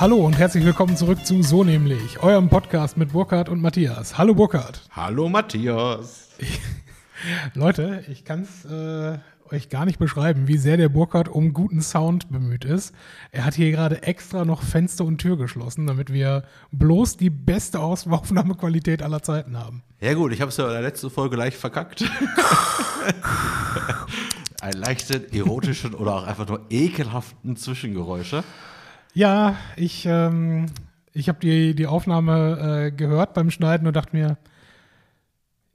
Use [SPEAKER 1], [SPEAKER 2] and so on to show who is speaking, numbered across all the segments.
[SPEAKER 1] Hallo und herzlich willkommen zurück zu So nämlich, eurem Podcast mit Burkhard und Matthias. Hallo Burkhard.
[SPEAKER 2] Hallo Matthias.
[SPEAKER 1] Leute, ich kann es äh, euch gar nicht beschreiben, wie sehr der Burkhard um guten Sound bemüht ist. Er hat hier gerade extra noch Fenster und Tür geschlossen, damit wir bloß die beste Aufnahmequalität aller Zeiten haben.
[SPEAKER 2] Ja gut, ich habe es ja in der letzten Folge leicht verkackt. Einen leichten, erotischen oder auch einfach nur ekelhaften Zwischengeräusche.
[SPEAKER 1] Ja, ich, ähm, ich habe die, die Aufnahme äh, gehört beim Schneiden und dachte mir,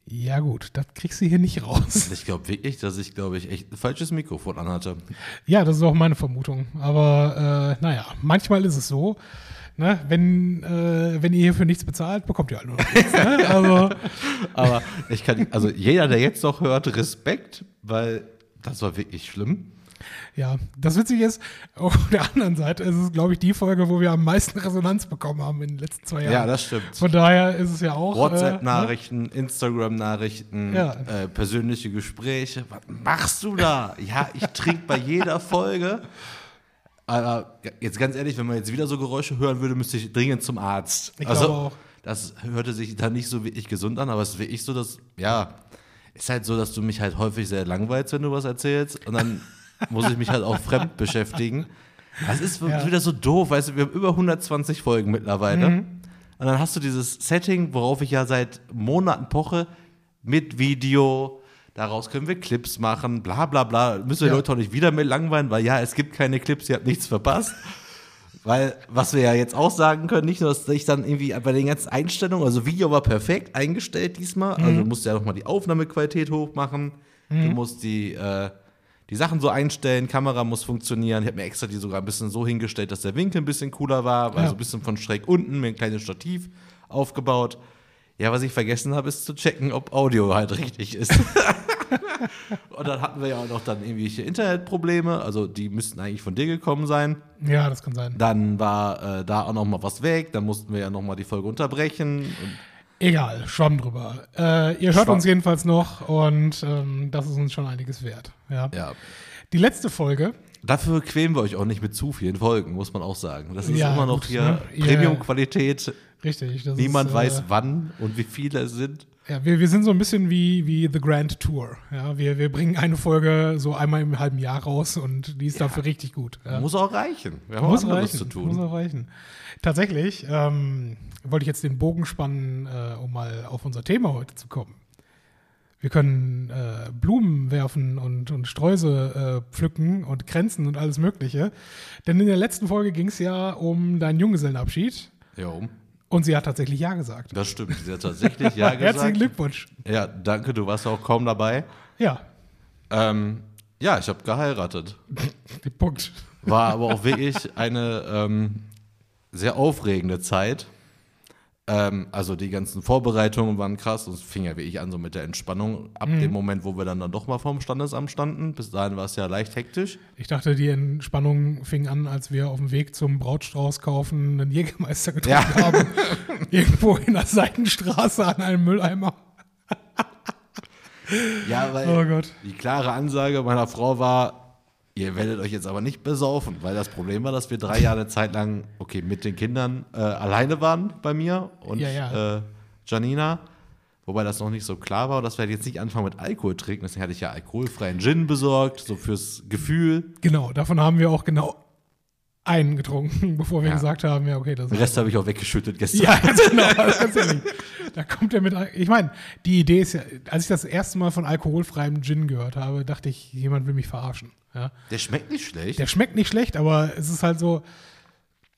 [SPEAKER 1] ja gut, das kriegst du hier nicht raus.
[SPEAKER 2] Ich glaube wirklich, dass ich, glaube ich, echt ein falsches Mikrofon anhatte.
[SPEAKER 1] Ja, das ist auch meine Vermutung. Aber äh, naja, manchmal ist es so. Ne? Wenn, äh, wenn ihr hierfür nichts bezahlt, bekommt ihr halt nur noch nichts. Ne? Also,
[SPEAKER 2] Aber ich kann, also jeder, der jetzt noch hört, Respekt, weil das war wirklich schlimm.
[SPEAKER 1] Ja, das Witzige ist, auf der anderen Seite ist es, glaube ich, die Folge, wo wir am meisten Resonanz bekommen haben in den letzten zwei Jahren.
[SPEAKER 2] Ja, das stimmt.
[SPEAKER 1] Von daher ist es ja auch.
[SPEAKER 2] WhatsApp-Nachrichten, Instagram-Nachrichten,
[SPEAKER 1] Ja.
[SPEAKER 2] äh, persönliche Gespräche. Was machst du da? Ja, ich trinke bei jeder Folge. Aber jetzt ganz ehrlich, wenn man jetzt wieder so Geräusche hören würde, müsste ich dringend zum Arzt.
[SPEAKER 1] Ich
[SPEAKER 2] also,
[SPEAKER 1] auch.
[SPEAKER 2] das hörte sich dann nicht so wirklich gesund an, aber es ist wirklich so, dass, ja, ist halt so, dass du mich halt häufig sehr langweilst, wenn du was erzählst. Und dann muss ich mich halt auch fremd beschäftigen. Das ist
[SPEAKER 1] Ja.
[SPEAKER 2] wieder so doof, weißt du, wir haben über 120 Folgen mittlerweile.
[SPEAKER 1] Mhm.
[SPEAKER 2] Und dann hast du dieses Setting, worauf ich ja seit Monaten poche, mit Video, daraus können wir Clips machen, bla bla bla. Müssen wir
[SPEAKER 1] Ja.
[SPEAKER 2] Leute auch nicht wieder mit langweilen, weil ja, es gibt keine Clips, ihr habt nichts verpasst. Weil, was wir ja jetzt auch sagen können, nicht nur, dass ich dann irgendwie bei den ganzen Einstellungen, also Video war perfekt eingestellt diesmal, also du musst ja nochmal die Aufnahmequalität hoch machen, du musst die, äh, die Sachen so einstellen, Kamera muss funktionieren. Ich habe mir extra die sogar ein bisschen so hingestellt, dass der Winkel ein bisschen cooler war, war
[SPEAKER 1] Ja.
[SPEAKER 2] so ein bisschen von schräg unten mit ein kleines Stativ aufgebaut. Ja, was ich vergessen habe, ist zu checken, ob Audio halt richtig ist. Und dann hatten wir ja auch noch dann irgendwelche Internetprobleme, also die müssten eigentlich von dir gekommen sein.
[SPEAKER 1] Ja, das kann sein.
[SPEAKER 2] Dann war äh, da auch noch mal was weg, dann mussten wir ja noch mal die Folge unterbrechen. Und
[SPEAKER 1] Egal, schwamm drüber. Äh, ihr hört
[SPEAKER 2] Schwamm.
[SPEAKER 1] uns jedenfalls noch und ähm, das ist uns schon einiges wert. Ja.
[SPEAKER 2] ja,
[SPEAKER 1] Die letzte Folge,
[SPEAKER 2] dafür quälen wir euch auch nicht mit zu vielen Folgen, muss man auch sagen. Das ist
[SPEAKER 1] Ja,
[SPEAKER 2] immer noch
[SPEAKER 1] gut,
[SPEAKER 2] hier
[SPEAKER 1] ne?
[SPEAKER 2] Premium-Qualität.
[SPEAKER 1] richtig.
[SPEAKER 2] Niemand
[SPEAKER 1] ist, äh,
[SPEAKER 2] weiß wann und wie viele es sind.
[SPEAKER 1] Ja, wir, wir sind so ein bisschen wie, wie The Grand Tour. Ja, wir, wir bringen eine Folge so einmal im halben Jahr raus und die ist dafür richtig gut. Ja.
[SPEAKER 2] Muss auch reichen. Wir haben
[SPEAKER 1] Muss
[SPEAKER 2] auch
[SPEAKER 1] reichen,
[SPEAKER 2] zu tun.
[SPEAKER 1] muss auch reichen. Tatsächlich ähm, wollte ich jetzt den Bogen spannen, äh, um mal auf unser Thema heute zu kommen. Wir können äh, Blumen werfen und, und Streusel äh, pflücken und Kränzen und alles Mögliche. Denn in der letzten Folge ging es ja um deinen Junggesellenabschied
[SPEAKER 2] Jo,
[SPEAKER 1] und sie hat tatsächlich Ja gesagt.
[SPEAKER 2] das stimmt. Sie hat tatsächlich ja
[SPEAKER 1] Herzlichen
[SPEAKER 2] gesagt.
[SPEAKER 1] Glückwunsch.
[SPEAKER 2] Ja, danke, du warst auch kaum dabei.
[SPEAKER 1] Ja,
[SPEAKER 2] Ähm, ja, ich habe geheiratet.
[SPEAKER 1] Punkt.
[SPEAKER 2] War aber auch wirklich eine ähm, sehr aufregende Zeit. Ähm, also die ganzen Vorbereitungen waren krass und es fing ja wirklich an so mit der Entspannung. Ab dem Moment, wo wir dann, dann doch mal vorm Standesamt standen, bis dahin war es ja leicht hektisch.
[SPEAKER 1] Ich dachte, die Entspannung fing an, als wir auf dem Weg zum Brautstrauß kaufen einen Jägermeister getrunken
[SPEAKER 2] Ja.
[SPEAKER 1] haben. Irgendwo in der Seitenstraße an einem Mülleimer.
[SPEAKER 2] Ja, weil
[SPEAKER 1] Oh Gott.
[SPEAKER 2] die klare Ansage meiner Frau war, ihr werdet euch jetzt aber nicht besaufen, weil das Problem war, dass wir drei Jahre eine Zeit lang, okay, mit den Kindern äh, alleine waren bei mir und
[SPEAKER 1] Ja, ja.
[SPEAKER 2] Äh, Janina. Wobei das noch nicht so klar war, dass wir jetzt nicht anfangen mit Alkohol trinken. Deswegen hatte ich ja alkoholfreien Gin besorgt, so fürs Gefühl.
[SPEAKER 1] Genau, davon haben wir auch genau einen getrunken, bevor wir
[SPEAKER 2] Ja.
[SPEAKER 1] gesagt haben, ja, okay, das
[SPEAKER 2] Den. Rest habe ich auch weggeschüttet gestern.
[SPEAKER 1] Ja, ganz genau, ganz ehrlich. Da kommt er mit. Ich meine, die Idee ist ja, als ich das erste Mal von alkoholfreiem Gin gehört habe, dachte ich, jemand will mich verarschen. Ja.
[SPEAKER 2] Der schmeckt nicht schlecht.
[SPEAKER 1] Der schmeckt nicht schlecht, aber es ist halt so,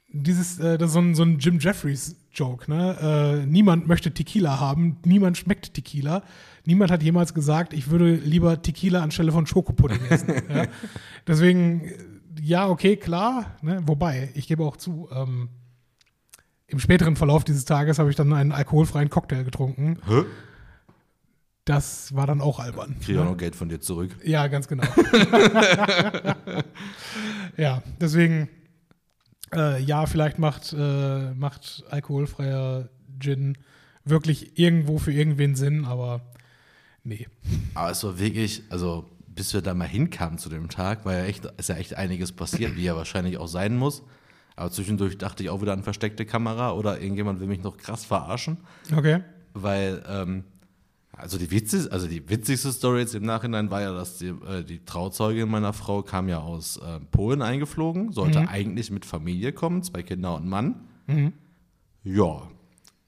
[SPEAKER 1] dieses, äh, das ist so ein, so ein Jim Jeffries-Joke, ne? Äh, niemand möchte Tequila haben, niemand schmeckt Tequila. Niemand hat jemals gesagt, ich würde lieber Tequila anstelle von Schokopudding essen. ja? Deswegen, ja, okay, klar. Ne? Wobei, ich gebe auch zu, ähm, im späteren Verlauf dieses Tages habe ich dann einen alkoholfreien Cocktail getrunken.
[SPEAKER 2] Hä?
[SPEAKER 1] Das war dann auch albern.
[SPEAKER 2] Kriege auch
[SPEAKER 1] ne?
[SPEAKER 2] noch Geld von dir zurück.
[SPEAKER 1] Ja, ganz genau. ja, deswegen, äh, ja, vielleicht macht, äh, macht alkoholfreier Gin wirklich irgendwo für irgendwen Sinn, aber nee.
[SPEAKER 2] Aber es war wirklich, also bis wir da mal hinkamen zu dem Tag, war ja echt, ist ja echt einiges passiert, wie ja wahrscheinlich auch sein muss. Aber zwischendurch dachte ich auch wieder an versteckte Kamera oder irgendjemand will mich noch krass verarschen.
[SPEAKER 1] Okay.
[SPEAKER 2] Weil, ähm, also die, witzig, also die witzigste Story jetzt im Nachhinein war ja, dass die, äh, die Trauzeugin meiner Frau kam ja aus äh, Polen eingeflogen, sollte
[SPEAKER 1] Mhm.
[SPEAKER 2] eigentlich mit Familie kommen, zwei Kinder und Mann.
[SPEAKER 1] Mhm.
[SPEAKER 2] Ja.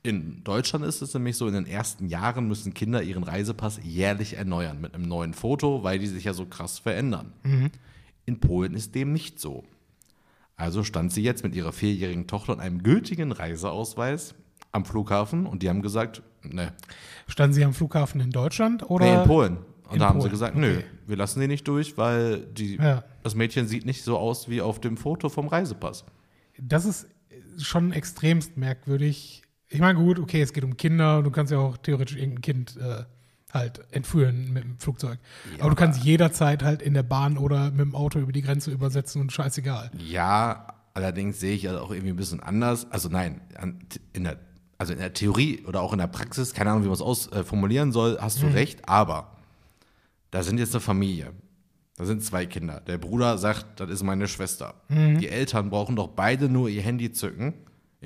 [SPEAKER 2] In Deutschland ist es nämlich so, in den ersten Jahren müssen Kinder ihren Reisepass jährlich erneuern mit einem neuen Foto, weil die sich ja so krass verändern.
[SPEAKER 1] Mhm.
[SPEAKER 2] In Polen ist dem nicht so. Also stand sie jetzt mit ihrer vierjährigen Tochter und einem gültigen Reiseausweis am Flughafen und die haben gesagt, ne,
[SPEAKER 1] Standen Sie am Flughafen in Deutschland oder?
[SPEAKER 2] nee, in Polen. Und
[SPEAKER 1] In
[SPEAKER 2] da haben sie
[SPEAKER 1] Polen,
[SPEAKER 2] gesagt, nö,
[SPEAKER 1] okay.
[SPEAKER 2] wir lassen die nicht durch, weil die,
[SPEAKER 1] Ja.
[SPEAKER 2] das Mädchen sieht nicht so aus wie auf dem Foto vom Reisepass.
[SPEAKER 1] Das ist schon extremst merkwürdig. Ich meine, gut, okay, es geht um Kinder. Du kannst ja auch theoretisch irgendein Kind äh, halt entführen mit dem Flugzeug. aber du kannst jederzeit halt in der Bahn oder mit dem Auto über die Grenze übersetzen und scheißegal.
[SPEAKER 2] Ja, allerdings sehe ich das auch irgendwie ein bisschen anders. Also nein, in der, also in der Theorie oder auch in der Praxis, keine Ahnung, wie man es ausformulieren äh, soll, hast du recht, aber da sind jetzt eine Familie. Da sind zwei Kinder. Der Bruder sagt, das ist meine Schwester. Die Eltern brauchen doch beide nur ihr Handy zücken,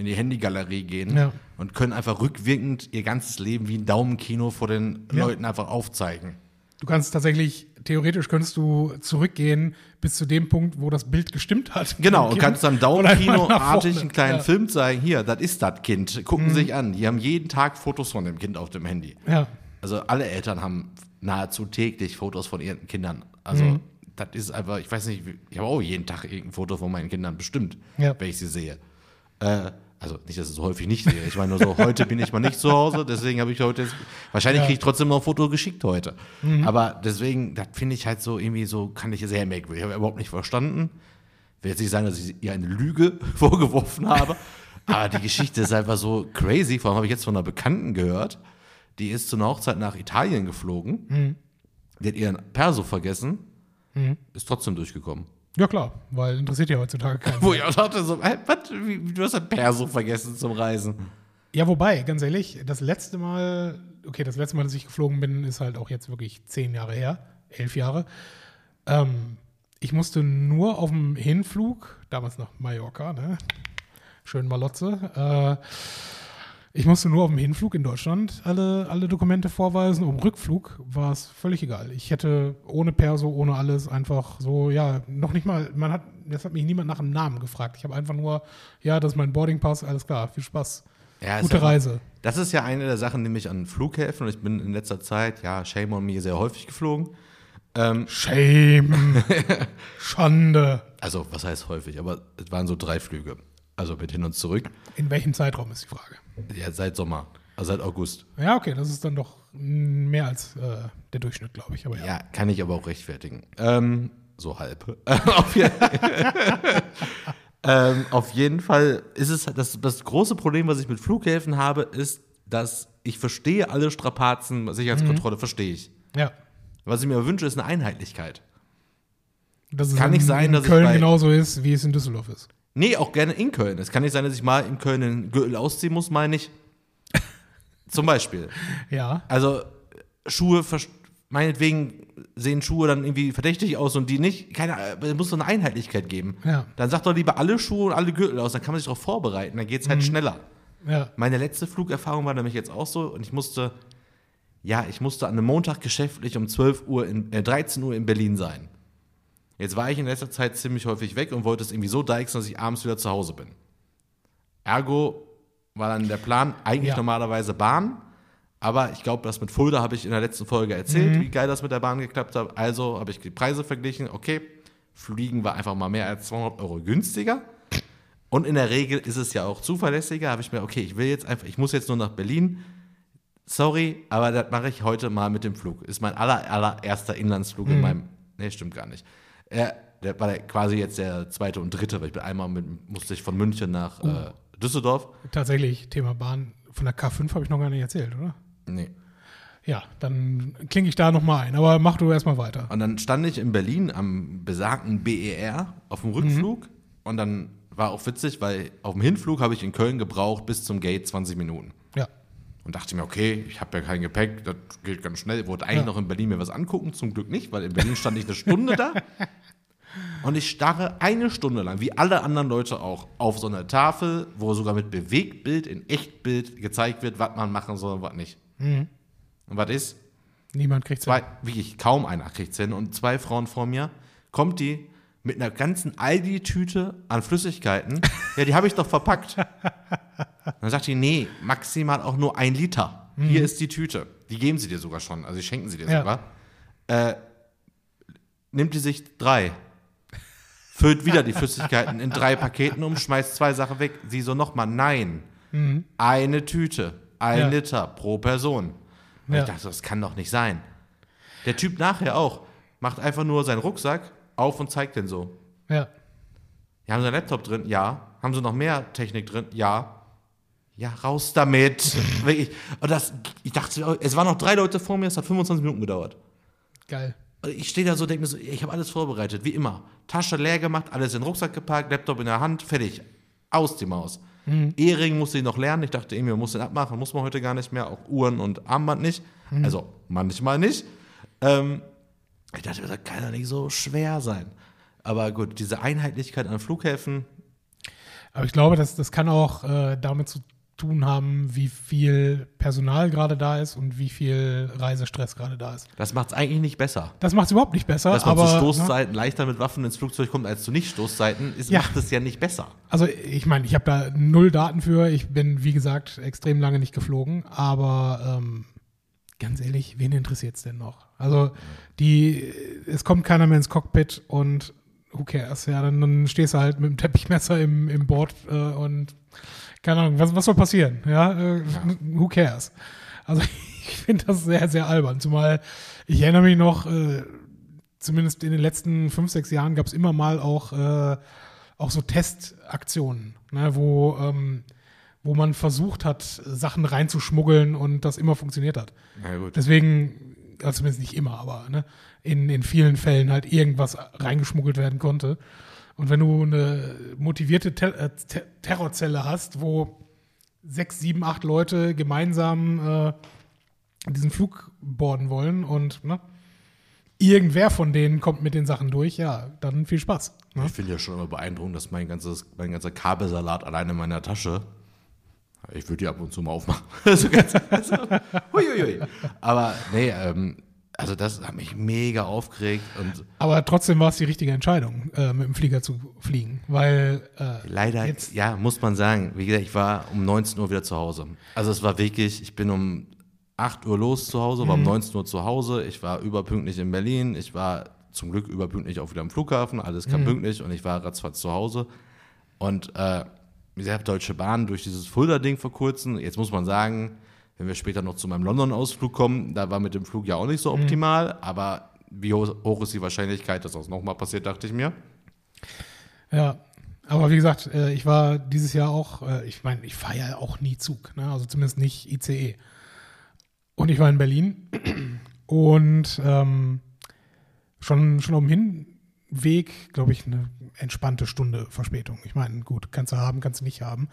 [SPEAKER 2] in die Handygalerie gehen
[SPEAKER 1] Ja.
[SPEAKER 2] und können einfach rückwirkend ihr ganzes Leben wie ein Daumenkino vor den
[SPEAKER 1] Ja.
[SPEAKER 2] Leuten einfach aufzeigen.
[SPEAKER 1] Du kannst tatsächlich, theoretisch könntest du zurückgehen bis zu dem Punkt, wo das Bild gestimmt hat.
[SPEAKER 2] Genau, und kannst dann Daumenkino-artig einen kleinen
[SPEAKER 1] ja.
[SPEAKER 2] Film zeigen. Hier, das ist das Kind. Gucken sich an. Die haben jeden Tag Fotos von dem Kind auf dem Handy.
[SPEAKER 1] Ja,
[SPEAKER 2] Also alle Eltern haben nahezu täglich Fotos von ihren Kindern. Also
[SPEAKER 1] Mhm.
[SPEAKER 2] das ist einfach, ich weiß nicht, ich habe auch jeden Tag irgendein Foto von meinen Kindern bestimmt,
[SPEAKER 1] Ja.
[SPEAKER 2] wenn ich sie sehe. Äh, also nicht, dass ich es so häufig nicht sehe. Ich meine nur so, heute bin ich mal nicht zu Hause, deswegen habe ich heute, jetzt, wahrscheinlich
[SPEAKER 1] Ja.
[SPEAKER 2] kriege ich trotzdem noch ein Foto geschickt heute.
[SPEAKER 1] Mhm.
[SPEAKER 2] Aber deswegen, das finde ich halt so irgendwie so, kann ich sehr merkwürdig. Ich habe überhaupt nicht verstanden. Ich will jetzt nicht sagen, dass ich ihr eine Lüge vorgeworfen habe, aber die Geschichte ist einfach so crazy. Vor allem habe ich jetzt von einer Bekannten gehört, die ist zu einer Hochzeit nach Italien geflogen.
[SPEAKER 1] Mhm.
[SPEAKER 2] Die hat ihren Perso vergessen, ist trotzdem durchgekommen.
[SPEAKER 1] Ja klar, weil interessiert ja heutzutage keinen.
[SPEAKER 2] Wo ich auch dachte, so, was, wie, du hast ein Perso vergessen zum Reisen.
[SPEAKER 1] Ja, wobei, ganz ehrlich, das letzte Mal, okay, das letzte Mal, dass ich geflogen bin, ist halt auch jetzt wirklich zehn Jahre her, elf Jahre. Ähm, ich musste nur auf dem Hinflug, damals nach Mallorca, ne? Schön Malotze, äh, ich musste nur auf dem Hinflug in Deutschland alle, alle Dokumente vorweisen. Um Rückflug war es völlig egal. Ich hätte ohne Perso, ohne alles einfach so, ja, noch nicht mal, man hat, das hat mich niemand nach dem Namen gefragt. Ich habe einfach nur, ja, das ist mein Boardingpass, alles klar, viel Spaß.
[SPEAKER 2] Ja,
[SPEAKER 1] Gute Reise.
[SPEAKER 2] Das ist ja eine der Sachen, nämlich an Flughäfen. Und ich bin in letzter Zeit, ja, shame on me, sehr häufig geflogen. Ähm,
[SPEAKER 1] Shame. Schande.
[SPEAKER 2] also, was heißt häufig? Aber es waren so drei Flüge. Also mit hin und zurück.
[SPEAKER 1] In welchem Zeitraum ist die Frage?
[SPEAKER 2] Ja, seit Sommer. Also seit August.
[SPEAKER 1] Ja, okay, das ist dann doch mehr als äh, der Durchschnitt, glaube ich. Aber ja.
[SPEAKER 2] Ja, kann ich aber auch rechtfertigen. Ähm, so halb. auf, je ähm, auf jeden Fall ist es das, das große Problem, was ich mit Flughäfen habe, ist, dass ich verstehe alle Strapazen, Sicherheitskontrolle verstehe ich.
[SPEAKER 1] ja.
[SPEAKER 2] Was ich mir wünsche, ist eine Einheitlichkeit.
[SPEAKER 1] Dass es
[SPEAKER 2] Kann
[SPEAKER 1] in,
[SPEAKER 2] nicht sein,
[SPEAKER 1] in
[SPEAKER 2] dass ich
[SPEAKER 1] Köln
[SPEAKER 2] bei-
[SPEAKER 1] genauso ist, wie es in Düsseldorf ist.
[SPEAKER 2] Nee, auch gerne in Köln. Es kann nicht sein, dass ich mal in Köln einen Gürtel ausziehen muss, meine ich. Zum Beispiel.
[SPEAKER 1] Ja.
[SPEAKER 2] Also Schuhe, meinetwegen sehen Schuhe dann irgendwie verdächtig aus und die nicht. Keine, es muss so eine Einheitlichkeit geben.
[SPEAKER 1] Ja.
[SPEAKER 2] Dann sagt doch lieber alle Schuhe und alle Gürtel aus, dann kann man sich darauf vorbereiten, dann geht es halt
[SPEAKER 1] Mhm.
[SPEAKER 2] schneller.
[SPEAKER 1] Ja.
[SPEAKER 2] Meine letzte Flugerfahrung war nämlich jetzt auch so und ich musste, ja, ich musste an einem Montag geschäftlich um 12 Uhr, in, äh, 13 Uhr in Berlin sein. Jetzt war ich in letzter Zeit ziemlich häufig weg und wollte es irgendwie so deichsen, dass ich abends wieder zu Hause bin. Ergo war dann der Plan eigentlich
[SPEAKER 1] Ja.
[SPEAKER 2] normalerweise Bahn, aber ich glaube, das mit Fulda habe ich in der letzten Folge erzählt, wie geil das mit der Bahn geklappt hat. Also habe ich die Preise verglichen. Okay, Fliegen war einfach mal mehr als 200 Euro günstiger. Und in der Regel ist es ja auch zuverlässiger. Habe ich mir, okay, ich will jetzt einfach, ich muss jetzt nur nach Berlin. Sorry, aber das mache ich heute mal mit dem Flug. Ist mein aller, allererster Inlandsflug in meinem. Nee, stimmt gar nicht. Er, der war der quasi jetzt der zweite und dritte, weil ich bin einmal mit, musste ich von München nach äh, Düsseldorf.
[SPEAKER 1] Tatsächlich, Thema Bahn. Von der K5 habe ich noch gar nicht erzählt, oder?
[SPEAKER 2] Nee.
[SPEAKER 1] Ja, dann klinge ich da nochmal ein. Aber mach du erstmal weiter.
[SPEAKER 2] Und dann stand ich in Berlin am besagten BER auf dem Rückflug. Und dann war auch witzig, weil auf dem Hinflug habe ich in Köln gebraucht bis zum Gate 20 Minuten. Und dachte mir, okay, ich habe ja kein Gepäck, das geht ganz schnell. Ich wollte eigentlich
[SPEAKER 1] Ja.
[SPEAKER 2] noch in Berlin mir was angucken, zum Glück nicht, weil in Berlin stand ich eine Stunde da. Und ich starre eine Stunde lang, wie alle anderen Leute auch, auf so eine Tafel, wo sogar mit Bewegtbild in Echtbild gezeigt wird, was man machen soll und was nicht. Und was ist?
[SPEAKER 1] Niemand kriegt
[SPEAKER 2] Zwei, wirklich kaum einer kriegt's hin. Und zwei Frauen vor mir, kommt die mit einer ganzen Aldi-Tüte an Flüssigkeiten. Ja, die habe ich doch verpackt. Dann sagt die, nee, maximal auch nur ein Liter. Hier ist die Tüte. Die geben sie dir sogar schon, also die schenken sie dir
[SPEAKER 1] Ja.
[SPEAKER 2] sogar. Äh, nimmt die sich drei. Füllt wieder die Flüssigkeiten in drei Paketen um, schmeißt zwei Sachen weg. Sie so nochmal, nein. Eine Tüte, ein
[SPEAKER 1] Ja.
[SPEAKER 2] Liter pro Person. Und
[SPEAKER 1] Ja.
[SPEAKER 2] ich dachte, das kann doch nicht sein. Der Typ nachher auch, macht einfach nur seinen Rucksack auf und zeigt den so.
[SPEAKER 1] Ja.
[SPEAKER 2] Ja, haben Sie einen Laptop drin? Ja. Haben Sie noch mehr Technik drin? Ja. Ja, raus damit. Und das, ich dachte, es waren noch drei Leute vor mir, es hat 25 Minuten gedauert.
[SPEAKER 1] Geil.
[SPEAKER 2] Und Ich stehe da so, denke mir so, ich habe alles vorbereitet, wie immer. Tasche leer gemacht, alles in den Rucksack gepackt, Laptop in der Hand, fertig. Aus die Maus. Ehering musste ich noch lernen. Ich dachte, irgendwie, man muss den abmachen, muss man heute gar nicht mehr. Auch Uhren und Armband nicht. Also manchmal nicht. Ähm, ich dachte, das kann ja nicht so schwer sein. Aber gut, diese Einheitlichkeit an Flughäfen,
[SPEAKER 1] Aber ich glaube, das, das kann auch äh, damit zu tun haben, wie viel Personal gerade da ist und wie viel Reisestress gerade da ist.
[SPEAKER 2] das macht es eigentlich nicht besser.
[SPEAKER 1] Das macht es überhaupt nicht besser.
[SPEAKER 2] Dass man
[SPEAKER 1] aber,
[SPEAKER 2] zu
[SPEAKER 1] ne,
[SPEAKER 2] Stoßzeiten leichter mit Waffen ins Flugzeug kommt als zu Nicht-Stoßzeiten,
[SPEAKER 1] Ja.
[SPEAKER 2] macht es ja nicht besser.
[SPEAKER 1] Also ich meine, ich habe da null Daten für. Ich bin, wie gesagt, extrem lange nicht geflogen. Aber ähm, ganz ehrlich, wen interessiert es denn noch? Also die, es kommt keiner mehr ins Cockpit und who cares? Ja, dann, dann stehst du halt mit dem Teppichmesser im, im Board äh, und keine Ahnung, was, was soll passieren? Ja, äh, who cares? Also ich finde das sehr, sehr albern. Zumal ich erinnere mich noch, äh, zumindest in den letzten fünf, sechs Jahren gab es immer mal auch, äh, auch so Testaktionen, ne, wo, ähm, wo man versucht hat, Sachen reinzuschmuggeln und das immer funktioniert hat.
[SPEAKER 2] Ja, gut.
[SPEAKER 1] Deswegen, also zumindest nicht immer, aber ne, in, in vielen Fällen halt irgendwas reingeschmuggelt werden konnte. Und wenn du eine motivierte Ter äh, Ter Terrorzelle hast, wo sechs, sieben, acht Leute gemeinsam äh, diesen Flug boarden wollen und ne, irgendwer von denen kommt mit den Sachen durch, ja, dann viel Spaß. Ne?
[SPEAKER 2] Ich finde ja schon immer beeindruckend, dass mein, ganzes, mein ganzer Kabelsalat allein in meiner Tasche, ich würde die ab und zu mal aufmachen. so ganz, also, huiuiui. Aber nee, ähm, also das hat mich mega aufgeregt und
[SPEAKER 1] Aber trotzdem war es die richtige Entscheidung, äh, mit dem Flieger zu fliegen, weil äh,
[SPEAKER 2] leider,
[SPEAKER 1] Jetzt-
[SPEAKER 2] ja, muss man sagen, wie gesagt, ich war um 19 Uhr wieder zu Hause. Also es war wirklich, ich bin um 8 Uhr los zu Hause, war um 19 Uhr zu Hause, ich war überpünktlich in Berlin, ich war zum Glück überpünktlich auch wieder am Flughafen, alles kam pünktlich und ich war ratzfatz zu Hause. Und äh, wie gesagt, Deutsche Bahn durch dieses Fulda-Ding vor kurzem, jetzt muss man sagen, wenn wir später noch zu meinem London-Ausflug kommen, da war mit dem Flug ja auch nicht so optimal, aber wie hoch, hoch ist die Wahrscheinlichkeit, dass das nochmal passiert, dachte ich mir.
[SPEAKER 1] Ja, aber wie gesagt, äh, ich war dieses Jahr auch, äh, ich meine, ich fahre ja auch nie Zug, ne? also zumindest nicht ICE. Und ich war in Berlin und ähm, schon, schon auf dem Hinweg, glaube ich, eine entspannte Stunde Verspätung. Ich meine, gut, kannst du haben, kannst du nicht haben.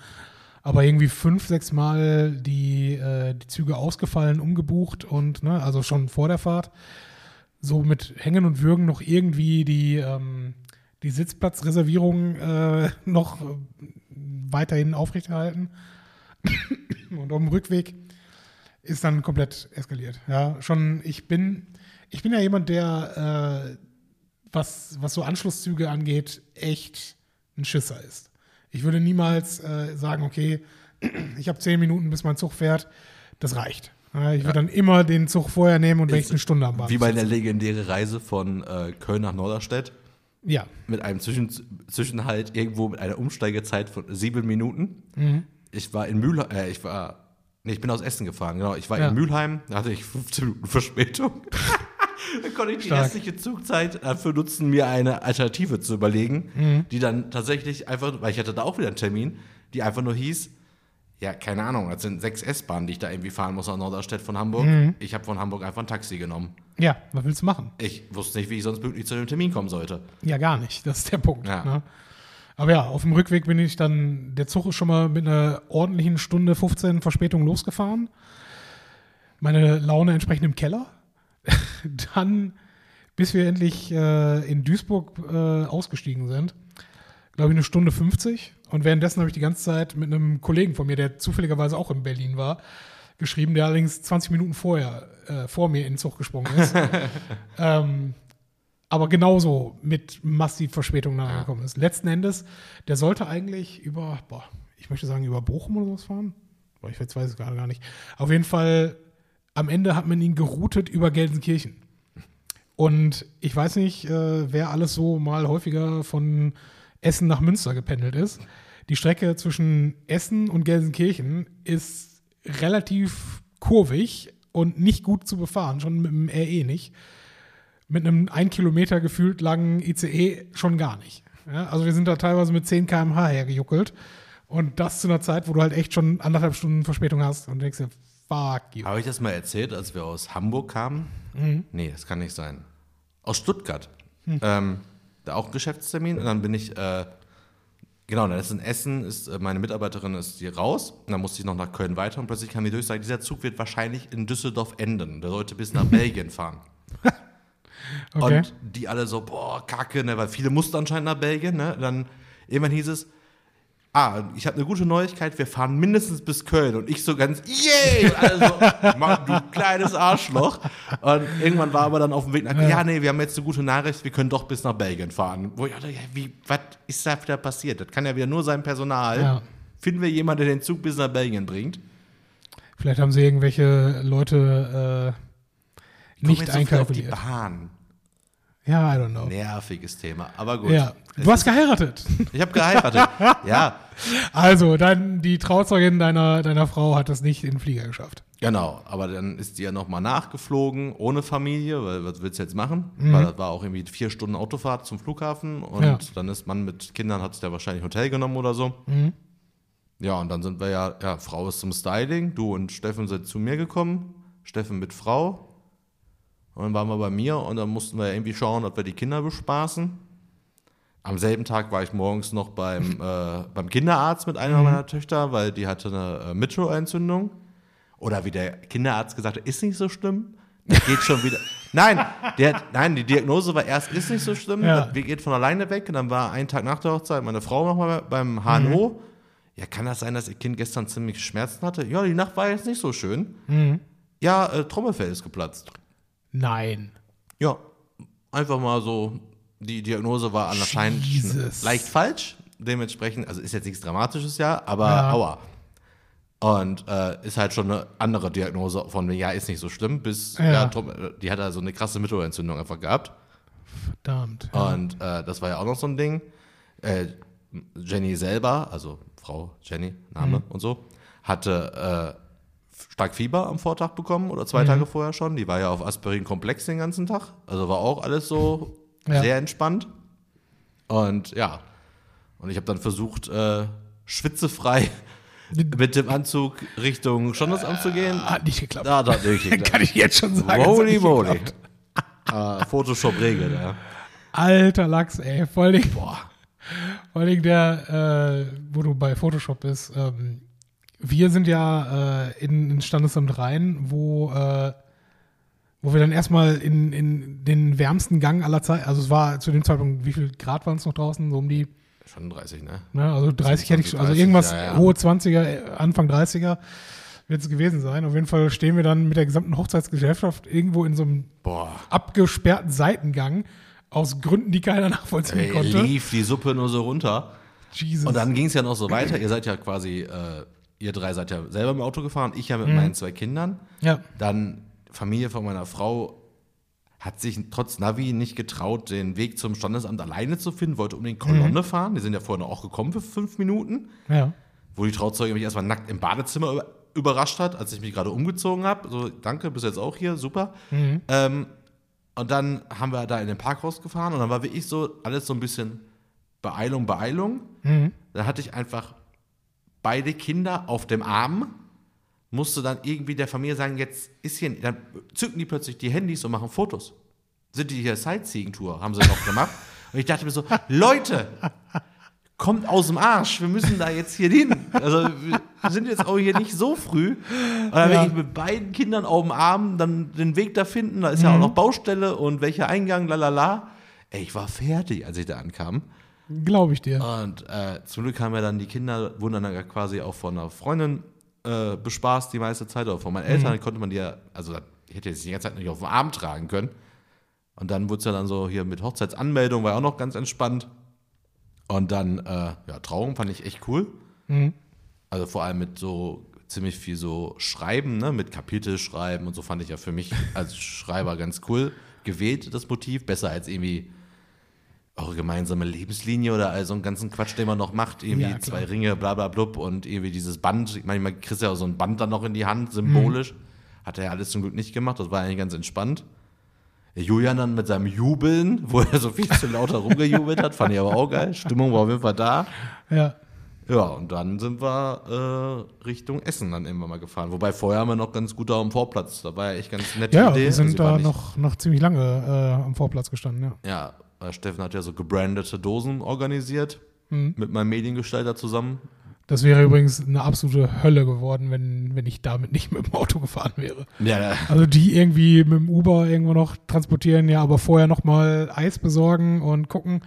[SPEAKER 1] Aber irgendwie fünf, sechs Mal die, äh, die Züge ausgefallen, umgebucht und, ne, also schon vor der Fahrt, so mit Hängen und Würgen noch irgendwie die, ähm, die Sitzplatzreservierung äh, noch äh, weiterhin aufrechterhalten. Und auf dem Rückweg ist dann komplett eskaliert. Ja, schon, ich bin, ich bin ja jemand, der, äh, was, was so Anschlusszüge angeht, echt ein Schisser ist. Ich würde niemals äh, sagen, okay, ich habe zehn Minuten, bis mein Zug fährt, das reicht. Ich würde dann immer den Zug vorher nehmen und wenn ich eine Stunde am Bahnhof
[SPEAKER 2] Wie bei der
[SPEAKER 1] sitze.
[SPEAKER 2] legendäre Reise von äh, Köln nach Norderstedt
[SPEAKER 1] Ja,
[SPEAKER 2] mit einem Zwischen Zwischenhalt irgendwo mit einer Umsteigezeit von sieben Minuten.
[SPEAKER 1] Mhm.
[SPEAKER 2] Ich war in Mülheim, äh, ich war, nee, ich bin aus Essen gefahren, genau. Ich war
[SPEAKER 1] Ja.
[SPEAKER 2] in Mülheim, da hatte ich 15 Minuten Verspätung. dann konnte ich die
[SPEAKER 1] Stark.
[SPEAKER 2] restliche Zugzeit dafür nutzen, mir eine Alternative zu überlegen,
[SPEAKER 1] Mhm.
[SPEAKER 2] die dann tatsächlich einfach, weil ich hatte da auch wieder einen Termin, die einfach nur hieß, ja, keine Ahnung, das sind sechs S-Bahnen, die ich da irgendwie fahren muss nach Norderstedt von Hamburg.
[SPEAKER 1] Mhm.
[SPEAKER 2] Ich habe von Hamburg einfach ein Taxi genommen.
[SPEAKER 1] ja, was willst du machen?
[SPEAKER 2] Ich wusste nicht, wie ich sonst pünktlich zu dem Termin kommen sollte.
[SPEAKER 1] Ja, gar nicht. Das ist der Punkt.
[SPEAKER 2] Ja.
[SPEAKER 1] Ne? Aber ja, auf dem Rückweg bin ich dann, der Zug ist schon mal mit einer ordentlichen Stunde 15 Verspätung losgefahren. Meine Laune entsprechend im Keller. dann bis wir endlich äh, in Duisburg äh, ausgestiegen sind. Glaube ich, eine Stunde 50. Und währenddessen habe ich die ganze Zeit mit einem Kollegen von mir, der zufälligerweise auch in Berlin war, geschrieben, der allerdings 20 Minuten vorher äh, vor mir in den Zug gesprungen ist. ähm, aber genauso mit massiv Verspätung nachgekommen ist. Letzten Endes, der sollte eigentlich über, boah, ich möchte sagen, über Bochum oder sowas fahren. Boah, ich weiß es gerade gar nicht. Auf jeden Fall, am Ende hat man ihn geroutet über Gelsenkirchen. Und ich weiß nicht, äh, wer alles so mal häufiger von Essen nach Münster gependelt ist. Die Strecke zwischen Essen und Gelsenkirchen ist relativ kurvig und nicht gut zu befahren, schon mit dem RE nicht. Mit einem ein Kilometer gefühlt langen ICE schon gar nicht. Ja, also wir sind da teilweise mit 10 km/h hergejuckelt. Und das zu einer Zeit, wo du halt echt schon anderthalb Stunden Verspätung hast und denkst dir, fuck you.
[SPEAKER 2] Habe ich das mal erzählt, als wir aus Hamburg kamen? Mhm. Nee, das kann nicht sein. Aus Stuttgart. Mhm. Ähm, da auch ein Geschäftstermin und dann bin ich, äh, genau, dann ist in Essen, ist, äh, meine Mitarbeiterin ist hier raus und dann musste ich noch nach Köln weiter und plötzlich kam die Durchsage, dieser Zug wird wahrscheinlich in Düsseldorf enden. Der sollte bis nach Belgien fahren. okay. Und die alle so, boah, kacke, ne, weil viele mussten anscheinend nach Belgien, ne? Dann irgendwann hieß es, ah, ich habe eine gute Neuigkeit, wir fahren mindestens bis Köln. Und ich so ganz, yay! Also, Mann, du kleines Arschloch. Und irgendwann war aber dann auf dem Weg nach, ja. ja, nee, wir haben jetzt eine gute Nachricht, wir können doch bis nach Belgien fahren. Wo ich dachte, ja, wie, was ist da wieder passiert? Das kann ja wieder nur sein Personal. Ja. Finden wir jemanden, der den Zug bis nach Belgien bringt?
[SPEAKER 1] Vielleicht haben sie irgendwelche Leute äh, nicht einkalkuliert.
[SPEAKER 2] die Bahn.
[SPEAKER 1] Ja, I don't know.
[SPEAKER 2] Nerviges Thema, aber gut.
[SPEAKER 1] Ja. Du hast geheiratet.
[SPEAKER 2] Ich habe geheiratet, ja.
[SPEAKER 1] Also, dann die Trauzeugin deiner, deiner Frau hat das nicht in den Flieger geschafft.
[SPEAKER 2] Genau, aber dann ist die ja nochmal nachgeflogen, ohne Familie, weil was willst du jetzt machen? Mhm. Weil das war auch irgendwie vier Stunden Autofahrt zum Flughafen und ja. dann ist man mit Kindern, hat es ja wahrscheinlich ein Hotel genommen oder so. Mhm. Ja, und dann sind wir ja, ja, Frau ist zum Styling, du und Steffen sind zu mir gekommen, Steffen mit Frau, und dann waren wir bei mir und dann mussten wir irgendwie schauen, ob wir die Kinder bespaßen. Am selben Tag war ich morgens noch beim, äh, beim Kinderarzt mit einer mhm. meiner Töchter, weil die hatte eine äh, Mittelohrentzündung. Oder wie der Kinderarzt gesagt hat, ist nicht so schlimm. Das geht schon wieder. nein, der, nein, die Diagnose war erst, ist nicht so schlimm. Ja. Das geht von alleine weg. Und dann war ein Tag nach der Hochzeit meine Frau nochmal beim HNO. Mhm. Ja, kann das sein, dass ihr Kind gestern ziemlich Schmerzen hatte? Ja, die Nacht war jetzt nicht so schön. Mhm. Ja, äh, Trommelfell ist geplatzt.
[SPEAKER 1] Nein.
[SPEAKER 2] Ja, einfach mal so, die Diagnose war anscheinend Jesus. leicht falsch. Dementsprechend, also ist jetzt nichts Dramatisches, ja, aber ja. aua. Und äh, ist halt schon eine andere Diagnose von, ja, ist nicht so schlimm, bis, ja. ja die hat also eine krasse Mittelohrentzündung einfach gehabt.
[SPEAKER 1] Verdammt.
[SPEAKER 2] Ja. Und äh, das war ja auch noch so ein Ding. Äh, Jenny selber, also Frau Jenny, Name mhm. und so, hatte äh, stark Fieber am Vortag bekommen oder zwei mhm. Tage vorher schon. Die war ja auf Aspirin-Komplex den ganzen Tag. Also war auch alles so ja. sehr entspannt. Und ja, und ich habe dann versucht, äh, schwitzefrei mit dem Anzug Richtung Standesamt zu gehen.
[SPEAKER 1] Hat nicht geklappt.
[SPEAKER 2] Ja, hat nicht geklappt.
[SPEAKER 1] Kann ich jetzt schon sagen.
[SPEAKER 2] Holy moly. äh, Photoshop-Regel, ja.
[SPEAKER 1] Alter Lachs, ey. Vor allem, boah. Vor allem der, äh, wo du bei Photoshop bist, ähm, wir sind ja äh, in, in Standesamt rein, wo, äh, wo wir dann erstmal in, in den wärmsten Gang aller Zeit, also es war zu dem Zeitpunkt, wie viel Grad waren es noch draußen? So um die.
[SPEAKER 2] Schon 30, ne?
[SPEAKER 1] ne also 30 hätte ich, 30, also irgendwas ja, ja. hohe 20er, Anfang 30er wird es gewesen sein. Auf jeden Fall stehen wir dann mit der gesamten Hochzeitsgesellschaft irgendwo in so einem Boah. abgesperrten Seitengang aus Gründen, die keiner nachvollziehen Ey, konnte.
[SPEAKER 2] lief die Suppe nur so runter. Jesus. Und dann ging es ja noch so weiter. Ihr seid ja quasi äh, ihr drei seid ja selber im Auto gefahren, ich ja mit mhm. meinen zwei Kindern.
[SPEAKER 1] Ja.
[SPEAKER 2] Dann Familie von meiner Frau hat sich trotz Navi nicht getraut, den Weg zum Standesamt alleine zu finden, wollte unbedingt Kolonne mhm. fahren. Die sind ja vorhin auch gekommen für fünf Minuten.
[SPEAKER 1] Ja.
[SPEAKER 2] Wo die Trauzeuge mich erstmal nackt im Badezimmer überrascht hat, als ich mich gerade umgezogen habe. So, danke, bist jetzt auch hier, super. Mhm. Ähm, und dann haben wir da in den Parkhaus gefahren und dann war wirklich so alles so ein bisschen Beeilung, Beeilung. Mhm. Da hatte ich einfach beide Kinder auf dem Arm, musste dann irgendwie der Familie sagen, jetzt ist hier, dann zücken die plötzlich die Handys und machen Fotos. Sind die hier Sightseeing-Tour, haben sie noch gemacht. Und ich dachte mir so, Leute, kommt aus dem Arsch. Wir müssen da jetzt hier hin. Also wir sind jetzt auch hier nicht so früh. Und dann
[SPEAKER 1] Ja.
[SPEAKER 2] ich mit beiden Kindern auf dem Arm dann den Weg da finden. Da ist ja auch noch Baustelle und welcher Eingang, lalala. Ey, ich war fertig, als ich da ankam.
[SPEAKER 1] Glaube ich dir.
[SPEAKER 2] Und äh, zum Glück haben wir dann die Kinder, wurden dann quasi auch von einer Freundin äh, bespaßt die meiste Zeit. Oder von meinen Eltern konnte man die ja, also ich hätte jetzt die ganze Zeit nicht auf dem Arm tragen können. Und dann wurde es ja dann so hier mit Hochzeitsanmeldung, war ja auch noch ganz entspannt. Und dann, äh, ja, Trauung fand ich echt cool. Also vor allem mit so ziemlich viel so Schreiben, ne, mit Kapitel schreiben und so fand ich ja für mich als Schreiber ganz cool gewählt, das Motiv. Besser als irgendwie eure gemeinsame Lebenslinie oder all so einen ganzen Quatsch, den man noch macht. Irgendwie
[SPEAKER 1] Ja,
[SPEAKER 2] zwei Ringe, bla bla blub und irgendwie dieses Band. Manchmal kriegst du ja auch so ein Band dann noch in die Hand, symbolisch. Hat er ja alles zum Glück nicht gemacht, das war eigentlich ganz entspannt. Julian dann mit seinem Jubeln, wo er so viel zu lauter rumgejubelt hat, fand ich aber auch geil. Stimmung war auf jeden Fall da.
[SPEAKER 1] Ja.
[SPEAKER 2] Ja, und dann sind wir äh, Richtung Essen dann irgendwann mal gefahren. Wobei vorher haben wir noch ganz gut da am Vorplatz. Da war ja echt ganz nette
[SPEAKER 1] Ja,
[SPEAKER 2] Idee.
[SPEAKER 1] wir sind
[SPEAKER 2] Also,
[SPEAKER 1] da noch, noch ziemlich lange äh, am Vorplatz gestanden, ja.
[SPEAKER 2] Ja, Steffen hat ja so gebrandete Dosen organisiert.
[SPEAKER 1] Mhm.
[SPEAKER 2] Mit meinem Mediengestalter zusammen.
[SPEAKER 1] Das wäre übrigens eine absolute Hölle geworden, wenn, wenn ich damit nicht mit dem Auto gefahren wäre.
[SPEAKER 2] Ja, ja.
[SPEAKER 1] Also die irgendwie mit dem Uber irgendwo noch transportieren, ja, aber vorher noch mal Eis besorgen und gucken.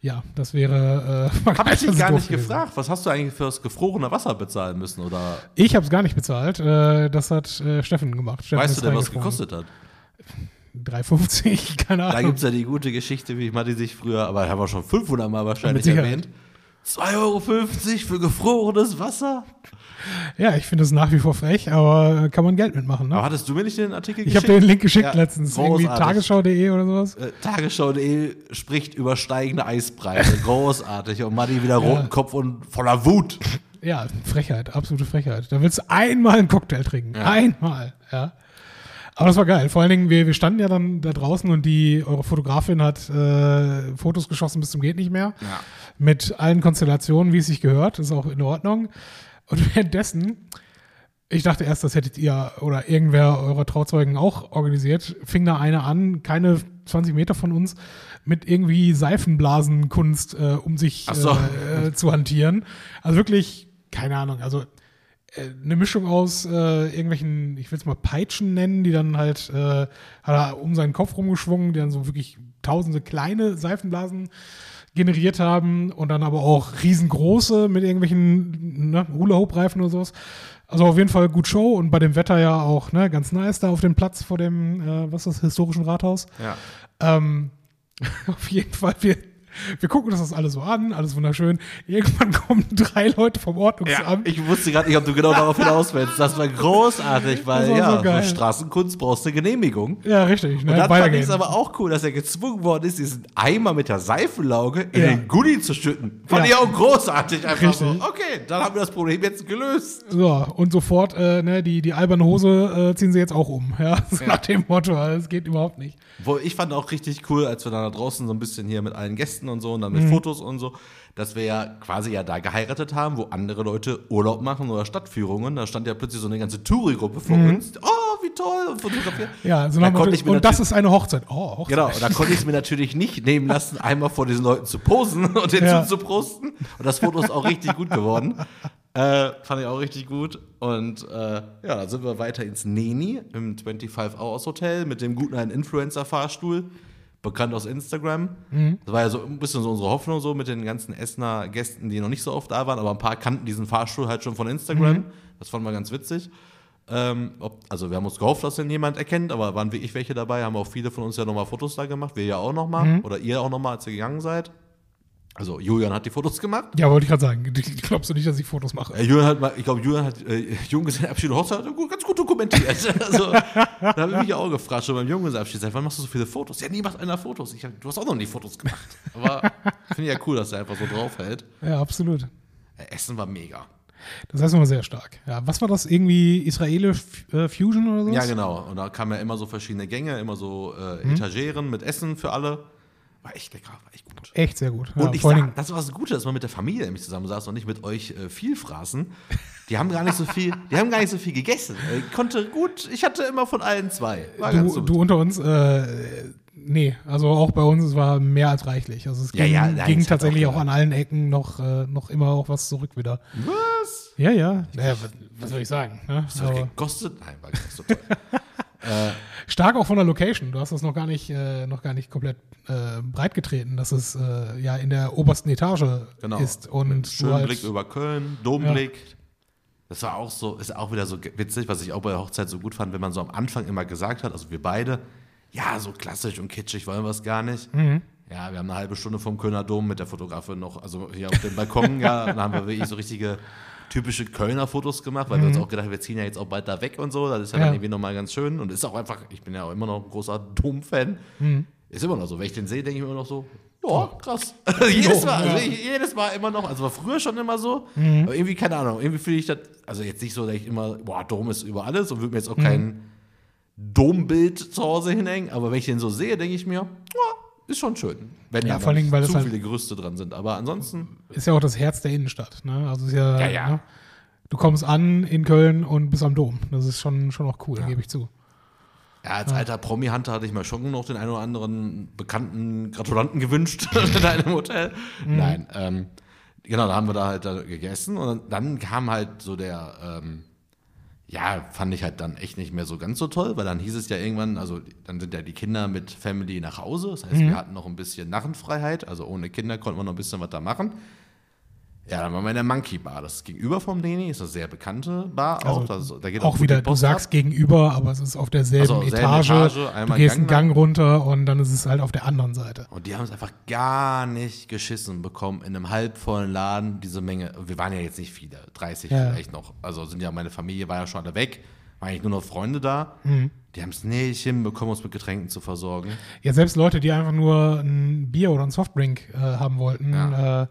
[SPEAKER 1] Ja, das wäre. Äh,
[SPEAKER 2] Hab ich dich
[SPEAKER 1] das
[SPEAKER 2] gar nicht
[SPEAKER 1] gewesen.
[SPEAKER 2] gefragt. Was hast du eigentlich fürs gefrorene Wasser bezahlen müssen? Oder
[SPEAKER 1] Ich habe es gar nicht bezahlt. Äh, das hat äh, Steffen gemacht. Steffen
[SPEAKER 2] weißt du denn, was
[SPEAKER 1] reingeflogen.
[SPEAKER 2] gekostet hat?
[SPEAKER 1] 3,50, keine
[SPEAKER 2] Da
[SPEAKER 1] Ahnung.
[SPEAKER 2] gibt es ja die gute Geschichte, wie Matti sich früher, aber haben wir schon 500 Mal wahrscheinlich erwähnt. 2,50 Euro für gefrorenes Wasser?
[SPEAKER 1] Ja, ich finde es nach wie vor frech, aber kann man Geld mitmachen. Ne?
[SPEAKER 2] Aber hattest du mir nicht den Artikel
[SPEAKER 1] Ich habe
[SPEAKER 2] geschickt?
[SPEAKER 1] dir den Link geschickt
[SPEAKER 2] Ja,
[SPEAKER 1] letztens. Irgendwie
[SPEAKER 2] großartig.
[SPEAKER 1] tagesschau.de oder sowas.
[SPEAKER 2] Äh, Tagesschau.de spricht über steigende Eispreise. Großartig. Und Matti wieder
[SPEAKER 1] Ja.
[SPEAKER 2] roten Kopf und voller Wut.
[SPEAKER 1] Ja, Frechheit, absolute Frechheit. Da willst du einmal einen Cocktail trinken.
[SPEAKER 2] Ja.
[SPEAKER 1] Einmal, ja. Aber das war geil. Vor allen Dingen, wir, wir standen ja dann da draußen und die, eure Fotografin hat äh, Fotos geschossen bis zum geht nicht mehr.
[SPEAKER 2] Ja.
[SPEAKER 1] Mit allen Konstellationen, wie es sich gehört. Ist auch in Ordnung. Und währenddessen, ich dachte erst, das hättet ihr oder irgendwer eurer Trauzeugen auch organisiert, fing da einer an, keine 20 Meter von uns, mit irgendwie Seifenblasenkunst äh, um sich
[SPEAKER 2] so.
[SPEAKER 1] äh, äh, zu hantieren. Also wirklich, keine Ahnung, also eine Mischung aus äh, irgendwelchen, ich will es mal Peitschen nennen, die dann halt äh, hat er um seinen Kopf rumgeschwungen, die dann so wirklich tausende kleine Seifenblasen generiert haben und dann aber auch riesengroße mit irgendwelchen ne, Hula-Hoop-Reifen oder sowas. Also auf jeden Fall gut Show und bei dem Wetter ja auch ne, ganz nice da auf dem Platz vor dem, äh, was ist das, historischen Rathaus.
[SPEAKER 2] Ja.
[SPEAKER 1] Ähm, auf jeden Fall, wir, wir gucken uns das alles so an, alles wunderschön. Irgendwann kommen drei Leute vom
[SPEAKER 2] Ja,
[SPEAKER 1] Ordnungsamt.
[SPEAKER 2] ich wusste gerade nicht, ob du genau darauf hinaus willst. Das war großartig, weil
[SPEAKER 1] war
[SPEAKER 2] ja,
[SPEAKER 1] so
[SPEAKER 2] für Straßenkunst brauchst du eine Genehmigung.
[SPEAKER 1] Ja, richtig. Ne?
[SPEAKER 2] Und dann fand ich es aber auch cool, dass er gezwungen worden ist, diesen Eimer mit der Seifenlauge in
[SPEAKER 1] Ja.
[SPEAKER 2] den Gully zu schütten. Fand
[SPEAKER 1] Ja.
[SPEAKER 2] ich auch großartig. Einfach so,
[SPEAKER 1] Richtig.
[SPEAKER 2] okay, dann haben wir das Problem jetzt gelöst.
[SPEAKER 1] So, und sofort, äh, ne, die, die alberne Hose äh, ziehen sie jetzt auch um. Ja, so
[SPEAKER 2] Ja.
[SPEAKER 1] nach dem Motto, es geht überhaupt nicht.
[SPEAKER 2] Wo ich fand auch richtig cool, als wir dann da draußen so ein bisschen hier mit allen Gästen und so und dann
[SPEAKER 1] Mhm.
[SPEAKER 2] mit Fotos und so, dass wir ja quasi ja da geheiratet haben, wo andere Leute Urlaub machen oder Stadtführungen. Da stand ja plötzlich so eine ganze Touri-Gruppe vor uns. Oh, wie toll! Und fotografiert.
[SPEAKER 1] Mhm. Ja, so
[SPEAKER 2] Da
[SPEAKER 1] nach dem
[SPEAKER 2] konnte ich mir
[SPEAKER 1] und das ist eine Hochzeit. Oh, Hochzeit.
[SPEAKER 2] Genau, und da konnte ich es mir natürlich nicht nehmen lassen, einmal vor diesen Leuten zu posen und den
[SPEAKER 1] Ja.
[SPEAKER 2] zuzuprosten. Und das Foto ist auch richtig gut geworden. Äh, fand ich auch richtig gut. Und äh, ja, dann sind wir weiter ins Neni im 25 Hours Hotel mit dem guten Influencer-Fahrstuhl, bekannt aus Instagram. Das war ja so ein bisschen so unsere Hoffnung, so mit den ganzen Essener Gästen, die noch nicht so oft da waren, aber ein paar kannten diesen Fahrstuhl halt schon von Instagram. Das fanden wir ganz witzig. Ähm, ob, also wir haben uns gehofft, dass den jemand erkennt, aber waren wirklich welche dabei, haben auch viele von uns ja nochmal Fotos da gemacht, wir ja auch nochmal, oder ihr auch nochmal, als ihr gegangen seid. Also Julian hat die Fotos gemacht.
[SPEAKER 1] Ja, wollte ich gerade sagen. Glaubst du nicht, dass ich Fotos mache?
[SPEAKER 2] Äh, Julian hat mal, ich glaube, Julian hat äh, Junggesellenabschied und Hochzeit ganz gut dokumentiert. also, da habe ich mich auch gefragt, schon beim Junggesellenabschied, seit wann machst du so viele Fotos? Ja, nie macht einer Fotos. Ich du hast auch noch nie Fotos gemacht. Aber finde ich ja cool, dass er einfach so draufhält.
[SPEAKER 1] Ja, absolut.
[SPEAKER 2] Äh, Essen war mega.
[SPEAKER 1] Das heißt immer sehr stark. Ja, was war das? Irgendwie israelisch äh, Fusion oder so?
[SPEAKER 2] Ja, genau. Und da kamen ja immer so verschiedene Gänge, immer so äh,
[SPEAKER 1] Mhm.
[SPEAKER 2] Etageren mit Essen für alle. War echt lecker, war echt gut.
[SPEAKER 1] Echt sehr gut.
[SPEAKER 2] Und
[SPEAKER 1] ja,
[SPEAKER 2] ich sag, das war das Gute, dass man mit der Familie nämlich zusammen saß und nicht mit euch äh, viel fraßen. Die haben gar nicht so viel, die haben gar nicht so viel gegessen. Ich konnte gut, ich hatte immer von allen zwei. War
[SPEAKER 1] du, du unter uns, äh, nee, also auch bei uns, es war mehr als reichlich. Also es
[SPEAKER 2] Ja,
[SPEAKER 1] ging,
[SPEAKER 2] ja, nein,
[SPEAKER 1] ging
[SPEAKER 2] es
[SPEAKER 1] tatsächlich
[SPEAKER 2] auch
[SPEAKER 1] auch, an allen Ecken noch, äh, noch immer auch was zurück wieder.
[SPEAKER 2] Was?
[SPEAKER 1] Ja, ja. Naja, was, was soll ich sagen? Ne? Aber
[SPEAKER 2] gekostet? Nein, war gar nicht so teuer.
[SPEAKER 1] stark auch von der Location. Du hast das noch gar nicht, äh, noch gar nicht komplett äh, breit getreten, dass es äh, ja in der obersten Etage
[SPEAKER 2] Genau.
[SPEAKER 1] ist. Und du
[SPEAKER 2] Schönen
[SPEAKER 1] halt,
[SPEAKER 2] Blick über Köln, Domblick. Das war auch so, ist auch wieder so witzig, was ich auch bei der Hochzeit so gut fand, wenn man so am Anfang immer gesagt hat, also wir beide, ja, so klassisch und kitschig wollen wir es gar nicht.
[SPEAKER 1] Mhm.
[SPEAKER 2] Ja, wir haben eine halbe Stunde vom Kölner Dom mit der Fotografin noch, also hier auf dem Balkon, ja, dann haben wir wirklich so richtige typische Kölner Fotos gemacht, weil wir uns auch gedacht haben, wir ziehen ja jetzt auch bald da weg und so, das ist ja,
[SPEAKER 1] Mhm. Ja.
[SPEAKER 2] dann irgendwie nochmal ganz schön und ist auch einfach, ich bin ja auch immer noch ein großer Dom-Fan.
[SPEAKER 1] Mhm.
[SPEAKER 2] Ist immer noch so, wenn ich den sehe, denke ich immer noch so, ja, krass. jedes Mal, also.
[SPEAKER 1] Mhm.
[SPEAKER 2] ich, jedes Mal immer noch, also war früher schon immer so, aber irgendwie, keine Ahnung, irgendwie fühle ich das, also jetzt nicht so, dass ich immer, boah, Dom ist über alles und würde mir jetzt auch kein Dombild zu Hause hinhängen, aber wenn ich den so sehe, denke ich mir, ja, ist schon schön. Wenn
[SPEAKER 1] Ja,
[SPEAKER 2] da
[SPEAKER 1] vor Dingen, weil
[SPEAKER 2] zu
[SPEAKER 1] halt-
[SPEAKER 2] viele Gerüste dran sind, aber ansonsten,
[SPEAKER 1] ist ja auch das Herz der Innenstadt. Ne? Also ist ja,
[SPEAKER 2] Ja, ja.
[SPEAKER 1] Ne? du kommst an in Köln und bist am Dom. Das ist schon, schon auch cool, gebe ich zu.
[SPEAKER 2] ja, als alter Promi-Hunter hatte ich mir schon noch den einen oder anderen bekannten Gratulanten gewünscht in einem Hotel.
[SPEAKER 1] Mhm.
[SPEAKER 2] Nein, ähm, genau, da haben wir da halt da gegessen und dann kam halt so der, ähm, ja, fand ich halt dann echt nicht mehr so ganz so toll, weil dann hieß es ja irgendwann, also dann sind ja die Kinder mit Family nach Hause. Das heißt,
[SPEAKER 1] Mhm.
[SPEAKER 2] wir hatten noch ein bisschen Narrenfreiheit, also ohne Kinder konnten wir noch ein bisschen was da machen. Ja, dann waren wir in der Monkey Bar. Das ist gegenüber vom Deni, ist eine sehr bekannte Bar auch.
[SPEAKER 1] Also
[SPEAKER 2] Da, geht
[SPEAKER 1] Auch wieder, du sagst
[SPEAKER 2] ab.
[SPEAKER 1] gegenüber, aber es ist auf derselben
[SPEAKER 2] Also,
[SPEAKER 1] Etage.
[SPEAKER 2] Etage,
[SPEAKER 1] du gehst einen
[SPEAKER 2] Gang
[SPEAKER 1] Gang runter und dann ist es halt auf der anderen Seite.
[SPEAKER 2] Und die haben es einfach gar nicht geschissen bekommen, in einem halbvollen Laden diese Menge. Wir waren ja jetzt nicht viele, 30
[SPEAKER 1] Ja.
[SPEAKER 2] vielleicht noch. Also sind ja, meine Familie war ja schon alle weg, waren eigentlich nur noch Freunde da.
[SPEAKER 1] Mhm.
[SPEAKER 2] Die haben es nicht hinbekommen, uns mit Getränken zu versorgen.
[SPEAKER 1] Ja, selbst Leute, die einfach nur ein Bier oder ein Softdrink äh, haben wollten, äh,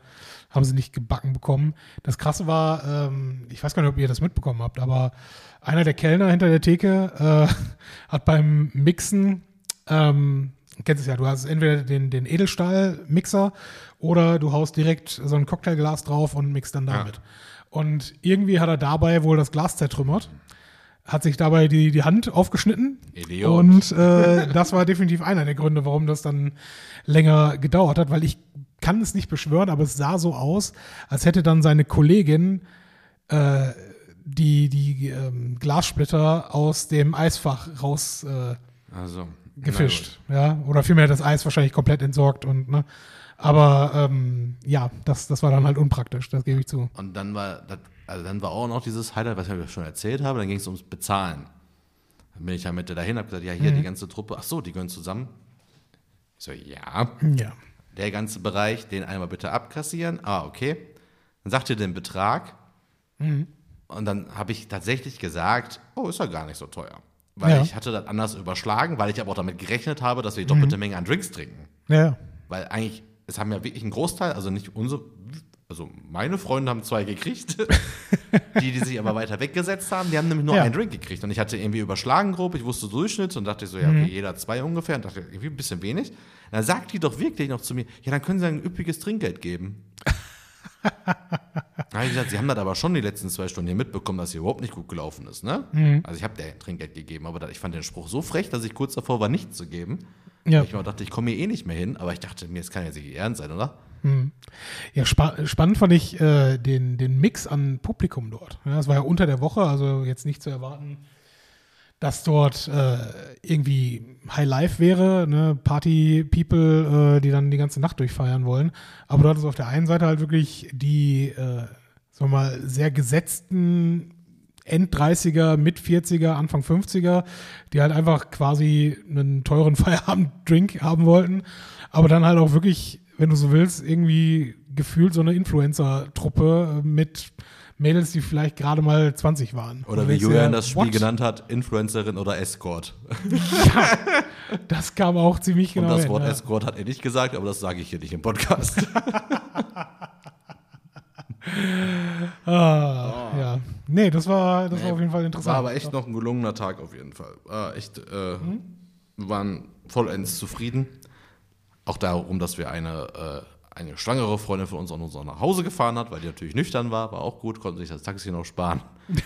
[SPEAKER 1] haben sie nicht gebacken bekommen. Das Krasse war, ähm, ich weiß gar nicht, ob ihr das mitbekommen habt, aber einer der Kellner hinter der Theke äh, hat beim Mixen, ähm, kennst es ja, du hast entweder den, den Edelstahl-Mixer oder du haust direkt so ein Cocktailglas drauf und mixt dann damit. Und irgendwie hat er dabei wohl das Glas zertrümmert, hat sich dabei die, die Hand aufgeschnitten
[SPEAKER 2] Idiot.
[SPEAKER 1] und äh, das war definitiv einer der Gründe, warum das dann länger gedauert hat, weil ich kann es nicht beschwören, aber es sah so aus, als hätte dann seine Kollegin äh, die, die ähm, Glassplitter aus dem Eisfach raus äh,
[SPEAKER 2] Also.
[SPEAKER 1] gefischt. Ja, oder vielmehr das Eis wahrscheinlich komplett entsorgt und ne. Aber ähm, ja, das, das war dann halt unpraktisch, das gebe ich zu.
[SPEAKER 2] Und dann war, das, also dann war auch noch dieses Highlight, was ich schon erzählt habe, dann ging es ums Bezahlen. Dann bin ich ja mit der dahin, hab gesagt, ja, hier
[SPEAKER 1] Mhm.
[SPEAKER 2] die ganze Truppe, ach so, die gehören zusammen. Ich so, ja.
[SPEAKER 1] Ja.
[SPEAKER 2] Der ganze Bereich, den einmal bitte abkassieren. Ah, okay. Dann sagt ihr den Betrag.
[SPEAKER 1] Mhm.
[SPEAKER 2] Und dann habe ich tatsächlich gesagt, oh, ist ja gar nicht so teuer. Weil
[SPEAKER 1] Ja.
[SPEAKER 2] ich hatte das anders überschlagen, weil ich aber auch damit gerechnet habe, dass wir die
[SPEAKER 1] Mhm.
[SPEAKER 2] doppelte Menge an Drinks trinken.
[SPEAKER 1] Ja.
[SPEAKER 2] Weil eigentlich, es haben ja wirklich einen Großteil, also nicht unsere, also meine Freunde haben zwei gekriegt. die, die sich aber weiter weggesetzt haben, die haben nämlich nur
[SPEAKER 1] Ja.
[SPEAKER 2] einen Drink gekriegt. Und ich hatte irgendwie überschlagen grob, ich wusste Durchschnitt und dachte so, ja,
[SPEAKER 1] Mhm.
[SPEAKER 2] okay, jeder zwei ungefähr. Und dachte, irgendwie ein bisschen wenig. Und dann sagt die doch wirklich noch zu mir, ja, dann können sie ein üppiges Trinkgeld geben. Da habe ich gesagt, sie haben das aber schon die letzten zwei Stunden hier mitbekommen, dass hier überhaupt nicht gut gelaufen ist, ne?
[SPEAKER 1] Mhm.
[SPEAKER 2] Also ich habe der Trinkgeld gegeben, aber ich fand den Spruch so frech, dass ich kurz davor war, nichts zu geben.
[SPEAKER 1] Ja.
[SPEAKER 2] Ich dachte, ich komme hier eh nicht mehr hin, aber ich dachte mir, es kann ja sich ernst sein, oder?
[SPEAKER 1] Ja, spa spannend fand ich äh, den, den Mix an Publikum dort. Ja, das war ja unter der Woche, also jetzt nicht zu erwarten, dass dort äh, irgendwie High Life wäre, ne? Party-People, äh, die dann die ganze Nacht durchfeiern wollen. Aber dort ist auf der einen Seite halt wirklich die, äh, sagen wir mal, sehr gesetzten End-30er, Mit-40er, Anfang 50er, die halt einfach quasi einen teuren Feierabend-Drink haben wollten, aber dann halt auch wirklich, wenn du so willst, irgendwie gefühlt so eine Influencer-Truppe mit Mädels, die vielleicht gerade mal 20 waren.
[SPEAKER 2] Oder wie Julian das Spiel
[SPEAKER 1] what?
[SPEAKER 2] genannt hat, Influencerin oder Escort.
[SPEAKER 1] Das kam auch ziemlich genau
[SPEAKER 2] Und das
[SPEAKER 1] hin,
[SPEAKER 2] Wort
[SPEAKER 1] ja.
[SPEAKER 2] Escort hat er nicht gesagt, aber das sage ich hier nicht im Podcast.
[SPEAKER 1] Ah, ja. Nee, das war, das war auf jeden Fall interessant.
[SPEAKER 2] War aber echt noch ein gelungener Tag auf jeden Fall. War echt, äh, wir waren vollends zufrieden. Auch darum, dass wir eine, äh, eine schwangere Freundin von uns an uns auch nach Hause gefahren hat, weil die natürlich nüchtern war, war auch gut, konnte sich das Taxi noch sparen.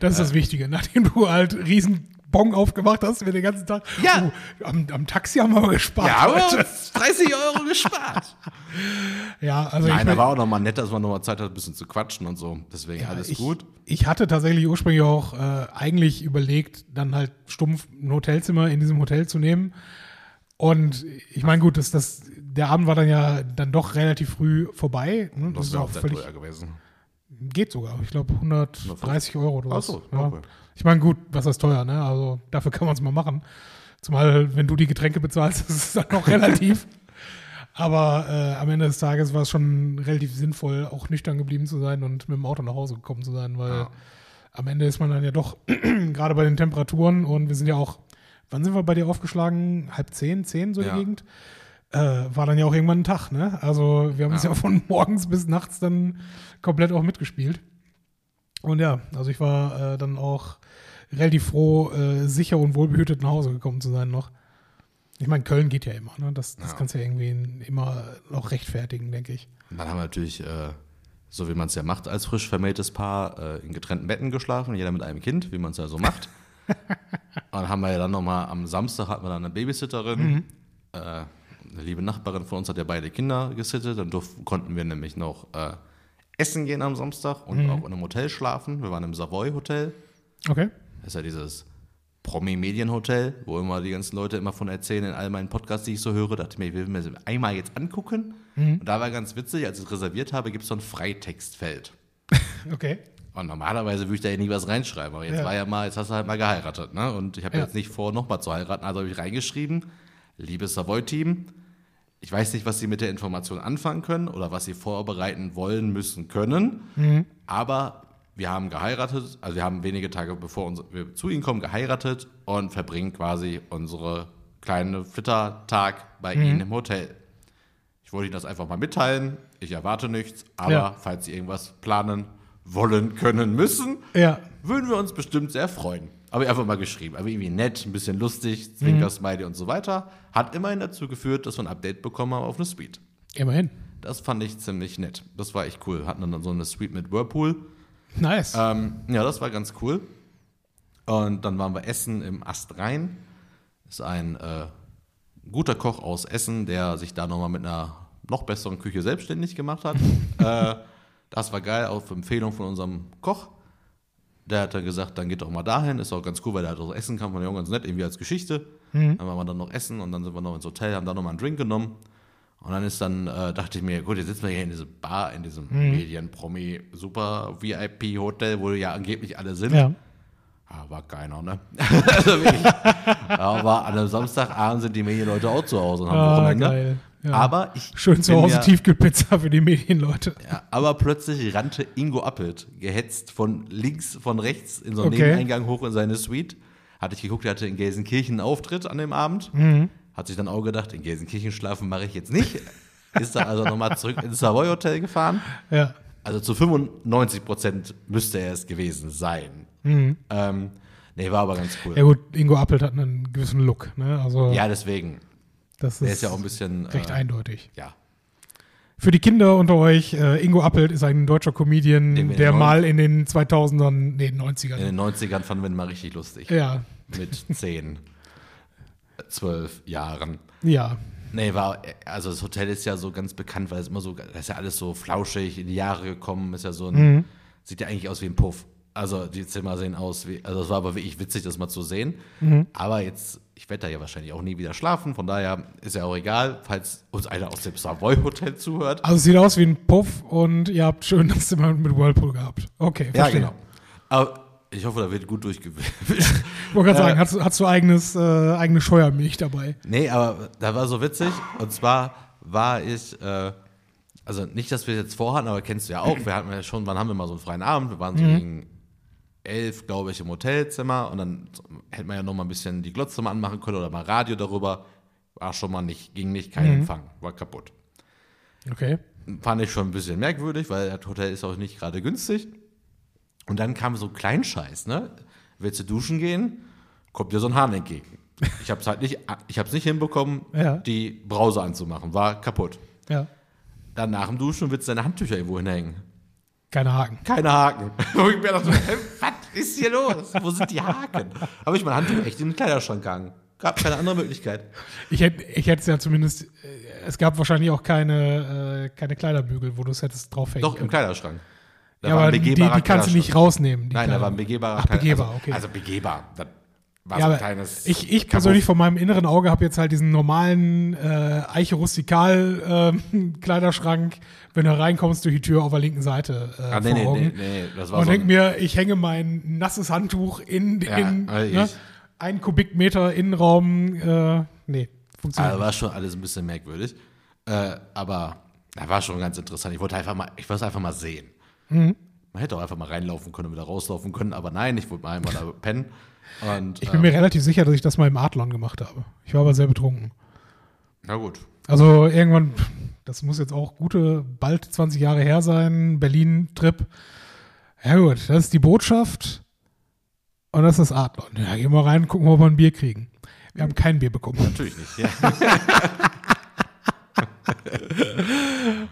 [SPEAKER 1] Das ist das Wichtige. Nachdem du halt riesen Bon aufgemacht hast, wir den ganzen Tag.
[SPEAKER 2] Ja.
[SPEAKER 1] Oh, am, am Taxi haben wir aber gespart.
[SPEAKER 2] Ja, aber
[SPEAKER 1] heute.
[SPEAKER 2] 30 Euro gespart.
[SPEAKER 1] ja, also ich
[SPEAKER 2] Nein, da war auch nochmal nett, dass man nochmal Zeit hat, ein bisschen zu quatschen und so. Deswegen alles
[SPEAKER 1] ich,
[SPEAKER 2] gut.
[SPEAKER 1] Ich hatte tatsächlich ursprünglich auch äh, eigentlich überlegt, dann halt stumpf ein Hotelzimmer in diesem Hotel zu nehmen. Und ich meine, gut, das, das, der Abend war dann ja dann doch relativ früh vorbei. Ne?
[SPEAKER 2] Das
[SPEAKER 1] ist
[SPEAKER 2] wäre
[SPEAKER 1] auch völlig,
[SPEAKER 2] teuer gewesen.
[SPEAKER 1] geht sogar. Ich glaube 130 Euro oder was.
[SPEAKER 2] Ach so,
[SPEAKER 1] ja.
[SPEAKER 2] okay.
[SPEAKER 1] Ich meine, gut, was ist teuer, ne? Also dafür kann man es mal machen. Zumal, wenn du die Getränke bezahlst, ist es dann noch relativ. Aber äh, am Ende des Tages war es schon relativ sinnvoll, auch nüchtern geblieben zu sein und mit dem Auto nach Hause gekommen zu sein, weil
[SPEAKER 2] Ja.
[SPEAKER 1] am Ende ist man dann ja doch, gerade bei den Temperaturen und wir sind ja auch, wann sind wir bei dir aufgeschlagen? Halb zehn, zehn so
[SPEAKER 2] Ja.
[SPEAKER 1] die Gegend? Äh, war dann ja auch irgendwann ein Tag, ne? Also wir haben
[SPEAKER 2] Ja.
[SPEAKER 1] ja von morgens bis nachts dann komplett auch mitgespielt. Und ja, also ich war äh, dann auch relativ froh, äh, sicher und wohlbehütet nach Hause gekommen zu sein noch. Ich meine, Köln geht ja immer, ne? Das, das
[SPEAKER 2] Ja.
[SPEAKER 1] kannst du ja irgendwie immer noch rechtfertigen, denke ich.
[SPEAKER 2] Und dann haben wir natürlich, äh, so wie man es ja macht als frisch vermähltes Paar, äh, in getrennten Betten geschlafen, jeder mit einem Kind, wie man es ja so macht. und dann haben wir ja dann nochmal am Samstag hatten wir dann eine Babysitterin. Äh, eine liebe Nachbarin von uns hat ja beide Kinder gesittet. Dann durften, konnten wir nämlich noch äh, essen gehen am Samstag und auch in einem Hotel schlafen. Wir waren im Savoy Hotel.
[SPEAKER 1] Okay.
[SPEAKER 2] Das ist ja dieses Promi-Medienhotel, wo immer die ganzen Leute immer von erzählen in all meinen Podcasts, die ich so höre. Da dachte ich mir, ich will mir das einmal jetzt angucken. Und da war ganz witzig, als ich es reserviert habe, gibt es so ein Freitextfeld.
[SPEAKER 1] Okay.
[SPEAKER 2] Und normalerweise würde ich da ja nie was reinschreiben. Aber jetzt
[SPEAKER 1] Ja.
[SPEAKER 2] war ja mal, jetzt hast du halt mal geheiratet. Ne? Und ich habe
[SPEAKER 1] Ja.
[SPEAKER 2] jetzt nicht vor, nochmal zu heiraten. Also habe ich reingeschrieben, liebes Savoy-Team, ich weiß nicht, was Sie mit der Information anfangen können oder was Sie vorbereiten wollen, müssen, können. Aber wir haben geheiratet, also wir haben wenige Tage bevor wir zu Ihnen kommen, geheiratet und verbringen quasi unsere kleine Flittertag bei Ihnen im Hotel. Ich wollte Ihnen das einfach mal mitteilen. Ich erwarte nichts, aber
[SPEAKER 1] Ja.
[SPEAKER 2] falls Sie irgendwas planen wollen, können, müssen,
[SPEAKER 1] Ja.
[SPEAKER 2] würden wir uns bestimmt sehr freuen. Aber einfach mal geschrieben. Aber irgendwie nett, ein bisschen lustig, Zwinker, Smiley und so weiter. Hat immerhin dazu geführt, dass wir ein Update bekommen haben auf eine Suite.
[SPEAKER 1] Immerhin.
[SPEAKER 2] Das fand ich ziemlich nett. Das war echt cool. Hatten dann so eine Suite mit Whirlpool.
[SPEAKER 1] Nice.
[SPEAKER 2] Ähm, ja, das war ganz cool. Und dann waren wir essen im Astrein. Das ist ein äh, guter Koch aus Essen, der sich da nochmal mit einer noch besseren Küche selbstständig gemacht hat. äh, das war geil, auf Empfehlung von unserem Koch. Der hat dann gesagt, dann geht doch mal dahin. Ist auch ganz cool, weil der hat auch essen kann, fand ich auch ganz nett, irgendwie als Geschichte. Dann waren wir dann noch essen und dann sind wir noch ins Hotel, haben da nochmal einen Drink genommen. Und dann ist dann, äh, dachte ich mir, gut, jetzt sitzen wir hier in diesem Bar, in diesem Medien-Promi, super VIP-Hotel, wo ja angeblich alle sind.
[SPEAKER 1] ja.
[SPEAKER 2] Ah, war keiner, ne? also wirklich. Aber an einem Samstagabend sind die Medienleute auch zu Hause und haben
[SPEAKER 1] Ah,
[SPEAKER 2] Wochenende.
[SPEAKER 1] geil. Ja.
[SPEAKER 2] Aber ich
[SPEAKER 1] Schön zu Hause
[SPEAKER 2] ja,
[SPEAKER 1] Tiefkühlpizza für die Medienleute.
[SPEAKER 2] ja, aber plötzlich rannte Ingo Appelt, gehetzt von links, von rechts in so einen
[SPEAKER 1] Okay.
[SPEAKER 2] Nebeneingang hoch in seine Suite. Hatte ich geguckt, er hatte in Gelsenkirchen einen Auftritt an dem Abend.
[SPEAKER 1] Mhm.
[SPEAKER 2] Hat sich dann auch gedacht, in Gelsenkirchen schlafen mache ich jetzt nicht. Ist dann also nochmal zurück ins Savoy Hotel gefahren.
[SPEAKER 1] Ja.
[SPEAKER 2] Also zu 95 Prozent müsste er es gewesen sein. Ähm, nee, war aber ganz cool.
[SPEAKER 1] Mhm. Ja gut, Ingo Appelt hat einen gewissen Look. Ne? Also
[SPEAKER 2] Ja, deswegen.
[SPEAKER 1] Das
[SPEAKER 2] Der
[SPEAKER 1] ist,
[SPEAKER 2] ist ja auch ein bisschen.
[SPEAKER 1] recht
[SPEAKER 2] äh,
[SPEAKER 1] eindeutig.
[SPEAKER 2] Ja.
[SPEAKER 1] Für die Kinder unter euch, äh, Ingo Appelt ist ein deutscher Comedian, der mal in den 2000ern, nee, 90ern.
[SPEAKER 2] In den 90ern fanden wir ihn mal richtig lustig.
[SPEAKER 1] ja,
[SPEAKER 2] Mit 10, 12 Jahren.
[SPEAKER 1] ja.
[SPEAKER 2] Nee, war, also das Hotel ist ja so ganz bekannt, weil es immer so, das ist ja alles so flauschig in die Jahre gekommen, ist ja so ein,
[SPEAKER 1] Mhm.
[SPEAKER 2] sieht ja eigentlich aus wie ein Puff. Also die Zimmer sehen aus wie, also es war aber wirklich witzig, das mal zu sehen.
[SPEAKER 1] Mhm.
[SPEAKER 2] Aber jetzt, ich werde da ja wahrscheinlich auch nie wieder schlafen, von daher ist ja auch egal, falls uns einer aus dem Savoy Hotel zuhört.
[SPEAKER 1] Also es sieht aus wie ein Puff und ihr habt schön das Zimmer mit Whirlpool gehabt. Okay,
[SPEAKER 2] Ja,
[SPEAKER 1] verstehe.
[SPEAKER 2] genau. Aber ich hoffe, da wird gut durchgewischt.
[SPEAKER 1] Ich wollte gerade sagen, hast, hast du eigenes, äh, eigene Scheuermilch dabei?
[SPEAKER 2] Nee, aber da war so witzig. Und zwar war ich, äh, also nicht, dass wir jetzt vorhatten, aber kennst du ja auch. Wir hatten ja schon, wann haben wir mal so einen freien Abend? Wir waren so gegen elf, glaube ich, im Hotelzimmer. Und dann hätte man ja noch mal ein bisschen die Glotze mal anmachen können oder mal Radio darüber. War schon mal nicht, ging nicht, kein Empfang, war kaputt.
[SPEAKER 1] Okay.
[SPEAKER 2] Fand ich schon ein bisschen merkwürdig, weil das Hotel ist auch nicht gerade günstig. Und dann kam so Kleinscheiß, ne? Willst du duschen gehen? Kommt dir so ein Hahn entgegen. Ich habe es halt nicht, ich habe es nicht hinbekommen,
[SPEAKER 1] Ja.
[SPEAKER 2] die Brause anzumachen. War kaputt.
[SPEAKER 1] Ja.
[SPEAKER 2] Dann nach dem Duschen willst du deine Handtücher irgendwo hinhängen.
[SPEAKER 1] Keine Haken.
[SPEAKER 2] Keine Haken. Wo ich mir dachte, was? ist hier los? Wo sind die Haken? Habe ich mein Handtuch echt in den Kleiderschrank gehangen. Gab keine andere Möglichkeit.
[SPEAKER 1] Ich hätte ich es ja zumindest, äh, es gab wahrscheinlich auch keine, äh, keine Kleiderbügel, wo du es hättest draufhängen
[SPEAKER 2] Doch, im. Kleiderschrank. Da
[SPEAKER 1] Ja, aber die, die kannst du nicht rausnehmen.
[SPEAKER 2] Nein, da war ein begehbarer
[SPEAKER 1] Ach, begehbar,
[SPEAKER 2] also,
[SPEAKER 1] okay.
[SPEAKER 2] Also begehbar. Das war
[SPEAKER 1] ja,
[SPEAKER 2] so ein kleines.
[SPEAKER 1] ich, ich persönlich von meinem inneren Auge habe jetzt halt diesen normalen äh, Eiche Rustikal ähm, Kleiderschrank, wenn du reinkommst durch die Tür auf der linken Seite äh,
[SPEAKER 2] Ah, nee, nee, nee, nee, das war
[SPEAKER 1] und
[SPEAKER 2] so
[SPEAKER 1] denk mir, ich hänge mein nasses Handtuch in
[SPEAKER 2] Ja,
[SPEAKER 1] den
[SPEAKER 2] also
[SPEAKER 1] ne,
[SPEAKER 2] ich-
[SPEAKER 1] ein Kubikmeter Innenraum. Äh, nee, funktioniert
[SPEAKER 2] also war schon alles ein bisschen merkwürdig. Äh, aber da war schon ganz interessant. Ich wollte einfach mal, ich wollte es einfach mal sehen.
[SPEAKER 1] Mhm.
[SPEAKER 2] Man hätte auch einfach mal reinlaufen können und wieder rauslaufen können, aber nein, ich wollte mal einmal da pennen. Und,
[SPEAKER 1] Ich bin
[SPEAKER 2] äh,
[SPEAKER 1] mir relativ sicher, dass ich das mal im Adlon gemacht habe. Ich war aber sehr betrunken.
[SPEAKER 2] na gut.
[SPEAKER 1] Also irgendwann, das muss jetzt auch gute, bald 20 Jahre her sein, Berlin-Trip. Ja gut, das ist die Botschaft und das ist das Adlon. Ja, gehen wir rein, gucken, ob wir ein Bier kriegen. Wir haben kein Bier bekommen.
[SPEAKER 2] Natürlich nicht. Ja.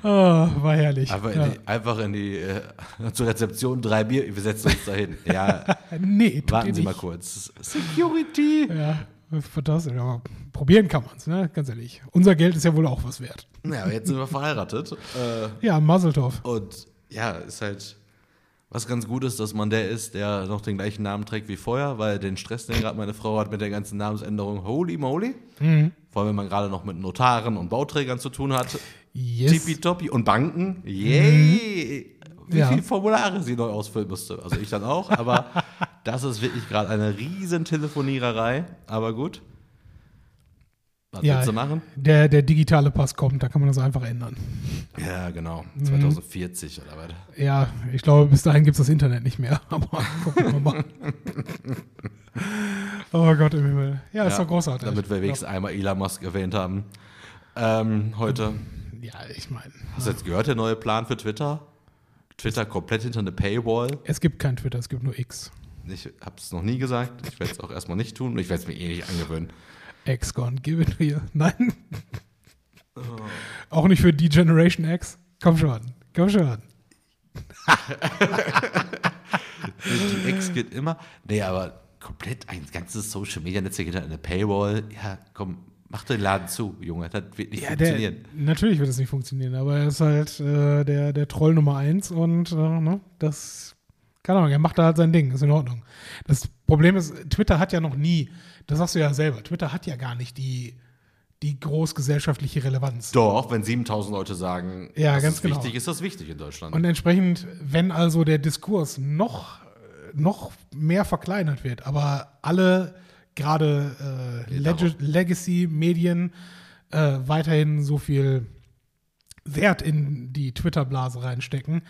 [SPEAKER 1] Oh, war herrlich.
[SPEAKER 2] Aber
[SPEAKER 1] ja.
[SPEAKER 2] einfach in die, äh, zur Rezeption drei Bier, wir setzen uns dahin. Ja,
[SPEAKER 1] Nee,
[SPEAKER 2] warten Sie mal
[SPEAKER 1] nicht.
[SPEAKER 2] kurz. Security.
[SPEAKER 1] Ja, fantastisch. Aber probieren kann man es, ne? ganz ehrlich. Unser Geld ist ja wohl auch was wert.
[SPEAKER 2] Ja, aber jetzt sind wir verheiratet. Äh,
[SPEAKER 1] Ja, Maseltorf.
[SPEAKER 2] Und ja, ist halt was ganz gut ist, dass man der ist, der noch den gleichen Namen trägt wie vorher, weil den Stress, den gerade meine Frau hat mit der ganzen Namensänderung, holy moly.
[SPEAKER 1] Mhm.
[SPEAKER 2] Vor allem, wenn man gerade noch mit Notaren und Bauträgern zu tun hat.
[SPEAKER 1] Yes.
[SPEAKER 2] Tippitoppi. Und Banken, yay! Wie
[SPEAKER 1] Ja.
[SPEAKER 2] viele Formulare sie neu ausfüllen musste. Also ich dann auch, aber das ist wirklich gerade eine riesen Telefoniererei. Aber gut. Was
[SPEAKER 1] Ja,
[SPEAKER 2] willst du machen?
[SPEAKER 1] der, der digitale Pass kommt, da kann man das einfach ändern.
[SPEAKER 2] Ja, genau.
[SPEAKER 1] Mhm.
[SPEAKER 2] 2040 oder was.
[SPEAKER 1] Ja, ich glaube, bis dahin gibt es das Internet nicht mehr. Aber gucken wir mal. oh Gott im Himmel. Ja, ist
[SPEAKER 2] Ja,
[SPEAKER 1] doch großartig.
[SPEAKER 2] Damit wir wenigstens einmal Elon Musk erwähnt haben. Ähm, heute.
[SPEAKER 1] Ja, ich meine,
[SPEAKER 2] Hast du jetzt gehört, der neue Plan für Twitter? Twitter komplett hinter eine Paywall.
[SPEAKER 1] es gibt kein Twitter, es gibt nur X.
[SPEAKER 2] Ich habe es noch nie gesagt. Ich werde es auch erstmal nicht tun. Ich werde es mir eh nicht angewöhnen.
[SPEAKER 1] X gone, give it here. Nein. Auch nicht für die Generation X. Komm schon, komm schon.
[SPEAKER 2] Die Ex geht immer. Nee, aber komplett ein ganzes Social Media Netzwerk hinter eine Paywall. Ja, komm, mach den Laden zu, Junge. Das wird nicht
[SPEAKER 1] Ja, der,
[SPEAKER 2] funktionieren.
[SPEAKER 1] natürlich wird das nicht funktionieren, aber er ist halt äh, der, der Troll Nummer eins und äh, ne, das, keine Ahnung, er macht da halt sein Ding, ist in Ordnung. Das Problem ist, Twitter hat ja noch nie, das sagst du ja selber, Twitter hat ja gar nicht die, die großgesellschaftliche Relevanz.
[SPEAKER 2] Doch, wenn 7000 Leute sagen,
[SPEAKER 1] Ja,
[SPEAKER 2] das
[SPEAKER 1] ganz
[SPEAKER 2] ist
[SPEAKER 1] genau.
[SPEAKER 2] wichtig, ist das wichtig in Deutschland.
[SPEAKER 1] Und entsprechend, wenn also der Diskurs noch, noch mehr verkleinert wird, aber alle gerade äh, Leg Legacy-Medien äh, weiterhin so viel Wert in die Twitter-Blase reinstecken,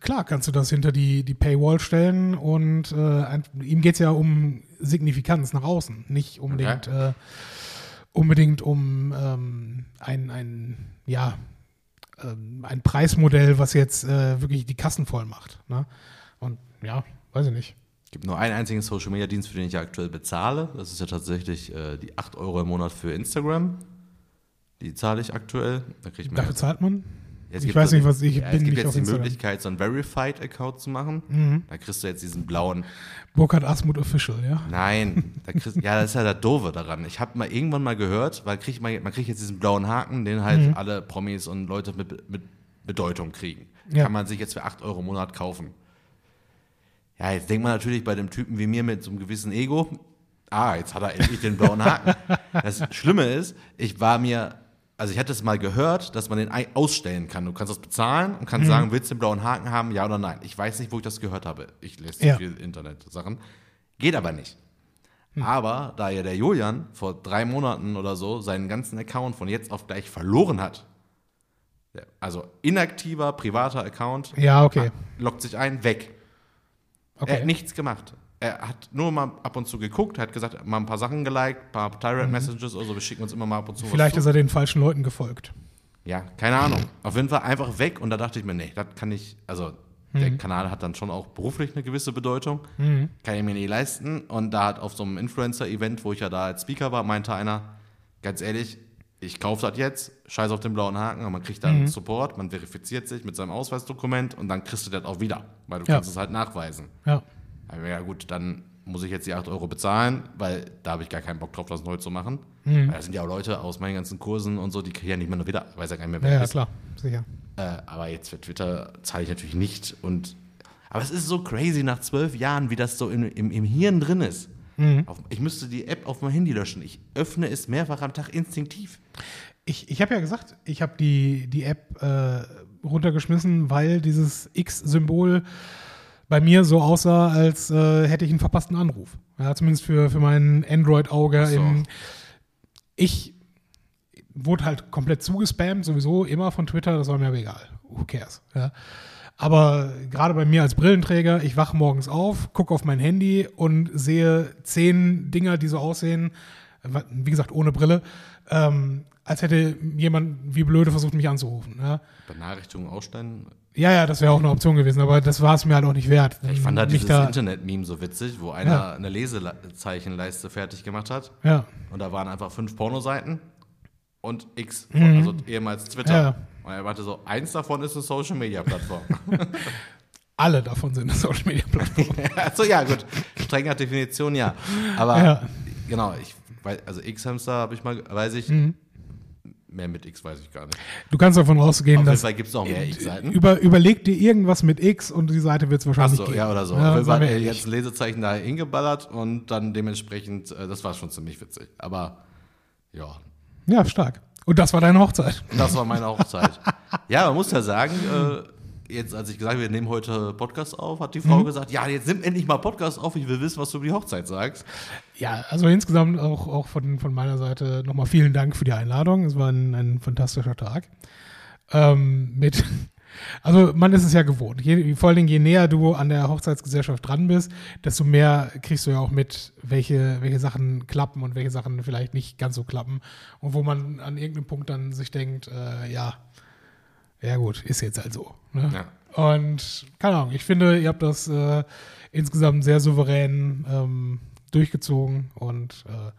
[SPEAKER 1] klar kannst du das hinter die, die Paywall stellen und äh, ihm geht es ja um Signifikanz nach außen, nicht unbedingt, äh, unbedingt um ähm, ein, ein, ja, ähm, ein Preismodell, was jetzt äh, wirklich die Kassen voll macht. Ne? Und ja, weiß ich nicht.
[SPEAKER 2] Es gibt nur einen einzigen Social Media Dienst, für den ich aktuell bezahle. Das ist ja tatsächlich äh, die 8 Euro im Monat für Instagram. Die zahle ich aktuell. Da kriegt man
[SPEAKER 1] Dafür zahlt man?
[SPEAKER 2] Jetzt
[SPEAKER 1] ich weiß
[SPEAKER 2] es-
[SPEAKER 1] nicht, was ich
[SPEAKER 2] ja,
[SPEAKER 1] bin
[SPEAKER 2] Es gibt jetzt die.
[SPEAKER 1] Mhm.
[SPEAKER 2] Möglichkeit, so einen Verified-Account zu machen. Da kriegst du jetzt diesen blauen.
[SPEAKER 1] Burkhard Asmuth Official, ja?
[SPEAKER 2] Nein, da kriegst, ja, das ist ja das Doofe daran. Ich habe mal irgendwann mal gehört, weil krieg man, man kriegt jetzt diesen blauen Haken, den halt
[SPEAKER 1] Mhm.
[SPEAKER 2] alle Promis und Leute mit, mit Bedeutung kriegen.
[SPEAKER 1] Ja.
[SPEAKER 2] Kann man sich jetzt für 8 Euro im Monat kaufen. Ja, jetzt denkt man natürlich bei dem Typen wie mir mit so einem gewissen Ego, ah, jetzt hat er endlich den blauen Haken. Das Schlimme ist, ich war mir, also ich hatte es mal gehört, dass man den ei- ausstellen kann. Du kannst das bezahlen und
[SPEAKER 1] Mhm.
[SPEAKER 2] kannst sagen, willst du den blauen Haken haben, ja oder nein. Ich weiß nicht, wo ich das gehört habe. Ich lese
[SPEAKER 1] Ja.
[SPEAKER 2] viel Internet-Sachen. Geht aber nicht.
[SPEAKER 1] Hm.
[SPEAKER 2] Aber da ja der Julian vor drei Monaten oder so seinen ganzen Account von jetzt auf gleich verloren hat, also inaktiver privater Account,
[SPEAKER 1] Ja, okay.
[SPEAKER 2] lockt sich ein, weg. Er
[SPEAKER 1] okay.
[SPEAKER 2] hat nichts gemacht. Er hat nur mal ab und zu geguckt, hat gesagt, mal ein paar Sachen geliked, ein paar Tyrant-Messages oder so, wir schicken uns immer mal ab und zu
[SPEAKER 1] Mhm. Vielleicht ist er den falschen Leuten gefolgt.
[SPEAKER 2] Ja, keine Ahnung. Auf jeden Fall einfach weg und da dachte ich mir, nee, das kann ich, also der Kanal hat dann schon auch beruflich eine gewisse Bedeutung, kann ich mir nie leisten und da hat auf so einem Influencer-Event, wo ich ja da als Speaker war, meinte einer, ganz ehrlich, ich kaufe das jetzt, scheiß auf den blauen Haken, aber man kriegt dann Support, man verifiziert sich mit seinem Ausweisdokument und dann kriegst du das auch wieder, weil du
[SPEAKER 1] Ja.
[SPEAKER 2] kannst es halt nachweisen.
[SPEAKER 1] Ja.
[SPEAKER 2] Ja gut, dann muss ich jetzt die 8 Euro bezahlen, weil da habe ich gar keinen Bock drauf, das neu zu machen.
[SPEAKER 1] Mhm.
[SPEAKER 2] Weil da sind ja auch Leute aus meinen ganzen Kursen und so, die kriegen ja nicht mehr nur wieder, weiß ja gar nicht mehr, wer
[SPEAKER 1] Ja, ja,
[SPEAKER 2] ist.
[SPEAKER 1] klar, sicher.
[SPEAKER 2] Äh, aber jetzt für Twitter zahle ich natürlich nicht. Und, aber es ist so crazy nach zwölf Jahren, wie das so im, im, im Hirn drin ist.
[SPEAKER 1] Mhm.
[SPEAKER 2] Auf, ich müsste die App auf mein Handy löschen. Ich öffne es mehrfach am Tag instinktiv.
[SPEAKER 1] Ich, ich habe ja gesagt, ich habe die, die App äh, runtergeschmissen, weil dieses X-Symbol bei mir so aussah, als äh, hätte ich einen verpassten Anruf. Ja, zumindest für, für mein Android-Auge.
[SPEAKER 2] So.
[SPEAKER 1] Ich wurde halt komplett zugespammt, sowieso immer von Twitter, das war mir aber egal. Who cares? Ja. Aber gerade bei mir als Brillenträger, ich wache morgens auf, gucke auf mein Handy und sehe zehn Dinger, die so aussehen, wie gesagt, ohne Brille, ähm, als hätte jemand wie blöde versucht, mich anzurufen. Ja,
[SPEAKER 2] Benachrichtigungen ausstellen.
[SPEAKER 1] Ja, ja das wäre auch eine Option gewesen, aber das war es mir halt auch nicht wert.
[SPEAKER 2] Ich fand halt dieses
[SPEAKER 1] da,
[SPEAKER 2] Internet-Meme so witzig, wo einer
[SPEAKER 1] Ja.
[SPEAKER 2] eine Lesezeichenleiste fertig gemacht hat.
[SPEAKER 1] Ja,
[SPEAKER 2] Und da waren einfach fünf Pornoseiten und X, von, also ehemals Twitter.
[SPEAKER 1] Mhm. Ja.
[SPEAKER 2] Und er meinte so, eins davon ist eine Social-Media-Plattform.
[SPEAKER 1] alle davon sind eine Social Media Plattform.
[SPEAKER 2] Achso, ja, gut. Strenger Definition, ja. Aber
[SPEAKER 1] Ja.
[SPEAKER 2] genau, ich weiß, also X-Hamster habe ich mal, weiß ich.
[SPEAKER 1] Mhm.
[SPEAKER 2] Mehr mit X weiß ich gar nicht.
[SPEAKER 1] Du kannst davon ausgehen,
[SPEAKER 2] Auf
[SPEAKER 1] dass
[SPEAKER 2] Fall gibt es noch mehr X-Seiten.
[SPEAKER 1] über, überleg dir irgendwas mit X und die Seite wird es wahrscheinlich
[SPEAKER 2] Achso, ja, oder so.
[SPEAKER 1] Ja,
[SPEAKER 2] Auf
[SPEAKER 1] wir ehrlich.
[SPEAKER 2] jetzt ein Lesezeichen da hingeballert und dann dementsprechend, äh, das war schon ziemlich witzig. Aber ja,
[SPEAKER 1] Ja, stark. Und das war deine Hochzeit.
[SPEAKER 2] das war meine Hochzeit. ja, man muss ja sagen, äh, jetzt als ich gesagt habe, wir nehmen heute Podcast auf, hat die Frau
[SPEAKER 1] Mhm.
[SPEAKER 2] gesagt, ja, jetzt nimm endlich mal Podcast auf, ich will wissen, was du über die Hochzeit sagst.
[SPEAKER 1] Ja, also insgesamt auch, auch von, von meiner Seite nochmal vielen Dank für die Einladung. Es war ein, ein fantastischer Tag. Ähm, mit, also man ist es ja gewohnt. Je, vor allen Dingen, je näher du an der Hochzeitsgesellschaft dran bist, desto mehr kriegst du ja auch mit, welche, welche Sachen klappen und welche Sachen vielleicht nicht ganz so klappen. Und wo man an irgendeinem Punkt dann sich denkt, äh, ja, ja gut, ist jetzt halt so. Ne?
[SPEAKER 2] Ja.
[SPEAKER 1] Und keine Ahnung, ich finde, ihr habt das äh, insgesamt sehr souverän ähm, durchgezogen und äh,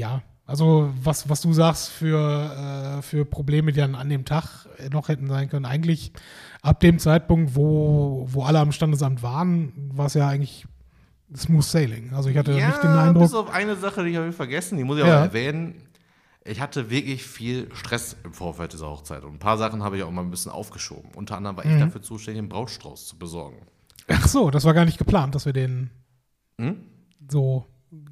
[SPEAKER 1] ja, also was, was du sagst für, äh, für Probleme, die dann an dem Tag noch hätten sein können, eigentlich ab dem Zeitpunkt, wo, wo alle am Standesamt waren, war es ja eigentlich smooth sailing. Also ich hatte
[SPEAKER 2] ja,
[SPEAKER 1] nicht den Eindruck.
[SPEAKER 2] bis auf eine Sache, die habe ich vergessen, die muss ich
[SPEAKER 1] Ja.
[SPEAKER 2] aber erwähnen. Ich hatte wirklich viel Stress im Vorfeld dieser Hochzeit und ein paar Sachen habe ich auch mal ein bisschen aufgeschoben. Unter anderem war ich
[SPEAKER 1] Mhm.
[SPEAKER 2] dafür zuständig, einen Brautstrauß zu besorgen.
[SPEAKER 1] Ach so, das war gar nicht geplant, dass wir den
[SPEAKER 2] Hm?
[SPEAKER 1] so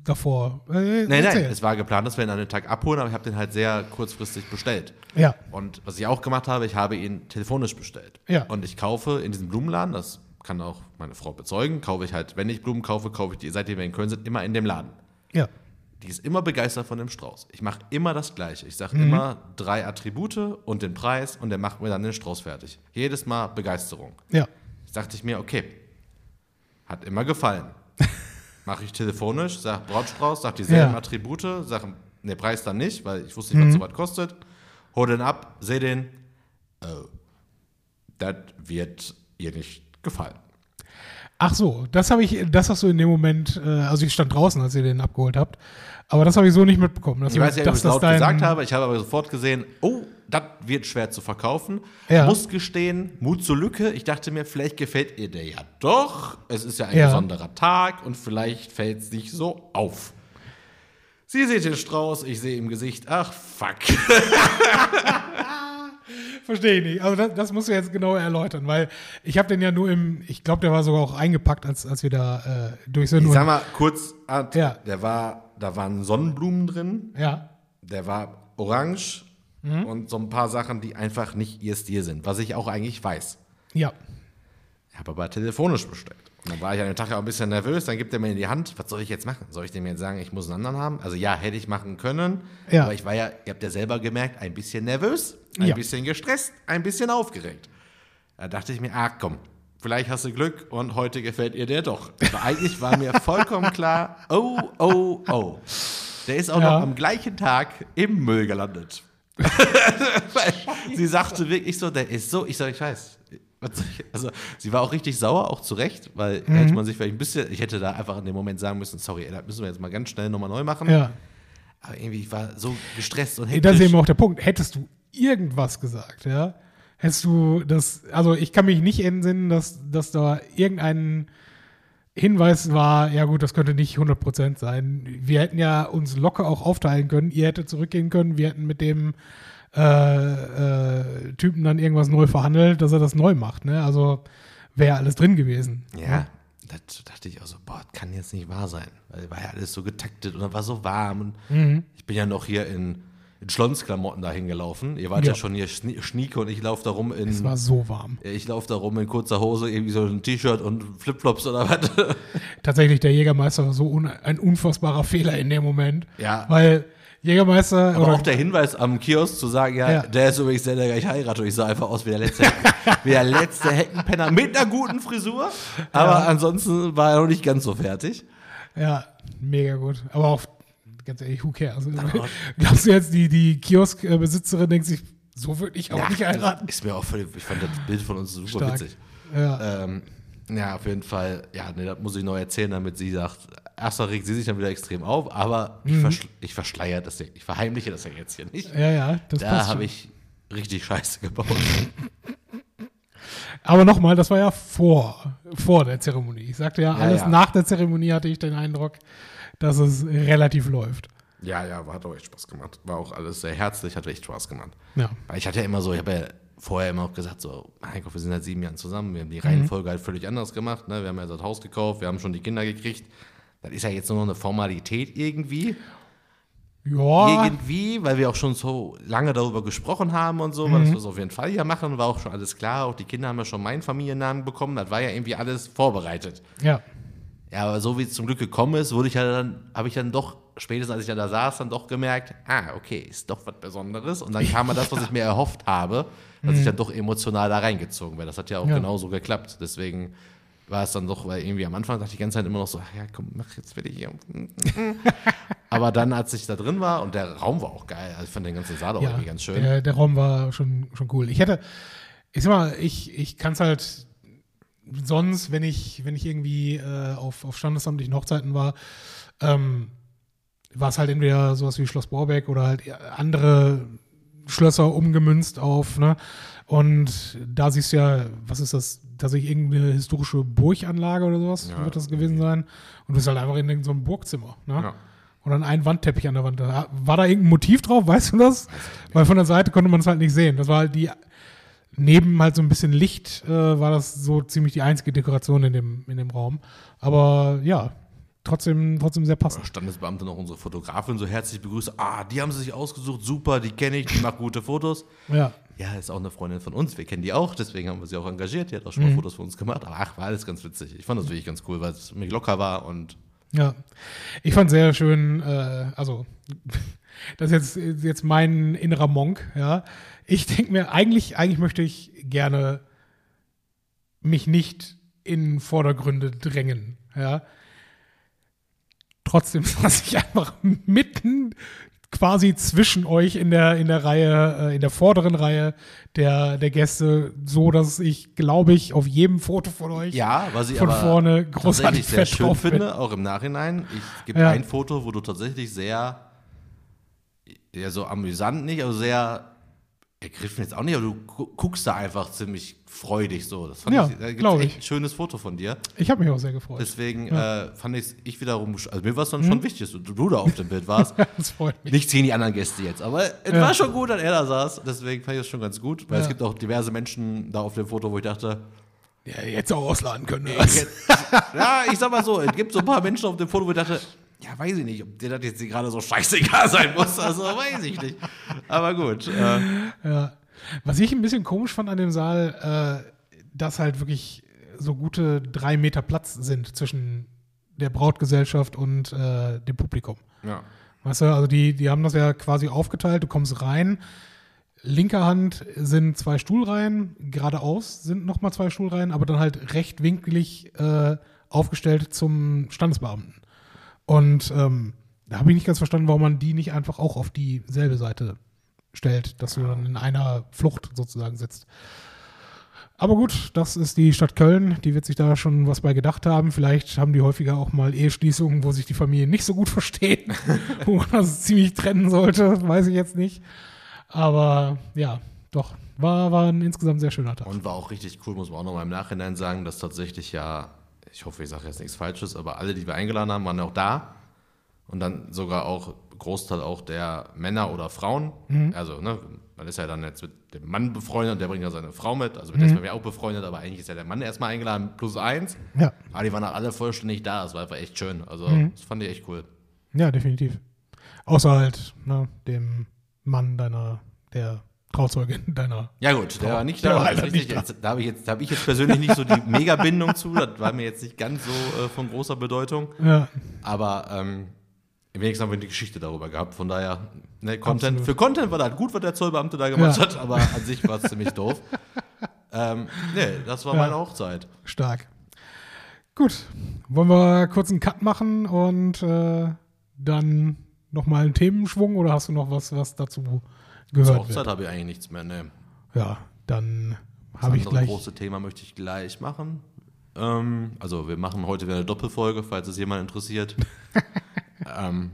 [SPEAKER 1] davor. Äh,
[SPEAKER 2] Nein, nein,
[SPEAKER 1] erzähl.
[SPEAKER 2] es war geplant, dass wir ihn an den Tag abholen, aber ich habe den halt sehr kurzfristig bestellt.
[SPEAKER 1] Ja,
[SPEAKER 2] Und was ich auch gemacht habe, ich habe ihn telefonisch bestellt.
[SPEAKER 1] Ja.
[SPEAKER 2] Und ich kaufe in diesem Blumenladen, das kann auch meine Frau bezeugen, kaufe ich halt, wenn ich Blumen kaufe, kaufe ich die, seitdem wir in Köln sind, immer in dem Laden.
[SPEAKER 1] ja.
[SPEAKER 2] Die ist immer begeistert von dem Strauß. Ich mache immer das Gleiche. Ich sage
[SPEAKER 1] Mhm.
[SPEAKER 2] immer drei Attribute und den Preis und der macht mir dann den Strauß fertig. Jedes Mal Begeisterung.
[SPEAKER 1] Ja.
[SPEAKER 2] Jetzt dachte ich mir, okay, hat immer gefallen. Mache ich telefonisch, sag Brautstrauß, sag dieselben
[SPEAKER 1] Ja.
[SPEAKER 2] Attribute, sag den Preis dann nicht, weil ich wusste nicht, was so was kostet. Hol den ab, seh den, oh, das wird ihr nicht gefallen.
[SPEAKER 1] Ach so, das habe ich, das hast du in dem Moment, äh, also ich stand draußen, als ihr den abgeholt habt, aber das habe ich so nicht mitbekommen. Dass
[SPEAKER 2] Ich weiß nicht, ob ich
[SPEAKER 1] dass
[SPEAKER 2] es laut
[SPEAKER 1] dein-
[SPEAKER 2] gesagt habe, ich habe aber sofort gesehen, oh, das wird schwer zu verkaufen.
[SPEAKER 1] Ja.
[SPEAKER 2] Muss gestehen, Mut zur Lücke. Ich dachte mir, vielleicht gefällt ihr der ja doch. Es ist ja ein
[SPEAKER 1] Ja.
[SPEAKER 2] besonderer Tag und vielleicht fällt es nicht so auf. Sie sieht den Strauß, ich sehe im Gesicht, ach fuck.
[SPEAKER 1] Verstehe ich nicht. Also das, das musst du jetzt genau erläutern, weil ich habe den ja nur im, ich glaube, der war sogar auch eingepackt, als, als wir da äh, durch sind.
[SPEAKER 2] Ich sag mal kurz, Art,
[SPEAKER 1] Ja.
[SPEAKER 2] der war, da waren Sonnenblumen drin,
[SPEAKER 1] ja,
[SPEAKER 2] der war orange
[SPEAKER 1] Mhm.
[SPEAKER 2] und so ein paar Sachen, die einfach nicht ihr Stil sind, was ich auch eigentlich weiß.
[SPEAKER 1] ja,
[SPEAKER 2] Ich habe aber telefonisch bestellt. Dann war ich an dem Tag ja auch ein bisschen nervös. Dann gibt er mir in die Hand, was soll ich jetzt machen? Soll ich dem jetzt sagen, ich muss einen anderen haben? Also ja, hätte ich machen können.
[SPEAKER 1] Ja.
[SPEAKER 2] Aber ich war ja, ihr habt ja selber gemerkt, ein bisschen nervös, ein
[SPEAKER 1] Ja.
[SPEAKER 2] bisschen gestresst, ein bisschen aufgeregt. Da dachte ich mir, ah komm, vielleicht hast du Glück und heute gefällt ihr der doch. Aber eigentlich war mir vollkommen klar, oh, oh, oh. Der ist auch
[SPEAKER 1] Ja.
[SPEAKER 2] noch am gleichen Tag im Müll gelandet. Sie sagte wirklich so, der ist so, ich sage, ich weiß. Also, sie war auch richtig sauer, auch zu Recht, weil
[SPEAKER 1] Mhm.
[SPEAKER 2] hätte man sich vielleicht ein bisschen, ich hätte da einfach in dem Moment sagen müssen, sorry, ey, das müssen wir jetzt mal ganz schnell nochmal neu machen.
[SPEAKER 1] ja.
[SPEAKER 2] Aber irgendwie, ich war so gestresst und
[SPEAKER 1] Das
[SPEAKER 2] hektisch.
[SPEAKER 1] ist eben auch der Punkt. Hättest du irgendwas gesagt, ja, hättest du das, also ich kann mich nicht entsinnen, dass, dass da irgendein, Hinweis war, ja gut, das könnte nicht 100% sein. Wir hätten ja uns locker auch aufteilen können. Ihr hättet zurückgehen können. Wir hätten mit dem äh, äh, Typen dann irgendwas neu verhandelt, dass er das neu macht. Ne? Also wäre alles drin gewesen.
[SPEAKER 2] Ja, das dachte ich auch so, boah, das kann jetzt nicht wahr sein. Weil war ja alles so getaktet und war so warm. Und
[SPEAKER 1] Mhm.
[SPEAKER 2] ich bin ja noch hier in, in Schlonsklamotten dahin gelaufen. Ihr wart ja,
[SPEAKER 1] Ja.
[SPEAKER 2] schon hier Schnie- Schnieke und ich laufe da rum in.
[SPEAKER 1] Es war so warm.
[SPEAKER 2] Ich laufe da rum in kurzer Hose, irgendwie so ein T-Shirt und Flipflops oder was.
[SPEAKER 1] Tatsächlich, der Jägermeister war so un ein unfassbarer Fehler in dem Moment.
[SPEAKER 2] Ja.
[SPEAKER 1] Weil Jägermeister.
[SPEAKER 2] Aber auch der Hinweis am Kiosk zu sagen, ja,
[SPEAKER 1] Ja.
[SPEAKER 2] der ist übrigens der, der gleich heiratet. Und ich sah einfach aus wie der letzte, wie der letzte Heckenpenner mit einer guten Frisur. Aber ansonsten war er noch nicht ganz so fertig.
[SPEAKER 1] Ja, mega gut. Aber auch, ganz ehrlich, who cares? Also, glaubst du jetzt, die, die Kioskbesitzerin denkt sich, so würde ich auch nicht heiraten?
[SPEAKER 2] ist mir auch völlig, ich fand das Bild von uns super
[SPEAKER 1] Stark.
[SPEAKER 2] witzig.
[SPEAKER 1] Ja.
[SPEAKER 2] Ähm, ja, auf jeden Fall, ja, nee, das muss ich noch erzählen, damit sie sagt, erstmal regt sie sich dann wieder extrem auf, aber
[SPEAKER 1] Mhm.
[SPEAKER 2] ich, verschle ich verschleiere das ja, ich verheimliche das ja jetzt hier nicht.
[SPEAKER 1] ja, ja, das
[SPEAKER 2] Da habe ich richtig Scheiße gebaut.
[SPEAKER 1] Aber nochmal, das war ja vor, vor der Zeremonie. Ich sagte ja,
[SPEAKER 2] Ja,
[SPEAKER 1] alles
[SPEAKER 2] ja.
[SPEAKER 1] nach der Zeremonie hatte ich den Eindruck, dass es relativ läuft.
[SPEAKER 2] ja, ja, hat auch echt Spaß gemacht. War auch alles sehr herzlich, hat echt Spaß gemacht.
[SPEAKER 1] Ja.
[SPEAKER 2] Weil ich hatte ja immer so, ich habe ja vorher immer auch gesagt, so, mein Gott, wir sind seit sieben Jahren zusammen, wir haben die Reihenfolge halt völlig anders gemacht, ne? wir haben ja das Haus gekauft, wir haben schon die Kinder gekriegt. Das ist ja jetzt nur noch eine Formalität irgendwie.
[SPEAKER 1] Ja,
[SPEAKER 2] Irgendwie, weil wir auch schon so lange darüber gesprochen haben und so, weil dass wir es auf jeden Fall hier machen, war auch schon alles klar. Auch die Kinder haben ja schon meinen Familiennamen bekommen, das war ja irgendwie alles vorbereitet.
[SPEAKER 1] ja.
[SPEAKER 2] Ja, aber so wie es zum Glück gekommen ist, wurde ich ja dann, habe ich dann doch, spätestens als ich dann da saß, dann doch gemerkt, ah, okay, ist doch was Besonderes. Und dann kam mal das, was ich mir erhofft habe, dass ich dann doch emotional da reingezogen werde. Das hat ja auch
[SPEAKER 1] Ja.
[SPEAKER 2] genauso geklappt. Deswegen war es dann doch, weil irgendwie am Anfang dachte ich die ganze Zeit immer noch so, ja, komm, mach jetzt ich hier. aber dann, als ich da drin war, und der Raum war auch geil, also ich fand den ganzen Saal auch
[SPEAKER 1] ja.
[SPEAKER 2] irgendwie ganz schön.
[SPEAKER 1] Der, der Raum war schon, schon cool. Ich hätte, ich sag mal, ich, ich kann es halt sonst, wenn ich, wenn ich irgendwie äh, auf, auf standesamtlichen Hochzeiten war, ähm, war es halt entweder sowas wie Schloss Borbeck oder halt andere Schlösser umgemünzt auf, ne? Und da siehst du ja, was ist das, tatsächlich irgendeine historische Burganlage oder sowas,
[SPEAKER 2] Ja.
[SPEAKER 1] wird das gewesen sein. Und du bist halt einfach in irgendeinem so einem Burgzimmer, ne?
[SPEAKER 2] Ja.
[SPEAKER 1] Und dann ein Wandteppich an der Wand. War da irgendein Motiv drauf, weißt du das? Weil von der Seite konnte man es halt nicht sehen. Das war halt die, neben halt so ein bisschen Licht, äh, war das so ziemlich die einzige Dekoration in dem, in dem Raum. Aber ja, trotzdem, trotzdem sehr passend.
[SPEAKER 2] Standesbeamte noch unsere Fotografin so herzlich begrüßt. Ah, die haben sie sich ausgesucht, super, die kenne ich, die macht gute Fotos.
[SPEAKER 1] Ja,
[SPEAKER 2] Ja, ist auch eine Freundin von uns, wir kennen die auch, deswegen haben wir sie auch engagiert. Die hat auch schon mal Fotos von uns gemacht. Aber ach, war alles ganz witzig. Ich fand das wirklich ganz cool, weil es mir locker war und
[SPEAKER 1] ja. Ich fand sehr schön, äh, also, das ist jetzt, jetzt mein innerer Monk, ja. Ich denke mir, eigentlich, eigentlich möchte ich gerne mich nicht in Vordergründe drängen, ja. Trotzdem saß ich einfach mitten quasi zwischen euch in der, in der Reihe, äh, in der vorderen Reihe der, der Gäste, so dass ich, glaube ich, auf jedem Foto von euch
[SPEAKER 2] ja, was ich
[SPEAKER 1] von
[SPEAKER 2] aber
[SPEAKER 1] vorne großartig
[SPEAKER 2] sehr schön
[SPEAKER 1] drauf bin.
[SPEAKER 2] finde, auch im Nachhinein. Ich gibt
[SPEAKER 1] Ja.
[SPEAKER 2] ein Foto, wo du tatsächlich sehr, ja, so amüsant nicht, aber sehr ergriffen jetzt auch nicht, aber du gu- guckst da einfach ziemlich freudig so. Das fand
[SPEAKER 1] Ja,
[SPEAKER 2] ich, da gibt's echt
[SPEAKER 1] ich.
[SPEAKER 2] ein schönes Foto von dir.
[SPEAKER 1] Ich habe mich auch sehr gefreut.
[SPEAKER 2] Deswegen äh, fand ich ich wiederum, also mir war es dann schon wichtig, dass du, du da auf dem Bild warst.
[SPEAKER 1] das freut mich.
[SPEAKER 2] Nichts gegen die anderen Gäste jetzt, aber es
[SPEAKER 1] Ja.
[SPEAKER 2] war schon gut, dass er da saß. Deswegen fand ich das schon ganz gut, weil
[SPEAKER 1] Ja.
[SPEAKER 2] es gibt auch diverse Menschen da auf dem Foto, wo ich dachte,
[SPEAKER 1] Ja, jetzt auch ausladen können.
[SPEAKER 2] ich, ja, ich sag mal so, es gibt so ein paar Menschen auf dem Foto, wo ich dachte, ja, weiß ich nicht, ob dir das jetzt gerade so scheißegal sein muss. Also weiß ich nicht. Aber gut. Äh,
[SPEAKER 1] Ja. Was ich ein bisschen komisch fand an dem Saal, äh, dass halt wirklich so gute drei Meter Platz sind zwischen der Brautgesellschaft und äh, dem Publikum.
[SPEAKER 2] ja.
[SPEAKER 1] Weißt du, also die, die haben das ja quasi aufgeteilt. Du kommst rein, linker Hand sind zwei Stuhlreihen, geradeaus sind nochmal zwei Stuhlreihen, aber dann halt rechtwinklig äh, aufgestellt zum Standesbeamten. Und ähm, da habe ich nicht ganz verstanden, warum man die nicht einfach auch auf dieselbe Seite stellt, dass du dann in einer Flucht sozusagen sitzt. Aber gut, das ist die Stadt Köln. Die wird sich da schon was bei gedacht haben. Vielleicht haben die häufiger auch mal Eheschließungen, wo sich die Familien nicht so gut verstehen, wo man das ziemlich trennen sollte, weiß ich jetzt nicht. Aber ja, doch, war, war ein insgesamt sehr schöner Tag.
[SPEAKER 2] Und war auch richtig cool, muss man auch noch mal im Nachhinein sagen, dass tatsächlich ja ich hoffe, ich sage jetzt nichts Falsches, aber alle, die wir eingeladen haben, waren auch da. Und dann sogar auch Großteil auch der Männer oder Frauen.
[SPEAKER 1] Mhm.
[SPEAKER 2] Also, ne, man ist ja dann jetzt mit dem Mann befreundet und der bringt ja seine Frau mit. Also
[SPEAKER 1] Mhm.
[SPEAKER 2] mit der sind wir auch befreundet, aber eigentlich ist ja der Mann erstmal eingeladen, plus eins.
[SPEAKER 1] Ja.
[SPEAKER 2] Aber die waren auch alle vollständig da. Das war einfach echt schön. Also,
[SPEAKER 1] Mhm.
[SPEAKER 2] das fand ich echt cool.
[SPEAKER 1] Ja, definitiv. Außer halt ne, dem Mann deiner, der Trauzeugin deiner.
[SPEAKER 2] Ja gut, der war nicht da.
[SPEAKER 1] war
[SPEAKER 2] richtig.
[SPEAKER 1] nicht da.
[SPEAKER 2] Da habe ich, jetzt- hab ich jetzt persönlich nicht so die Mega-Bindung zu. Das war mir jetzt nicht ganz so äh, von großer Bedeutung.
[SPEAKER 1] Ja,
[SPEAKER 2] Aber ähm, wenigstens haben wir die Geschichte darüber gehabt. Von daher, ne, Content.
[SPEAKER 1] Absolut.
[SPEAKER 2] Für Content war das gut, was der Zollbeamte da gemacht
[SPEAKER 1] Ja.
[SPEAKER 2] hat, aber an sich war es ziemlich doof. Ähm, ne, das war
[SPEAKER 1] Ja.
[SPEAKER 2] meine Hochzeit.
[SPEAKER 1] stark. Gut, wollen wir kurz einen Cut machen und äh, dann nochmal einen Themenschwung oder hast du noch was, was dazu
[SPEAKER 2] Zur
[SPEAKER 1] gehört
[SPEAKER 2] Hochzeit
[SPEAKER 1] wird?
[SPEAKER 2] habe ich eigentlich nichts mehr. Ne.
[SPEAKER 1] Ja, dann
[SPEAKER 2] Das
[SPEAKER 1] habe ich gleich.
[SPEAKER 2] große Thema möchte ich gleich machen. Ähm, also wir machen heute wieder eine Doppelfolge, falls es jemand interessiert. ähm,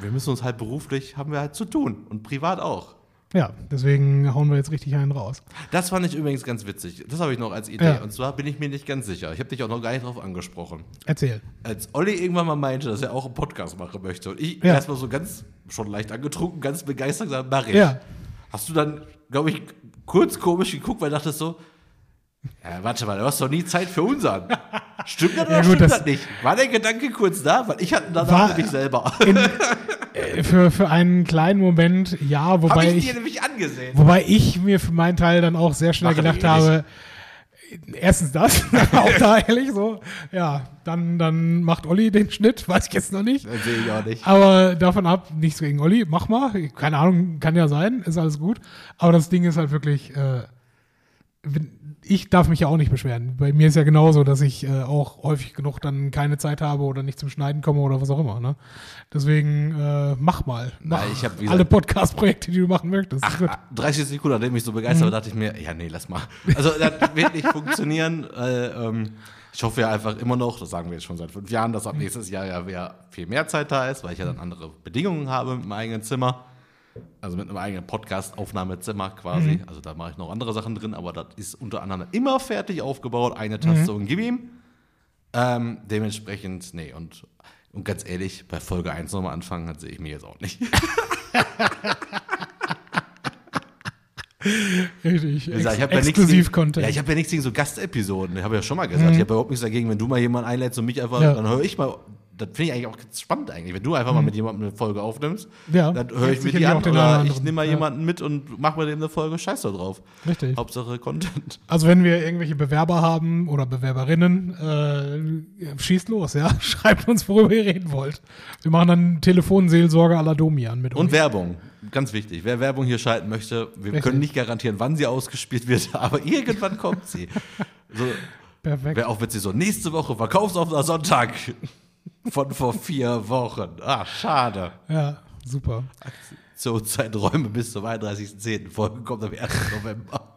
[SPEAKER 2] wir müssen uns halt beruflich, haben wir halt zu tun und privat auch.
[SPEAKER 1] Ja, deswegen hauen wir jetzt richtig einen raus.
[SPEAKER 2] Das fand ich übrigens ganz witzig. Das habe ich noch als Idee.
[SPEAKER 1] Ja.
[SPEAKER 2] Und zwar bin ich mir nicht ganz sicher. Ich habe dich auch noch gar nicht drauf angesprochen.
[SPEAKER 1] Erzähl.
[SPEAKER 2] Als Olli irgendwann mal meinte, dass er auch einen Podcast machen möchte und ich
[SPEAKER 1] Ja.
[SPEAKER 2] erstmal so ganz, schon leicht angetrunken, ganz begeistert gesagt, mach ich.
[SPEAKER 1] Ja.
[SPEAKER 2] Hast du dann, glaube ich, kurz komisch geguckt, weil dachtest so, ja, warte mal, du hast doch nie Zeit für unseren. Stimmt das oder
[SPEAKER 1] Ja, gut,
[SPEAKER 2] stimmt
[SPEAKER 1] das-
[SPEAKER 2] das, nicht? War der Gedanke kurz da? Weil ich hatte danach
[SPEAKER 1] War-
[SPEAKER 2] nämlich selber.
[SPEAKER 1] In, äh, für, für einen kleinen Moment, ja, wobei
[SPEAKER 2] ich
[SPEAKER 1] ich,
[SPEAKER 2] dir nämlich angesehen.
[SPEAKER 1] wobei ich mir für meinen Teil dann auch sehr schnell
[SPEAKER 2] Machen
[SPEAKER 1] gedacht
[SPEAKER 2] eh
[SPEAKER 1] habe, erstens das, auch da ehrlich so, ja, dann, dann macht Olli den Schnitt, weiß ich jetzt noch nicht.
[SPEAKER 2] Das sehe ich auch nicht.
[SPEAKER 1] Aber davon ab, nichts gegen Olli, mach mal. Keine Ahnung, kann ja sein, ist alles gut. Aber das Ding ist halt wirklich, äh, wenn- ich darf mich ja auch nicht beschweren. Bei mir ist ja genauso, dass ich äh, auch häufig genug dann keine Zeit habe oder nicht zum Schneiden komme oder was auch immer. Ne? Deswegen äh, mach mal. Mach
[SPEAKER 2] Nein, ich hab,
[SPEAKER 1] alle Podcast-Projekte, die du machen möchtest. Ist gut.
[SPEAKER 2] Ah, 30 Sekunden, nachdem ich so begeistert war, dachte ich mir, ja, nee, lass mal. Also, das wird nicht funktionieren. Äh, ähm, ich hoffe ja einfach immer noch, das sagen wir jetzt schon seit fünf Jahren, dass ab nächstes Jahr ja wieder viel mehr Zeit da ist, weil ich ja dann andere Bedingungen habe mit meinem eigenen Zimmer. Also mit einem eigenen Podcast-Aufnahmezimmer quasi. Also da mache ich noch andere Sachen drin, aber das ist unter anderem immer fertig aufgebaut. Eine Taste und gib ihm. Ähm, dementsprechend, nee, und, und ganz ehrlich, bei Folge 1 nochmal anfangen, das sehe ich mir jetzt auch nicht.
[SPEAKER 1] Richtig. Ex
[SPEAKER 2] ich ja nichts gegen-
[SPEAKER 1] Exklusiv-Content.
[SPEAKER 2] Ja, ich habe ja nichts gegen so Gastepisoden. Ich habe ja schon mal gesagt, ich habe überhaupt nichts dagegen, wenn du mal jemanden einlädst und mich einfach,
[SPEAKER 1] Ja.
[SPEAKER 2] dann höre ich mal. Das finde ich eigentlich auch spannend eigentlich, wenn du einfach mal mit jemandem eine Folge aufnimmst.
[SPEAKER 1] Ja,
[SPEAKER 2] dann höre ich mir
[SPEAKER 1] sicherlich
[SPEAKER 2] die
[SPEAKER 1] auch
[SPEAKER 2] an oder ich nehme mal
[SPEAKER 1] Ja.
[SPEAKER 2] jemanden mit und mache mit dem eine Folge. Scheiß da drauf.
[SPEAKER 1] Richtig.
[SPEAKER 2] Hauptsache Content.
[SPEAKER 1] Also wenn wir irgendwelche Bewerber haben oder Bewerberinnen, äh, schießt los, ja. Schreibt uns, worüber ihr reden wollt. Wir machen dann Telefonseelsorge à la Domian mit
[SPEAKER 2] Und
[SPEAKER 1] euch.
[SPEAKER 2] Werbung. Ganz wichtig. Wer Werbung hier schalten möchte, wir
[SPEAKER 1] Richtig.
[SPEAKER 2] können nicht garantieren, wann sie ausgespielt wird, aber irgendwann kommt sie. So,
[SPEAKER 1] Perfekt.
[SPEAKER 2] Wäre auch witzig so, nächste Woche Verkaufsoffener Sonntag von vor vier Wochen. Ah, schade.
[SPEAKER 1] Ja, super.
[SPEAKER 2] Aktionszeiträume bis zum 31.10. Folge kommt am 1. November.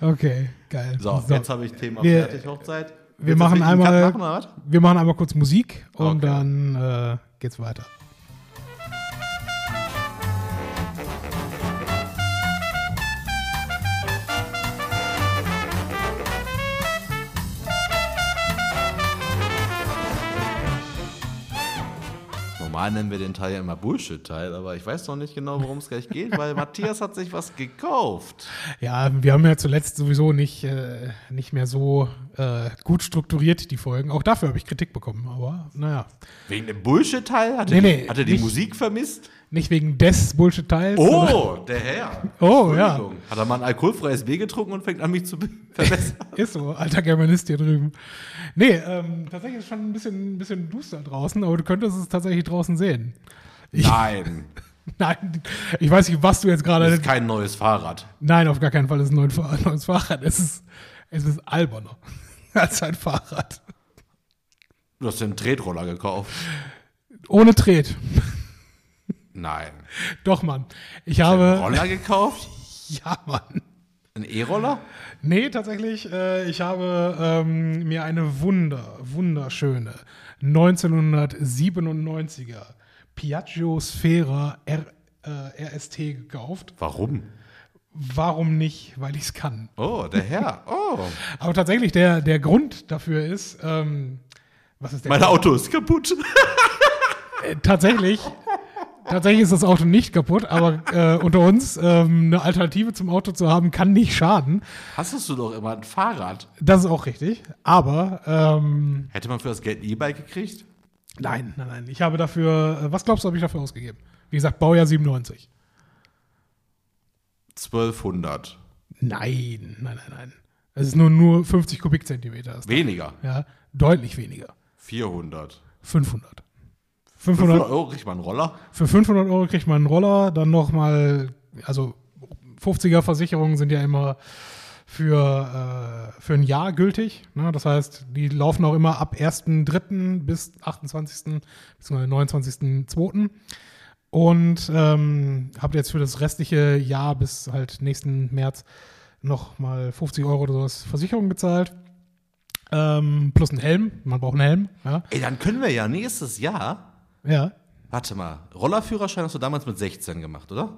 [SPEAKER 1] Okay, geil.
[SPEAKER 2] So, jetzt habe ich Thema
[SPEAKER 1] Wir-
[SPEAKER 2] fertig, Hochzeit.
[SPEAKER 1] wir
[SPEAKER 2] Willst
[SPEAKER 1] machen einmal-
[SPEAKER 2] Machen?
[SPEAKER 1] Wir machen einmal kurz Musik und
[SPEAKER 2] Okay.
[SPEAKER 1] dann äh, geht's weiter.
[SPEAKER 2] Normal nennen wir den Teil ja immer Bullshit-Teil, aber ich weiß noch nicht genau, worum es gleich geht, weil Matthias hat sich was gekauft.
[SPEAKER 1] Ja, wir haben ja zuletzt sowieso nicht, äh, nicht mehr so äh, gut strukturiert, die Folgen. Auch dafür habe ich Kritik bekommen, aber naja.
[SPEAKER 2] Wegen dem Bullshit-Teil? Hat,
[SPEAKER 1] Nee,
[SPEAKER 2] er die-
[SPEAKER 1] nee,
[SPEAKER 2] hat er die
[SPEAKER 1] nicht-
[SPEAKER 2] Musik vermisst?
[SPEAKER 1] Nicht wegen des Bullshit-Teils. sondern-
[SPEAKER 2] Oh, der Herr.
[SPEAKER 1] Oh, ja.
[SPEAKER 2] Hat er mal ein alkoholfreies Bier getrunken und fängt an, mich zu be- verbessern?
[SPEAKER 1] Ist so, alter Germanist hier drüben. Nee, ähm, tatsächlich ist schon ein bisschen, ein bisschen duster draußen, aber du könntest es tatsächlich draußen sehen. Ich,
[SPEAKER 2] Nein,
[SPEAKER 1] Nein, ich weiß nicht, was du jetzt
[SPEAKER 2] das
[SPEAKER 1] gerade.
[SPEAKER 2] ist kein neues Fahrrad.
[SPEAKER 1] Nein, auf gar keinen Fall ist es ein neues Fahrrad. Neues Fahrrad. Es ist, es ist alberner als ein Fahrrad.
[SPEAKER 2] Du hast dir einen Tretroller gekauft.
[SPEAKER 1] Ohne Tret.
[SPEAKER 2] Nein.
[SPEAKER 1] Doch, Mann. Ich
[SPEAKER 2] Einen
[SPEAKER 1] habe.
[SPEAKER 2] Roller gekauft?
[SPEAKER 1] Ja, Mann.
[SPEAKER 2] Ein E-Roller?
[SPEAKER 1] Nee, tatsächlich, äh, ich habe ähm, mir eine wunder, wunderschöne 1997er Piaggio Sfera R, äh, RST gekauft,
[SPEAKER 2] Warum?
[SPEAKER 1] Warum nicht? Weil ich es kann.
[SPEAKER 2] Oh, der Herr. Oh.
[SPEAKER 1] Aber tatsächlich, der, der Grund dafür ist, ähm, was ist der
[SPEAKER 2] Mein Auto ist kaputt.
[SPEAKER 1] Äh, tatsächlich, tatsächlich ist das Auto nicht kaputt, aber äh, unter uns ähm, eine Alternative zum Auto zu haben, kann nicht schaden.
[SPEAKER 2] Hast du doch immer ein Fahrrad?
[SPEAKER 1] Das ist auch richtig. Aber ähm,
[SPEAKER 2] Hätte man für das Geld ein E-Bike gekriegt?
[SPEAKER 1] nein, nein, nein. Ich habe dafür, äh, was glaubst du, habe ich dafür ausgegeben? Wie gesagt, Baujahr 97.
[SPEAKER 2] 1200.
[SPEAKER 1] Nein, nein, nein, nein. Es ist nur, nur 50 Kubikzentimeter. Ist das.
[SPEAKER 2] Weniger.
[SPEAKER 1] Ja, deutlich weniger.
[SPEAKER 2] 400.
[SPEAKER 1] 500.
[SPEAKER 2] 500
[SPEAKER 1] 500,
[SPEAKER 2] Euro kriegt man einen Roller?
[SPEAKER 1] für 500 Euro kriegt man einen Roller, dann nochmal, also 50er Versicherungen sind ja immer für, äh, für ein Jahr gültig. Ne? Das heißt, die laufen auch immer ab 1.3. bis 28. bzw. 29.2. Und ähm, habt jetzt für das restliche Jahr bis halt nächsten März nochmal 50 Euro oder sowas Versicherung gezahlt. Ähm, plus ein Helm. Man braucht einen Helm. Ja.
[SPEAKER 2] Ey, dann können wir ja nächstes Jahr.
[SPEAKER 1] Ja.
[SPEAKER 2] Warte mal, Rollerführerschein hast du damals mit 16 gemacht, oder?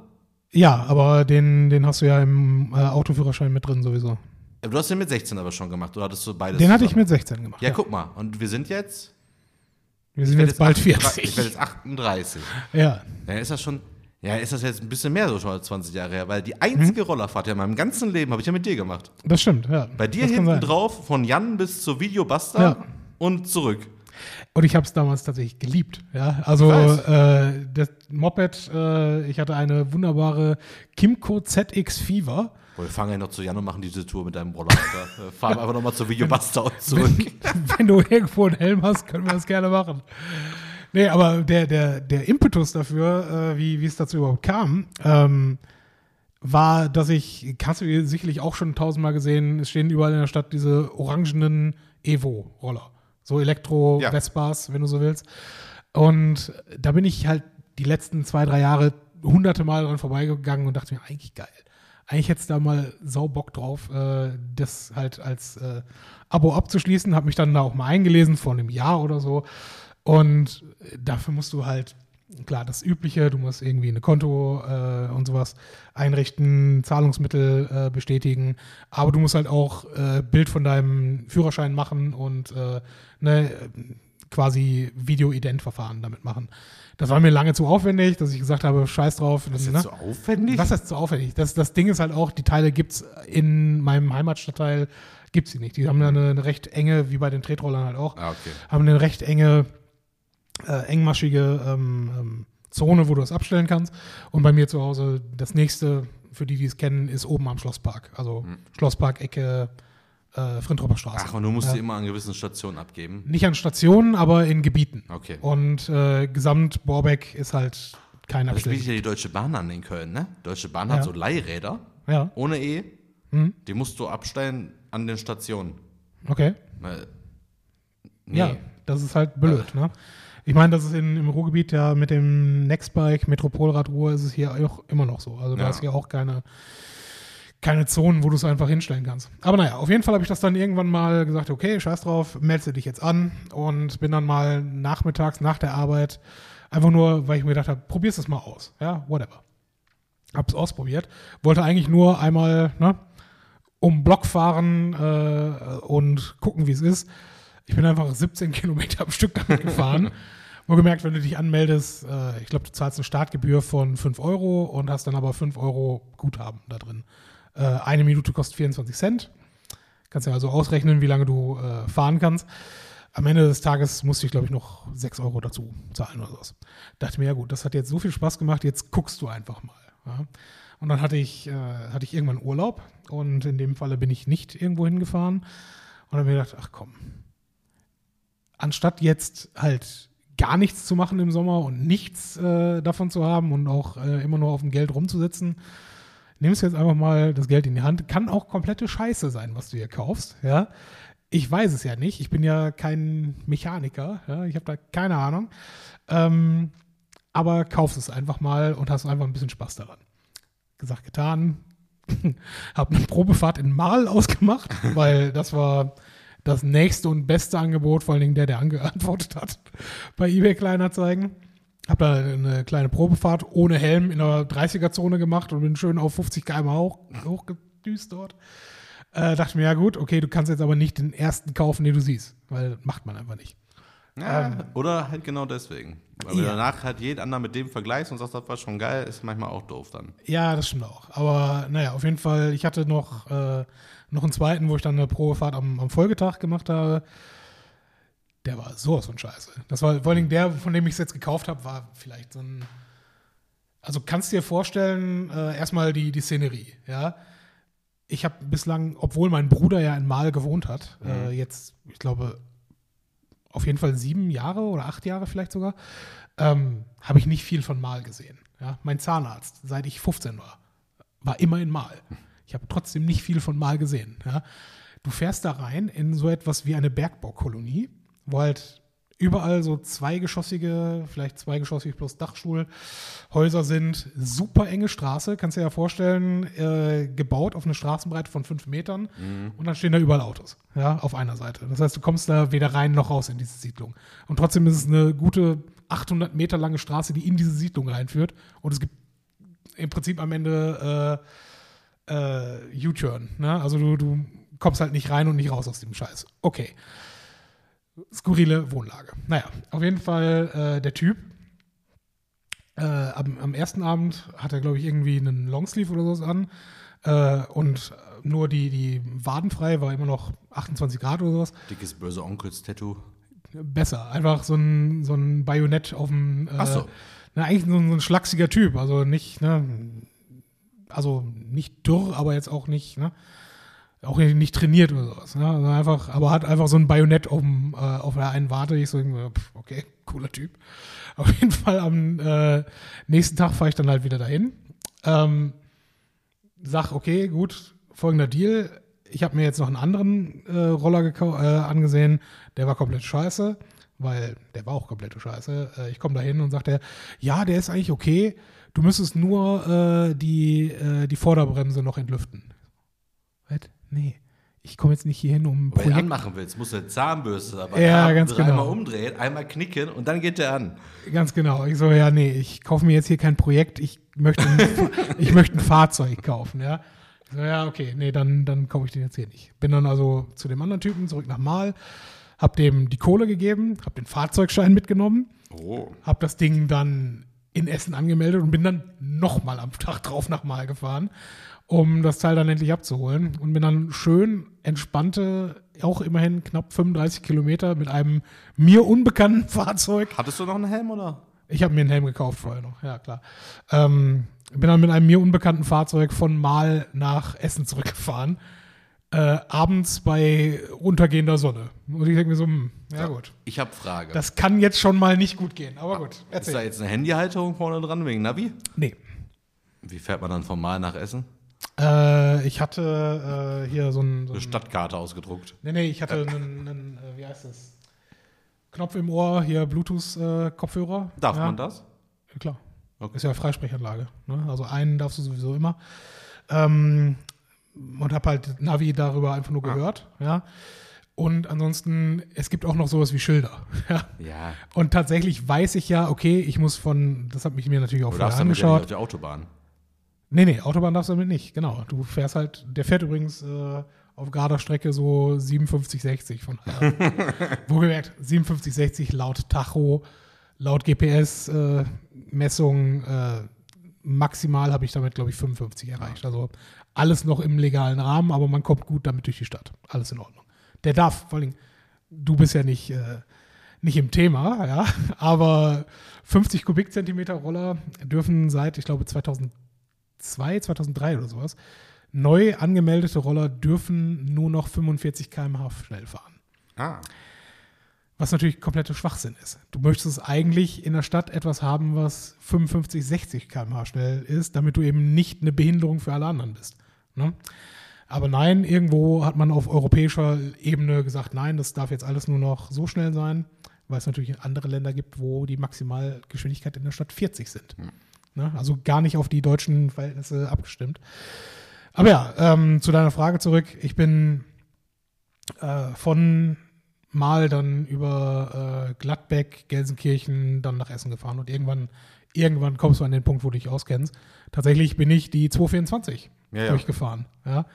[SPEAKER 1] Ja, aber den, den hast du ja im äh, Autoführerschein mit drin sowieso.
[SPEAKER 2] Ja, Du hast den mit 16 aber schon gemacht, oder hattest du beides?
[SPEAKER 1] Den hatte ich mit 16 gemacht.
[SPEAKER 2] Ja, guck mal, und wir sind jetzt.
[SPEAKER 1] Wir sind
[SPEAKER 2] ich
[SPEAKER 1] jetzt bald
[SPEAKER 2] 38 Ich
[SPEAKER 1] 40.
[SPEAKER 2] werde jetzt 38.
[SPEAKER 1] Ja.
[SPEAKER 2] Dann ist das schon. Ja, ist das jetzt ein bisschen mehr so schon als 20 Jahre her, weil die einzige Rollerfahrt ja in meinem ganzen Leben habe ich ja mit dir gemacht.
[SPEAKER 1] Das stimmt, ja.
[SPEAKER 2] Bei dir
[SPEAKER 1] das
[SPEAKER 2] hinten drauf, von Jan bis zur Videobuster
[SPEAKER 1] Ja.
[SPEAKER 2] und zurück.
[SPEAKER 1] Und ich habe es damals tatsächlich geliebt. Ja, also äh, das Moped, äh, ich hatte eine wunderbare Kimco ZX Fever.
[SPEAKER 2] Wir fangen ja noch zu Jan und machen diese Tour mit deinem Roller. Alter. Äh, Fahren wir einfach nochmal zur Videobuster und zurück.
[SPEAKER 1] Wenn du irgendwo einen Helm hast, können wir das gerne machen. Nee, aber der, der, der Impetus dafür, äh, wie, wie es dazu überhaupt kam, ähm, war, dass ich, hast du sicherlich auch schon tausendmal gesehen, es stehen überall in der Stadt diese orangenen Evo-Roller. So Elektro-Vespas, wenn du so willst. Und da bin ich halt die letzten zwei, drei Jahre hunderte Mal dran vorbeigegangen und dachte mir, eigentlich geil. Eigentlich hätte da mal sau Bock drauf, äh, das halt als äh, Abo abzuschließen. Habe mich dann da auch mal eingelesen, vor einem Jahr oder so. Und dafür musst du halt, klar, das Übliche, du musst irgendwie eine Konto äh, und sowas einrichten, Zahlungsmittel äh, bestätigen, aber du musst halt auch äh, Bild von deinem Führerschein machen und äh, ne, quasi Video-Ident-Verfahren damit machen. Das war mir lange zu aufwendig, dass ich gesagt habe, scheiß drauf.
[SPEAKER 2] Das ist
[SPEAKER 1] ne?
[SPEAKER 2] jetzt so aufwendig.
[SPEAKER 1] Was heißt zu aufwendig? Das, das Ding ist halt auch, die Teile gibt's in meinem Heimatstadtteil, gibt's sie nicht. Die haben da eine, eine recht enge, wie bei den Tretrollern halt auch,
[SPEAKER 2] Ah, okay.
[SPEAKER 1] haben eine recht enge, äh, engmaschige ähm, ähm, Zone, wo du das abstellen kannst. Und bei mir zu Hause, das nächste, für die, die es kennen, ist oben am Schlosspark. Also Schlosspark, Ecke, äh, Frintropper Straße.
[SPEAKER 2] Ach, und du musst
[SPEAKER 1] ja.
[SPEAKER 2] die immer an gewissen Stationen abgeben.
[SPEAKER 1] Nicht an Stationen, aber in Gebieten.
[SPEAKER 2] Okay.
[SPEAKER 1] Und äh, Gesamt Borbeck ist halt kein
[SPEAKER 2] Das bietet
[SPEAKER 1] Abstell.
[SPEAKER 2] ja die Deutsche Bahn an in Köln, ne? Deutsche Bahn
[SPEAKER 1] Ja.
[SPEAKER 2] hat so Leihräder
[SPEAKER 1] Ja,
[SPEAKER 2] ohne E.
[SPEAKER 1] Mhm.
[SPEAKER 2] Die musst du abstellen an den Stationen.
[SPEAKER 1] okay.
[SPEAKER 2] Weil- Nee.
[SPEAKER 1] Ja, das ist halt blöd, ne? Ich meine, das ist in, im Ruhrgebiet ja mit dem Nextbike, Metropolrad Ruhr, ist es hier auch immer noch so. Also da
[SPEAKER 2] Ja.
[SPEAKER 1] ist ja auch keine, keine Zonen, wo du es einfach hinstellen kannst. Aber naja, auf jeden Fall habe ich das dann irgendwann mal gesagt, okay, scheiß drauf, meldest dich jetzt an und bin dann mal nachmittags nach der Arbeit einfach nur, weil ich mir gedacht habe, probier's das mal aus. Ja, whatever. Hab's ausprobiert. Wollte eigentlich nur einmal, ne, um Block fahren äh, und gucken, wie es ist. Ich bin einfach 17 Kilometer am Stück damit gefahren. Wohlgemerkt, wenn du dich anmeldest, äh, ich glaube, du zahlst eine Startgebühr von 5 Euro und hast dann aber 5 Euro Guthaben da drin. Äh, eine Minute kostet 24 Cent. Kannst ja also ausrechnen, wie lange du äh, fahren kannst. Am Ende des Tages musste ich, glaube ich, noch 6 Euro dazu zahlen oder sowas. Dachte mir, ja gut, das hat jetzt so viel Spaß gemacht, jetzt guckst du einfach mal. Ja. Und dann hatte ich, äh, hatte ich irgendwann Urlaub und in dem Falle bin ich nicht irgendwo hingefahren und habe mir gedacht, ach komm, anstatt jetzt halt gar nichts zu machen im Sommer und nichts äh, davon zu haben und auch äh, immer nur auf dem Geld rumzusitzen, nimmst du jetzt einfach mal das Geld in die Hand. Kann auch komplette Scheiße sein, was du hier kaufst, ja. Ich weiß es ja nicht. Ich bin ja kein Mechaniker. Ja? Ich habe da keine Ahnung. Ähm, aber kaufst es einfach mal und hast einfach ein bisschen Spaß daran. Gesagt, getan. habe eine Probefahrt in Marl ausgemacht, weil das war das nächste und beste Angebot, vor allen Dingen der, der angeantwortet hat bei eBay Kleinanzeigen. Habe da eine kleine Probefahrt ohne Helm in der 30er-Zone gemacht und bin schön auf 50 km hoch, hochgedüst dort. Äh, dachte mir, ja gut, okay, du kannst jetzt aber nicht den ersten kaufen, den du siehst, weil macht man einfach nicht.
[SPEAKER 2] Ja, oder halt genau deswegen. Weil
[SPEAKER 1] Ja.
[SPEAKER 2] danach halt jeden anderen mit dem vergleichst und sagst, das war schon geil, ist manchmal auch doof dann.
[SPEAKER 1] Ja, das stimmt auch. Aber naja, auf jeden Fall, ich hatte noch, äh, noch einen zweiten, wo ich dann eine Probefahrt am, am Folgetag gemacht habe. Der war sowas von scheiße. Das war vor allen Dingen der, von dem ich es jetzt gekauft habe, war vielleicht so ein. Also kannst dir vorstellen, äh, erstmal die, die Szenerie, ja. Ich habe bislang, obwohl mein Bruder ja in Mal gewohnt hat, äh, jetzt, ich glaube, auf jeden Fall sieben Jahre oder acht Jahre vielleicht sogar, ähm, habe ich nicht viel von Mal gesehen. Ja? Mein Zahnarzt, seit ich 15 war, war immer in Mal. Ich habe trotzdem nicht viel von Mal gesehen. Ja? Du fährst da rein in so etwas wie eine Bergbaukolonie, wo halt überall so zweigeschossige, vielleicht zweigeschossig plus Dachstuhlhäuser sind. Super enge Straße, kannst du dir ja vorstellen, äh, gebaut auf eine Straßenbreite von fünf Metern und dann stehen da überall Autos, ja, auf einer Seite. Das heißt, du kommst da weder rein noch raus in diese Siedlung. Und trotzdem ist es eine gute 800 Meter lange Straße, die in diese Siedlung reinführt und es gibt im Prinzip am Ende äh, äh, U-Turn. Ne? Also du, du kommst halt nicht rein und nicht raus aus dem Scheiß. Okay. Skurrile Wohnlage. Naja, auf jeden Fall äh, der Typ. Äh, am, am ersten Abend hat er, glaube ich, irgendwie einen Longsleeve oder sowas an. Äh, und nur die, die Waden frei, war immer noch 28 Grad oder sowas.
[SPEAKER 2] Dickes böse Onkels-Tattoo.
[SPEAKER 1] Besser. Einfach so ein, so ein Bajonett auf dem. Äh,
[SPEAKER 2] Ach so.
[SPEAKER 1] Na, eigentlich so ein, so ein schlachsiger Typ. Also nicht, ne, also nicht dürr, aber jetzt auch nicht, ne, auch nicht trainiert oder sowas. Ne? Also einfach, aber hat einfach so ein Bajonett auf, dem, äh, auf der einen Warte. Ich so, okay, cooler Typ. Auf jeden Fall am äh, nächsten Tag fahre ich dann halt wieder dahin. Ähm, sag, okay, gut, folgender Deal. Ich habe mir jetzt noch einen anderen äh, Roller äh, angesehen, der war komplett scheiße, weil der war auch komplett scheiße. Äh, ich komme da hin und sagt er, ja, der ist eigentlich okay, du müsstest nur äh, die, äh, die Vorderbremse noch entlüften. Was? Nee, ich komme jetzt nicht hier hin, um
[SPEAKER 2] Wenn du anmachen willst, musst du eine Zahnbürste dabei
[SPEAKER 1] Ja,
[SPEAKER 2] haben,
[SPEAKER 1] ganz genau.
[SPEAKER 2] umdrehen, einmal knicken und dann geht der an.
[SPEAKER 1] Ganz genau. Ich so, ja, nee, ich kaufe mir jetzt hier kein Projekt, ich möchte ein, ich möchte ein Fahrzeug kaufen, ja. Ich so, ja, okay, nee, dann, dann kaufe ich den jetzt hier nicht. Bin dann also zu dem anderen Typen zurück nach Mal, hab dem die Kohle gegeben, hab den Fahrzeugschein mitgenommen,
[SPEAKER 2] Oh.
[SPEAKER 1] hab das Ding dann in Essen angemeldet und bin dann nochmal am Tag drauf nach Mal gefahren, um das Teil dann endlich abzuholen und bin dann schön entspannte, auch immerhin knapp 35 Kilometer mit einem mir unbekannten Fahrzeug
[SPEAKER 2] Hattest du noch einen Helm oder?
[SPEAKER 1] ich habe mir einen Helm gekauft vorher noch, ja klar. Ähm, bin dann mit einem mir unbekannten Fahrzeug von Mal nach Essen zurückgefahren. Äh, abends bei untergehender Sonne. Und ich denke mir so, hm, ja gut.
[SPEAKER 2] Ich habe Frage.
[SPEAKER 1] Das kann jetzt schon mal nicht gut gehen. Aber gut,
[SPEAKER 2] ist da
[SPEAKER 1] erzähl.
[SPEAKER 2] jetzt eine Handyhalterung vorne dran wegen Navi?
[SPEAKER 1] Nee.
[SPEAKER 2] Wie fährt man dann vom Mal nach Essen?
[SPEAKER 1] Äh, ich hatte äh, hier so ein. So
[SPEAKER 2] Eine
[SPEAKER 1] ein
[SPEAKER 2] Stadtkarte ausgedruckt.
[SPEAKER 1] nee, nee, ich hatte einen, einen äh, wie heißt das? Knopf im Ohr, hier Bluetooth-Kopfhörer.
[SPEAKER 2] Darf
[SPEAKER 1] ja.
[SPEAKER 2] man das?
[SPEAKER 1] Ja, klar.
[SPEAKER 2] Okay.
[SPEAKER 1] Ist ja Freisprechanlage. Ne? Also einen darfst du sowieso immer. Ähm, und habe halt Navi darüber einfach nur gehört. Ja. Und ansonsten, es gibt auch noch sowas wie Schilder. Ja.
[SPEAKER 2] Ja.
[SPEAKER 1] Und tatsächlich weiß ich ja, okay, ich muss von, das hat ich mir natürlich auch
[SPEAKER 2] Du
[SPEAKER 1] vorher
[SPEAKER 2] darfst damit ja nicht
[SPEAKER 1] angeschaut.
[SPEAKER 2] auf der Autobahn.
[SPEAKER 1] Nee, nee, Autobahn darfst du damit nicht, genau. Du fährst halt, der fährt übrigens äh, auf gerader Strecke so 57, 60 von daher. Wohlgemerkt, 57, 60 laut Tacho, laut GPS-Messung, äh, maximal habe ich damit, glaube ich, 55 erreicht. Also alles noch im legalen Rahmen, aber man kommt gut damit durch die Stadt. Alles in Ordnung. Der darf, vor allem, du bist ja nicht, äh, nicht im Thema, ja, aber 50 Kubikzentimeter Roller dürfen seit, ich glaube, 2002, 2003 oder sowas, neu angemeldete Roller dürfen nur noch 45 km/h schnell fahren.
[SPEAKER 2] Ah.
[SPEAKER 1] Was natürlich kompletter Schwachsinn ist. Du möchtest eigentlich in der Stadt etwas haben, was 55, 60 km/h schnell ist, damit du eben nicht eine Behinderung für alle anderen bist. Ne? Aber nein, irgendwo hat man auf europäischer Ebene gesagt, nein, das darf jetzt alles nur noch so schnell sein, weil es natürlich andere Länder gibt, wo die Maximalgeschwindigkeit in der Stadt 40 sind. Ne? Also gar nicht auf die deutschen Verhältnisse abgestimmt. Aber ja, ähm, zu deiner Frage zurück. Ich bin äh, von mal dann über äh, Gladbeck, Gelsenkirchen, dann nach Essen gefahren und irgendwann, irgendwann kommst du an den Punkt, wo du dich auskennst. Tatsächlich bin ich die 224
[SPEAKER 2] Ja, ja.
[SPEAKER 1] durchgefahren. Ja.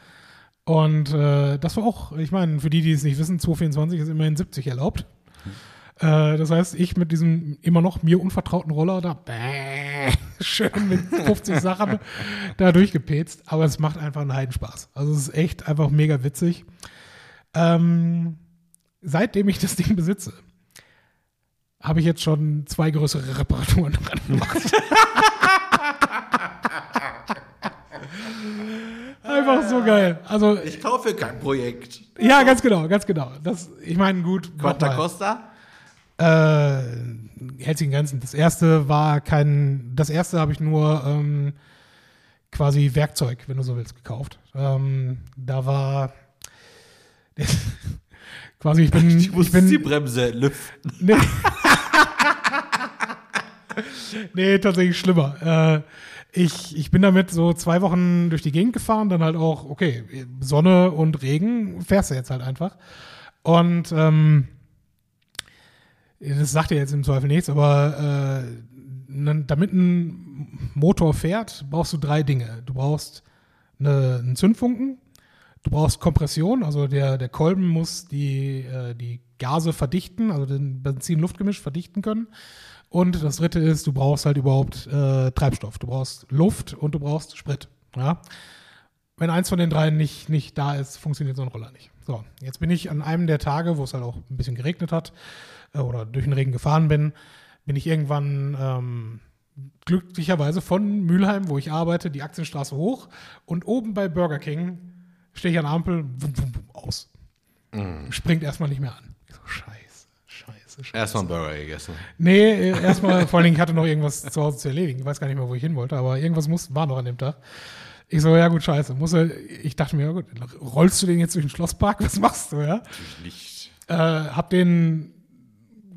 [SPEAKER 1] Und äh, das war auch, ich meine, für die, die es nicht wissen, 224 ist immerhin 70 erlaubt. Äh, das heißt, ich mit diesem immer noch mir unvertrauten Roller da bäh, schön mit 50 Sachen da durchgepetzt. Aber es macht einfach einen Heidenspaß. Also es ist echt einfach mega witzig. Ähm, seitdem ich das Ding besitze, habe ich jetzt schon zwei größere Reparaturen dran gemacht. Einfach so geil. Also,
[SPEAKER 2] Ich kaufe kein Projekt.
[SPEAKER 1] ja, ganz genau, ganz genau. Das, ich meine, gut.
[SPEAKER 2] Quanta. Costa?
[SPEAKER 1] Äh, hält sich in Grenzen. Das erste war kein, das erste habe ich nur ähm, quasi Werkzeug, wenn du so willst, gekauft. Ähm, da war quasi, ich bin,
[SPEAKER 2] Ich muss
[SPEAKER 1] ich bin,
[SPEAKER 2] die Bremse lüften.
[SPEAKER 1] Nee. nee, tatsächlich schlimmer. Äh, ich, ich bin damit so zwei Wochen durch die Gegend gefahren, dann halt auch, okay, Sonne und Regen, fährst du jetzt halt einfach. Und ähm, das sagt dir jetzt im Zweifel nichts, aber äh, damit ein Motor fährt, brauchst du drei Dinge. Du brauchst eine, einen Zündfunken, du brauchst Kompression, also der, der Kolben muss die, äh, die Gase verdichten, also den Benzin-Luftgemisch verdichten können. Und das dritte ist, du brauchst halt überhaupt äh, Treibstoff. Du brauchst Luft und du brauchst Sprit. Ja? Wenn eins von den dreien nicht, nicht da ist, funktioniert so ein Roller nicht. So, jetzt bin ich an einem der Tage, wo es halt auch ein bisschen geregnet hat äh, oder durch den Regen gefahren bin, bin ich irgendwann ähm, glücklicherweise von Mülheim, wo ich arbeite, die Aktienstraße hoch und oben bei Burger King stehe ich an der Ampel, wum, wum, wum, aus. Springt erstmal nicht mehr an. Ich so, scheiße.
[SPEAKER 2] Erstmal Burger gegessen.
[SPEAKER 1] Nee, äh, erstmal, vor allen Dingen, ich hatte noch irgendwas zu Hause zu erledigen. Ich weiß gar nicht mehr, wo ich hin wollte, aber irgendwas muss, war noch an dem Tag. Ich so, ja gut, scheiße. Muss er, ich dachte mir, ja gut, rollst du den jetzt durch den Schlosspark? Was machst du, ja?
[SPEAKER 2] Natürlich nicht.
[SPEAKER 1] Äh, hab den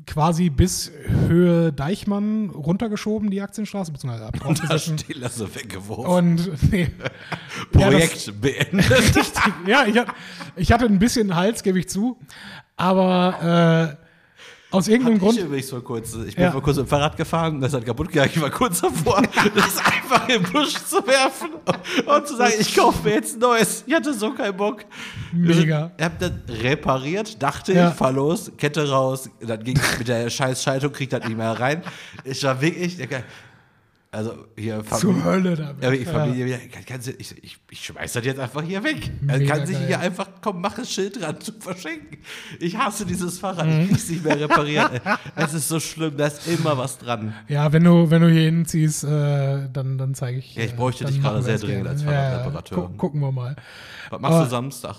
[SPEAKER 1] quasi bis Höhe Deichmann runtergeschoben, die Aktienstraße, beziehungsweise
[SPEAKER 2] Und da
[SPEAKER 1] draufgesessen.
[SPEAKER 2] stehen lassen, weggeworfen.
[SPEAKER 1] Und nee. Ja, das-
[SPEAKER 2] Projekt beendet.
[SPEAKER 1] ja, ich, ich hatte ein bisschen Hals, gebe ich zu. Aber äh, aus irgendeinem Grund.
[SPEAKER 2] Ich übrigens vor kurzem. Ich bin
[SPEAKER 1] Ja.
[SPEAKER 2] vor kurzem mit dem Fahrrad gefahren, das hat kaputt gegangen. Ich war kurz davor, das einfach im Busch zu werfen und zu sagen, ich kaufe mir jetzt ein neues. Ich hatte so keinen Bock.
[SPEAKER 1] Mega.
[SPEAKER 2] Ich hab das repariert, dachte
[SPEAKER 1] Ja.
[SPEAKER 2] ich, fahr los, Kette raus, dann ging mit der scheiß Schaltung, kriegt das nicht mehr rein. Ich war wirklich, also hier
[SPEAKER 1] Zur Hölle damit.
[SPEAKER 2] ja, ich Familie kann, kannst ich, ich, ich schmeiß das jetzt einfach hier weg. Also
[SPEAKER 1] Mega
[SPEAKER 2] kann sich hier einfach, komm, mach ein Schild dran zu verschenken. Ich hasse dieses Fahrrad,
[SPEAKER 1] Mhm.
[SPEAKER 2] ich krieg's nicht mehr repariert. es ist so schlimm, da ist immer was dran.
[SPEAKER 1] Ja, wenn du, wenn du hier hinziehst, äh, dann, dann zeige ich.
[SPEAKER 2] Ja, ich
[SPEAKER 1] äh,
[SPEAKER 2] bräuchte dich gerade sehr dringend als
[SPEAKER 1] Ja, ja,
[SPEAKER 2] Fahrradreparateur.
[SPEAKER 1] gu gucken wir mal.
[SPEAKER 2] Was machst
[SPEAKER 1] Aber-
[SPEAKER 2] du Samstag?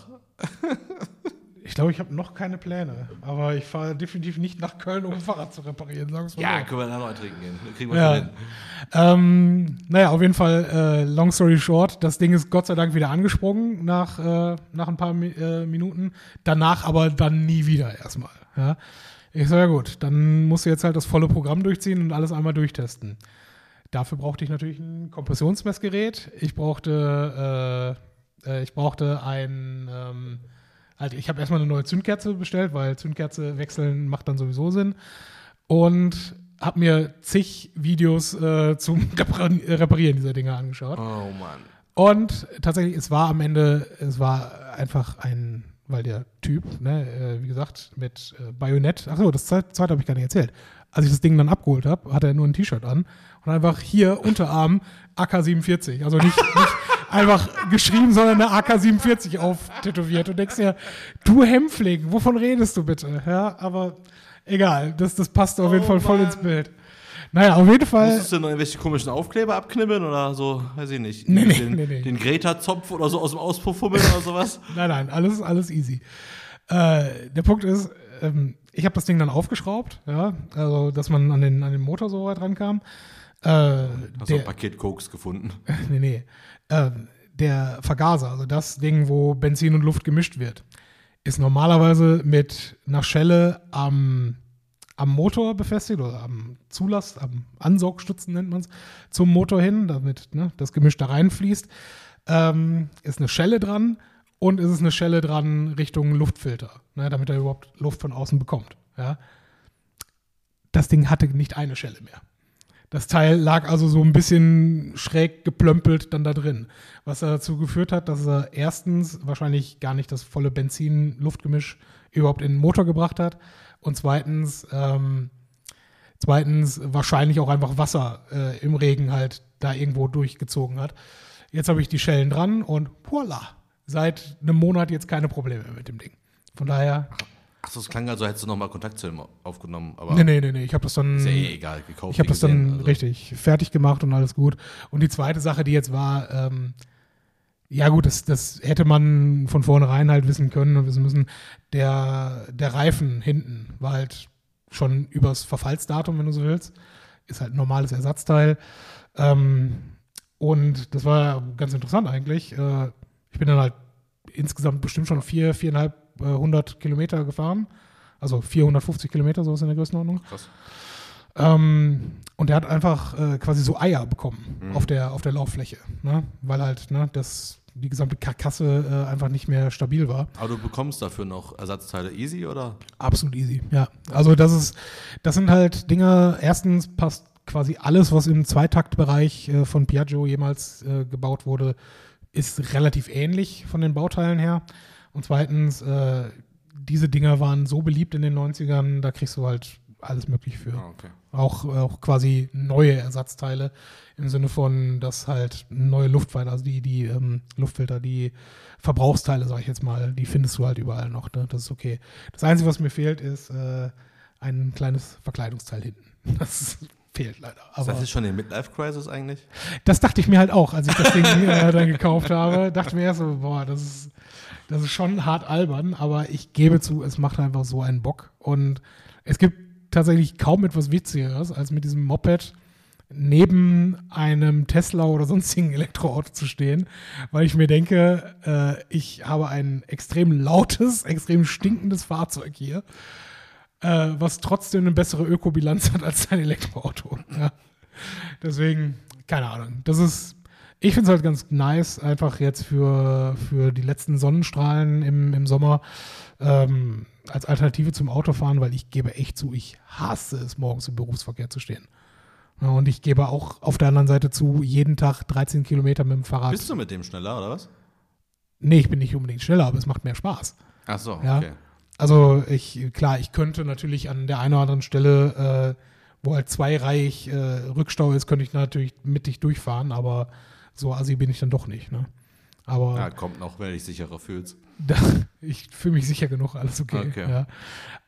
[SPEAKER 1] Ich glaube, ich habe noch keine Pläne. Aber ich fahre definitiv nicht nach Köln, um ein Fahrrad zu reparieren, sagen
[SPEAKER 2] Ja,
[SPEAKER 1] so.
[SPEAKER 2] können wir dann noch trinken gehen. Kriegen wir
[SPEAKER 1] Ja.
[SPEAKER 2] hin.
[SPEAKER 1] Ähm, naja, auf jeden Fall, äh, long story short, das Ding ist Gott sei Dank wieder angesprungen nach, äh, nach ein paar Mi äh, Minuten. Danach aber dann nie wieder erstmal. Ja. Ich so, ja gut, dann musst du jetzt halt das volle Programm durchziehen und alles einmal durchtesten. Dafür brauchte ich natürlich ein Kompressionsmessgerät. Ich brauchte, äh, äh, ich brauchte ein, ähm, halt, ich habe erstmal eine neue Zündkerze bestellt, weil Zündkerze wechseln macht dann sowieso Sinn. Und habe mir zig Videos äh, zum Repar- Reparieren dieser Dinge angeschaut.
[SPEAKER 2] Oh Mann.
[SPEAKER 1] Und tatsächlich, es war am Ende, es war einfach ein, weil der Typ, ne, äh, wie gesagt, mit äh, Bajonett, achso, das zweite, zweite habe ich gar nicht erzählt. Als ich das Ding dann abgeholt habe, hatte er nur ein T-Shirt an und einfach hier Unterarm AK-47. Also nicht, nicht einfach geschrieben, sondern eine AK-47 auftätowiert. Und denkst dir, du Hämpfling, wovon redest du bitte? Ja, aber egal, das, das passt auf jeden
[SPEAKER 2] Oh
[SPEAKER 1] Fall voll
[SPEAKER 2] Mann.
[SPEAKER 1] ins Bild. Naja, auf jeden Fall.
[SPEAKER 2] Musstest du noch irgendwelche komischen Aufkleber abknibbeln oder so? Weiß ich nicht.
[SPEAKER 1] Nee, nee,
[SPEAKER 2] den,
[SPEAKER 1] nee, nee.
[SPEAKER 2] den Greta-Zopf oder so aus dem Auspuff fummeln oder sowas?
[SPEAKER 1] Nein, nein, alles, alles easy. Äh, der Punkt ist, ähm, ich habe das Ding dann aufgeschraubt, ja, also dass man an den, an den Motor so weit rankam. Äh,
[SPEAKER 2] Hast du ein Paket Koks gefunden?
[SPEAKER 1] nee, nee. Ähm, der Vergaser, also das Ding, wo Benzin und Luft gemischt wird, ist normalerweise mit einer Schelle am, am Motor befestigt oder am Zulast, am Ansaugstutzen nennt man es, zum Motor hin, damit ne, das Gemisch da reinfließt. Ähm, ist eine Schelle dran und es ist eine Schelle dran Richtung Luftfilter, ne, damit er überhaupt Luft von außen bekommt. Ja. Das Ding hatte nicht eine Schelle mehr. Das Teil lag also so ein bisschen schräg geplömpelt dann da drin, was dazu geführt hat, dass er erstens wahrscheinlich gar nicht das volle Benzin-Luftgemisch überhaupt in den Motor gebracht hat und zweitens, ähm, zweitens wahrscheinlich auch einfach Wasser äh, im Regen halt da irgendwo durchgezogen hat. Jetzt habe ich die Schellen dran und voila, seit einem Monat jetzt keine Probleme mit dem Ding. Von daher.
[SPEAKER 2] Achso, es klang also, hättest du nochmal Kontakt zu ihm aufgenommen. Aber
[SPEAKER 1] nee, nee, nee, nee. Ich habe das dann.
[SPEAKER 2] Ist ja eh egal, gekauft.
[SPEAKER 1] Ich habe das dann
[SPEAKER 2] also.
[SPEAKER 1] richtig fertig gemacht und alles gut. Und die zweite Sache, die jetzt war, ähm, ja gut, das, das hätte man von vornherein halt wissen können und wissen müssen. Der, der Reifen hinten war halt schon übers Verfallsdatum, wenn du so willst. Ist halt ein normales Ersatzteil. Ähm, und das war ganz interessant eigentlich. Äh, ich bin dann halt insgesamt bestimmt schon vier, viereinhalb, äh, hundert Kilometer gefahren. Also 450 Kilometer, sowas in der Größenordnung.
[SPEAKER 2] Krass.
[SPEAKER 1] Ähm, und er hat einfach äh, quasi so Eier bekommen
[SPEAKER 2] Mhm.
[SPEAKER 1] auf, der, auf der Lauffläche. Ne? Weil halt ne, das, die gesamte Karkasse äh, einfach nicht mehr stabil war.
[SPEAKER 2] Aber du bekommst dafür noch Ersatzteile easy oder?
[SPEAKER 1] Absolut easy, ja. Also das ist, das sind halt Dinge, erstens passt quasi alles, was im Zweitaktbereich äh, von Piaggio jemals äh, gebaut wurde, ist relativ ähnlich von den Bauteilen her. Und zweitens, äh, diese Dinger waren so beliebt in den 90ern, da kriegst du halt alles möglich für.
[SPEAKER 2] Ah, okay.
[SPEAKER 1] Auch, auch quasi neue Ersatzteile im Sinne von, dass halt neue Luftfilter, also die, die ähm, Luftfilter, die Verbrauchsteile, sag ich jetzt mal, die findest du halt überall noch. Ne? Das ist okay. Das Einzige, was mir fehlt, ist äh, ein kleines Verkleidungsteil hinten. Das fehlt leider.
[SPEAKER 2] Ist
[SPEAKER 1] Aber
[SPEAKER 2] das jetzt schon die Midlife-Crisis eigentlich?
[SPEAKER 1] das dachte ich mir halt auch, als ich das Ding äh, dann gekauft habe. Dachte mir erst so, boah, das ist, das ist schon hart albern, aber ich gebe zu, es macht einfach so einen Bock. Und es gibt tatsächlich kaum etwas Witzigeres, als mit diesem Moped neben einem Tesla oder sonstigen Elektroauto zu stehen, weil ich mir denke, äh, ich habe ein extrem lautes, extrem stinkendes Fahrzeug hier, äh, was trotzdem eine bessere Ökobilanz hat als ein Elektroauto. Ja. Deswegen, keine Ahnung. Das ist, ich finde es halt ganz nice, einfach jetzt für, für die letzten Sonnenstrahlen im, im Sommer ähm, als Alternative zum Autofahren, weil ich gebe echt zu, ich hasse es, morgens im Berufsverkehr zu stehen. Ja, und ich gebe auch auf der anderen Seite zu, jeden Tag 13 Kilometer mit dem Fahrrad.
[SPEAKER 2] Bist du mit dem schneller oder was?
[SPEAKER 1] nee, ich bin nicht unbedingt schneller, aber es macht mehr Spaß.
[SPEAKER 2] Ach so,
[SPEAKER 1] Ja.
[SPEAKER 2] okay.
[SPEAKER 1] Also ich, klar, ich könnte natürlich an der einen oder anderen Stelle, äh, wo halt zweireihig äh, Rückstau ist, könnte ich natürlich mittig durchfahren, aber so assi bin ich dann doch nicht. Ne? Aber
[SPEAKER 2] Ja, kommt noch, wenn du dich sicherer fühlst.
[SPEAKER 1] ich fühle mich sicher genug, alles okay.
[SPEAKER 2] Okay.
[SPEAKER 1] Ja.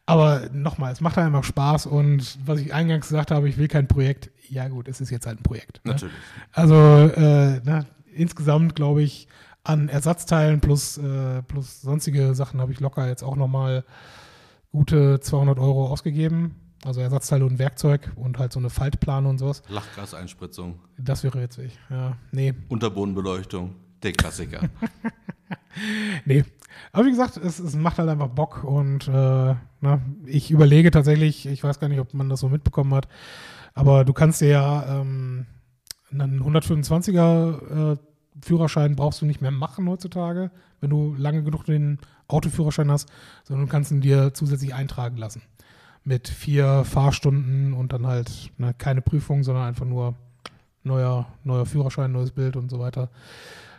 [SPEAKER 1] Aber nochmal, es macht einfach Spaß und was ich eingangs gesagt habe, ich will kein Projekt. Ja gut, es ist jetzt halt ein Projekt. Ne?
[SPEAKER 2] Natürlich.
[SPEAKER 1] Also äh, na, insgesamt glaube ich an Ersatzteilen plus, äh, plus sonstige Sachen habe ich locker jetzt auch nochmal gute 200 Euro ausgegeben. Also Ersatzteile und Werkzeug und halt so eine Faltplane und sowas.
[SPEAKER 2] Lachgaseinspritzung,
[SPEAKER 1] Das wäre witzig. Ja, nee,
[SPEAKER 2] Unterbodenbeleuchtung, der Klassiker.
[SPEAKER 1] nee. Aber wie gesagt, es, es macht halt einfach Bock und äh, na, ich überlege tatsächlich, ich weiß gar nicht, ob man das so mitbekommen hat, aber du kannst dir ja ähm, einen 125er äh, Führerschein brauchst du nicht mehr machen heutzutage, wenn du lange genug den Autoführerschein hast, sondern du kannst ihn dir zusätzlich eintragen lassen. Mit vier Fahrstunden und dann halt ne, keine Prüfung, sondern einfach nur neuer, neuer Führerschein, neues Bild und so weiter.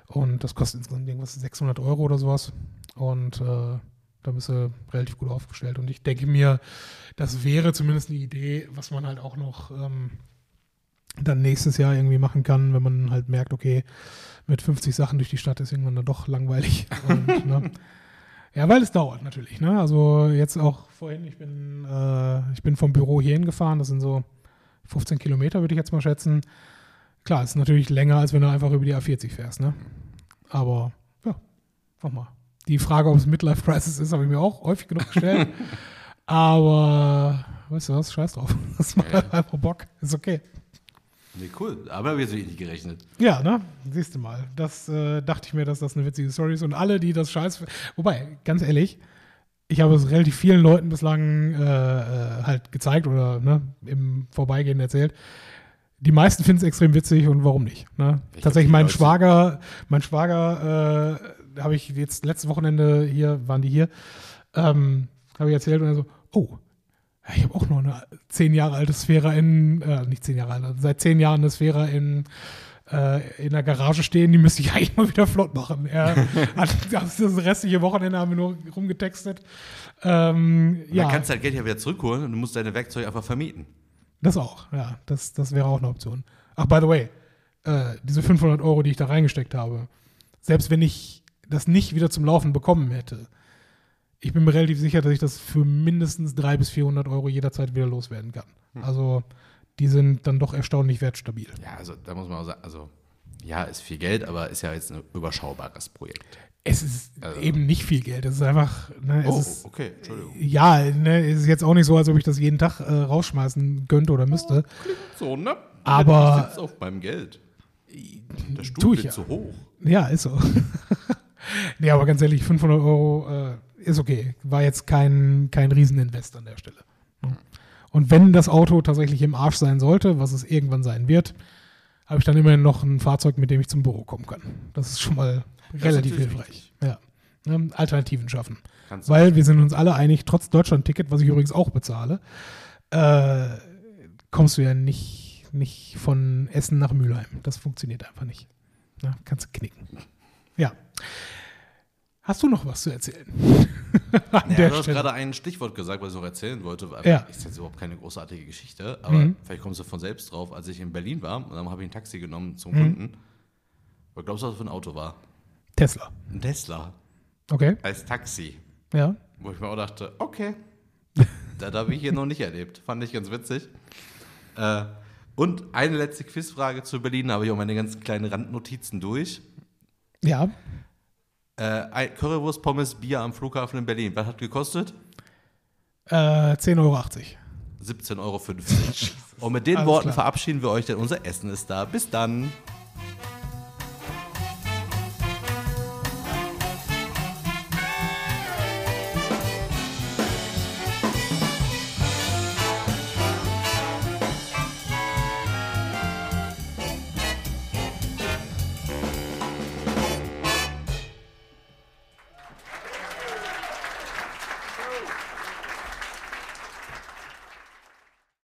[SPEAKER 1] Und das kostet insgesamt irgendwas 600 Euro oder sowas. Und äh, da bist du relativ gut aufgestellt. Und ich denke mir, das wäre zumindest eine Idee, was man halt auch noch ähm, dann nächstes Jahr irgendwie machen kann, wenn man halt merkt, okay, mit 50 Sachen durch die Stadt ist irgendwann dann doch langweilig. Und, ne? Ja, weil es dauert natürlich. Ne? Also jetzt auch vorhin, ich bin, äh, ich bin vom Büro hierhin gefahren, das sind so 15 Kilometer, würde ich jetzt mal schätzen. Klar, ist natürlich länger, als wenn du einfach über die A40 fährst. Ne? Aber ja, nochmal. Die Frage, ob es Midlife Crisis ist, habe ich mir auch häufig genug gestellt. Aber weißt du was, scheiß drauf. Das macht einfach Bock. Ist okay.
[SPEAKER 2] Nee, cool. Aber wir sind nicht gerechnet.
[SPEAKER 1] Ja, ne? Siehst du mal. Das äh, dachte ich mir, dass das eine witzige Story ist. Und alle, die das scheiß. Wobei, ganz ehrlich, ich habe es relativ vielen Leuten bislang äh, äh, halt gezeigt oder ne, im Vorbeigehen erzählt. Die meisten finden es extrem witzig und warum nicht? Ne?
[SPEAKER 2] Ich
[SPEAKER 1] Tatsächlich mein Schwager, mein Schwager, äh, habe ich jetzt letztes Wochenende hier, waren die hier, ähm, habe ich erzählt und er so, oh, ich habe auch noch eine zehn Jahre alte Sphäre in, äh, nicht zehn Jahre alt, seit zehn Jahren eine Sphäre in, äh, in der Garage stehen, die müsste ich eigentlich mal wieder flott machen. Er hat das, das restliche Wochenende haben wir nur rumgetextet. Ähm,
[SPEAKER 2] ja. Dann kannst du halt Geld ja wieder zurückholen und du musst deine Werkzeuge einfach vermieten.
[SPEAKER 1] Das auch, ja. Das, das wäre auch eine Option. Ach, by the way, äh, diese 500 Euro, die ich da reingesteckt habe, selbst wenn ich das nicht wieder zum Laufen bekommen hätte, ich bin mir relativ sicher, dass ich das für mindestens 300 bis 400 Euro jederzeit wieder loswerden kann. Hm. Also die sind dann doch erstaunlich wertstabil.
[SPEAKER 2] Ja, also da muss man auch sagen, also ja, ist viel Geld, aber ist ja jetzt ein überschaubares Projekt.
[SPEAKER 1] Es ist also. eben nicht viel Geld. Es ist einfach. Ne,
[SPEAKER 2] oh,
[SPEAKER 1] ist,
[SPEAKER 2] okay, Entschuldigung.
[SPEAKER 1] Ja, ne, es ist jetzt auch nicht so, als ob ich das jeden Tag äh, rausschmeißen könnte oder müsste.
[SPEAKER 2] so, ne?
[SPEAKER 1] Aber.
[SPEAKER 2] Ich sitze auf meinem Geld. Der Stuhl wird ja. zu hoch.
[SPEAKER 1] Ja, ist so. nee, aber ganz ehrlich, 500 Euro äh, ist okay. War jetzt kein, kein Rieseninvest an der Stelle. Ne? Und wenn das Auto tatsächlich im Arsch sein sollte, was es irgendwann sein wird, habe ich dann immerhin noch ein Fahrzeug, mit dem ich zum Büro kommen kann. Das ist schon mal relativ hilfreich. Ja. Ne? Alternativen schaffen. Kannst Weil wir sind uns alle einig, trotz Deutschland-Ticket, was ich übrigens auch bezahle, äh, kommst du ja nicht, nicht von Essen nach Mülheim. Das funktioniert einfach nicht. Ja, kannst du knicken. Ja. Hast du noch was zu erzählen?
[SPEAKER 2] ja, du hast gerade ein Stichwort gesagt, was ich noch erzählen wollte.
[SPEAKER 1] Ja.
[SPEAKER 2] Ist jetzt überhaupt keine großartige Geschichte, aber mhm. vielleicht kommst du von selbst drauf. Als ich in Berlin war, und dann habe ich ein Taxi genommen zum mhm. Kunden. Was glaubst du, was für ein Auto war?
[SPEAKER 1] Tesla.
[SPEAKER 2] Ein Tesla.
[SPEAKER 1] Okay.
[SPEAKER 2] Als Taxi.
[SPEAKER 1] Ja.
[SPEAKER 2] Wo ich mir auch dachte, okay, das habe ich hier noch nicht erlebt. Fand ich ganz witzig. Äh, und eine letzte Quizfrage zu Berlin, da habe ich auch meine ganz kleinen Randnotizen durch.
[SPEAKER 1] Ja.
[SPEAKER 2] Äh, Currywurst, Pommes, Bier am Flughafen in Berlin. Was hat gekostet?
[SPEAKER 1] Äh, 10,80 Euro.
[SPEAKER 2] 17,50 Euro. Und mit den Alles Worten klar. verabschieden wir euch, denn unser Essen ist da. Bis dann.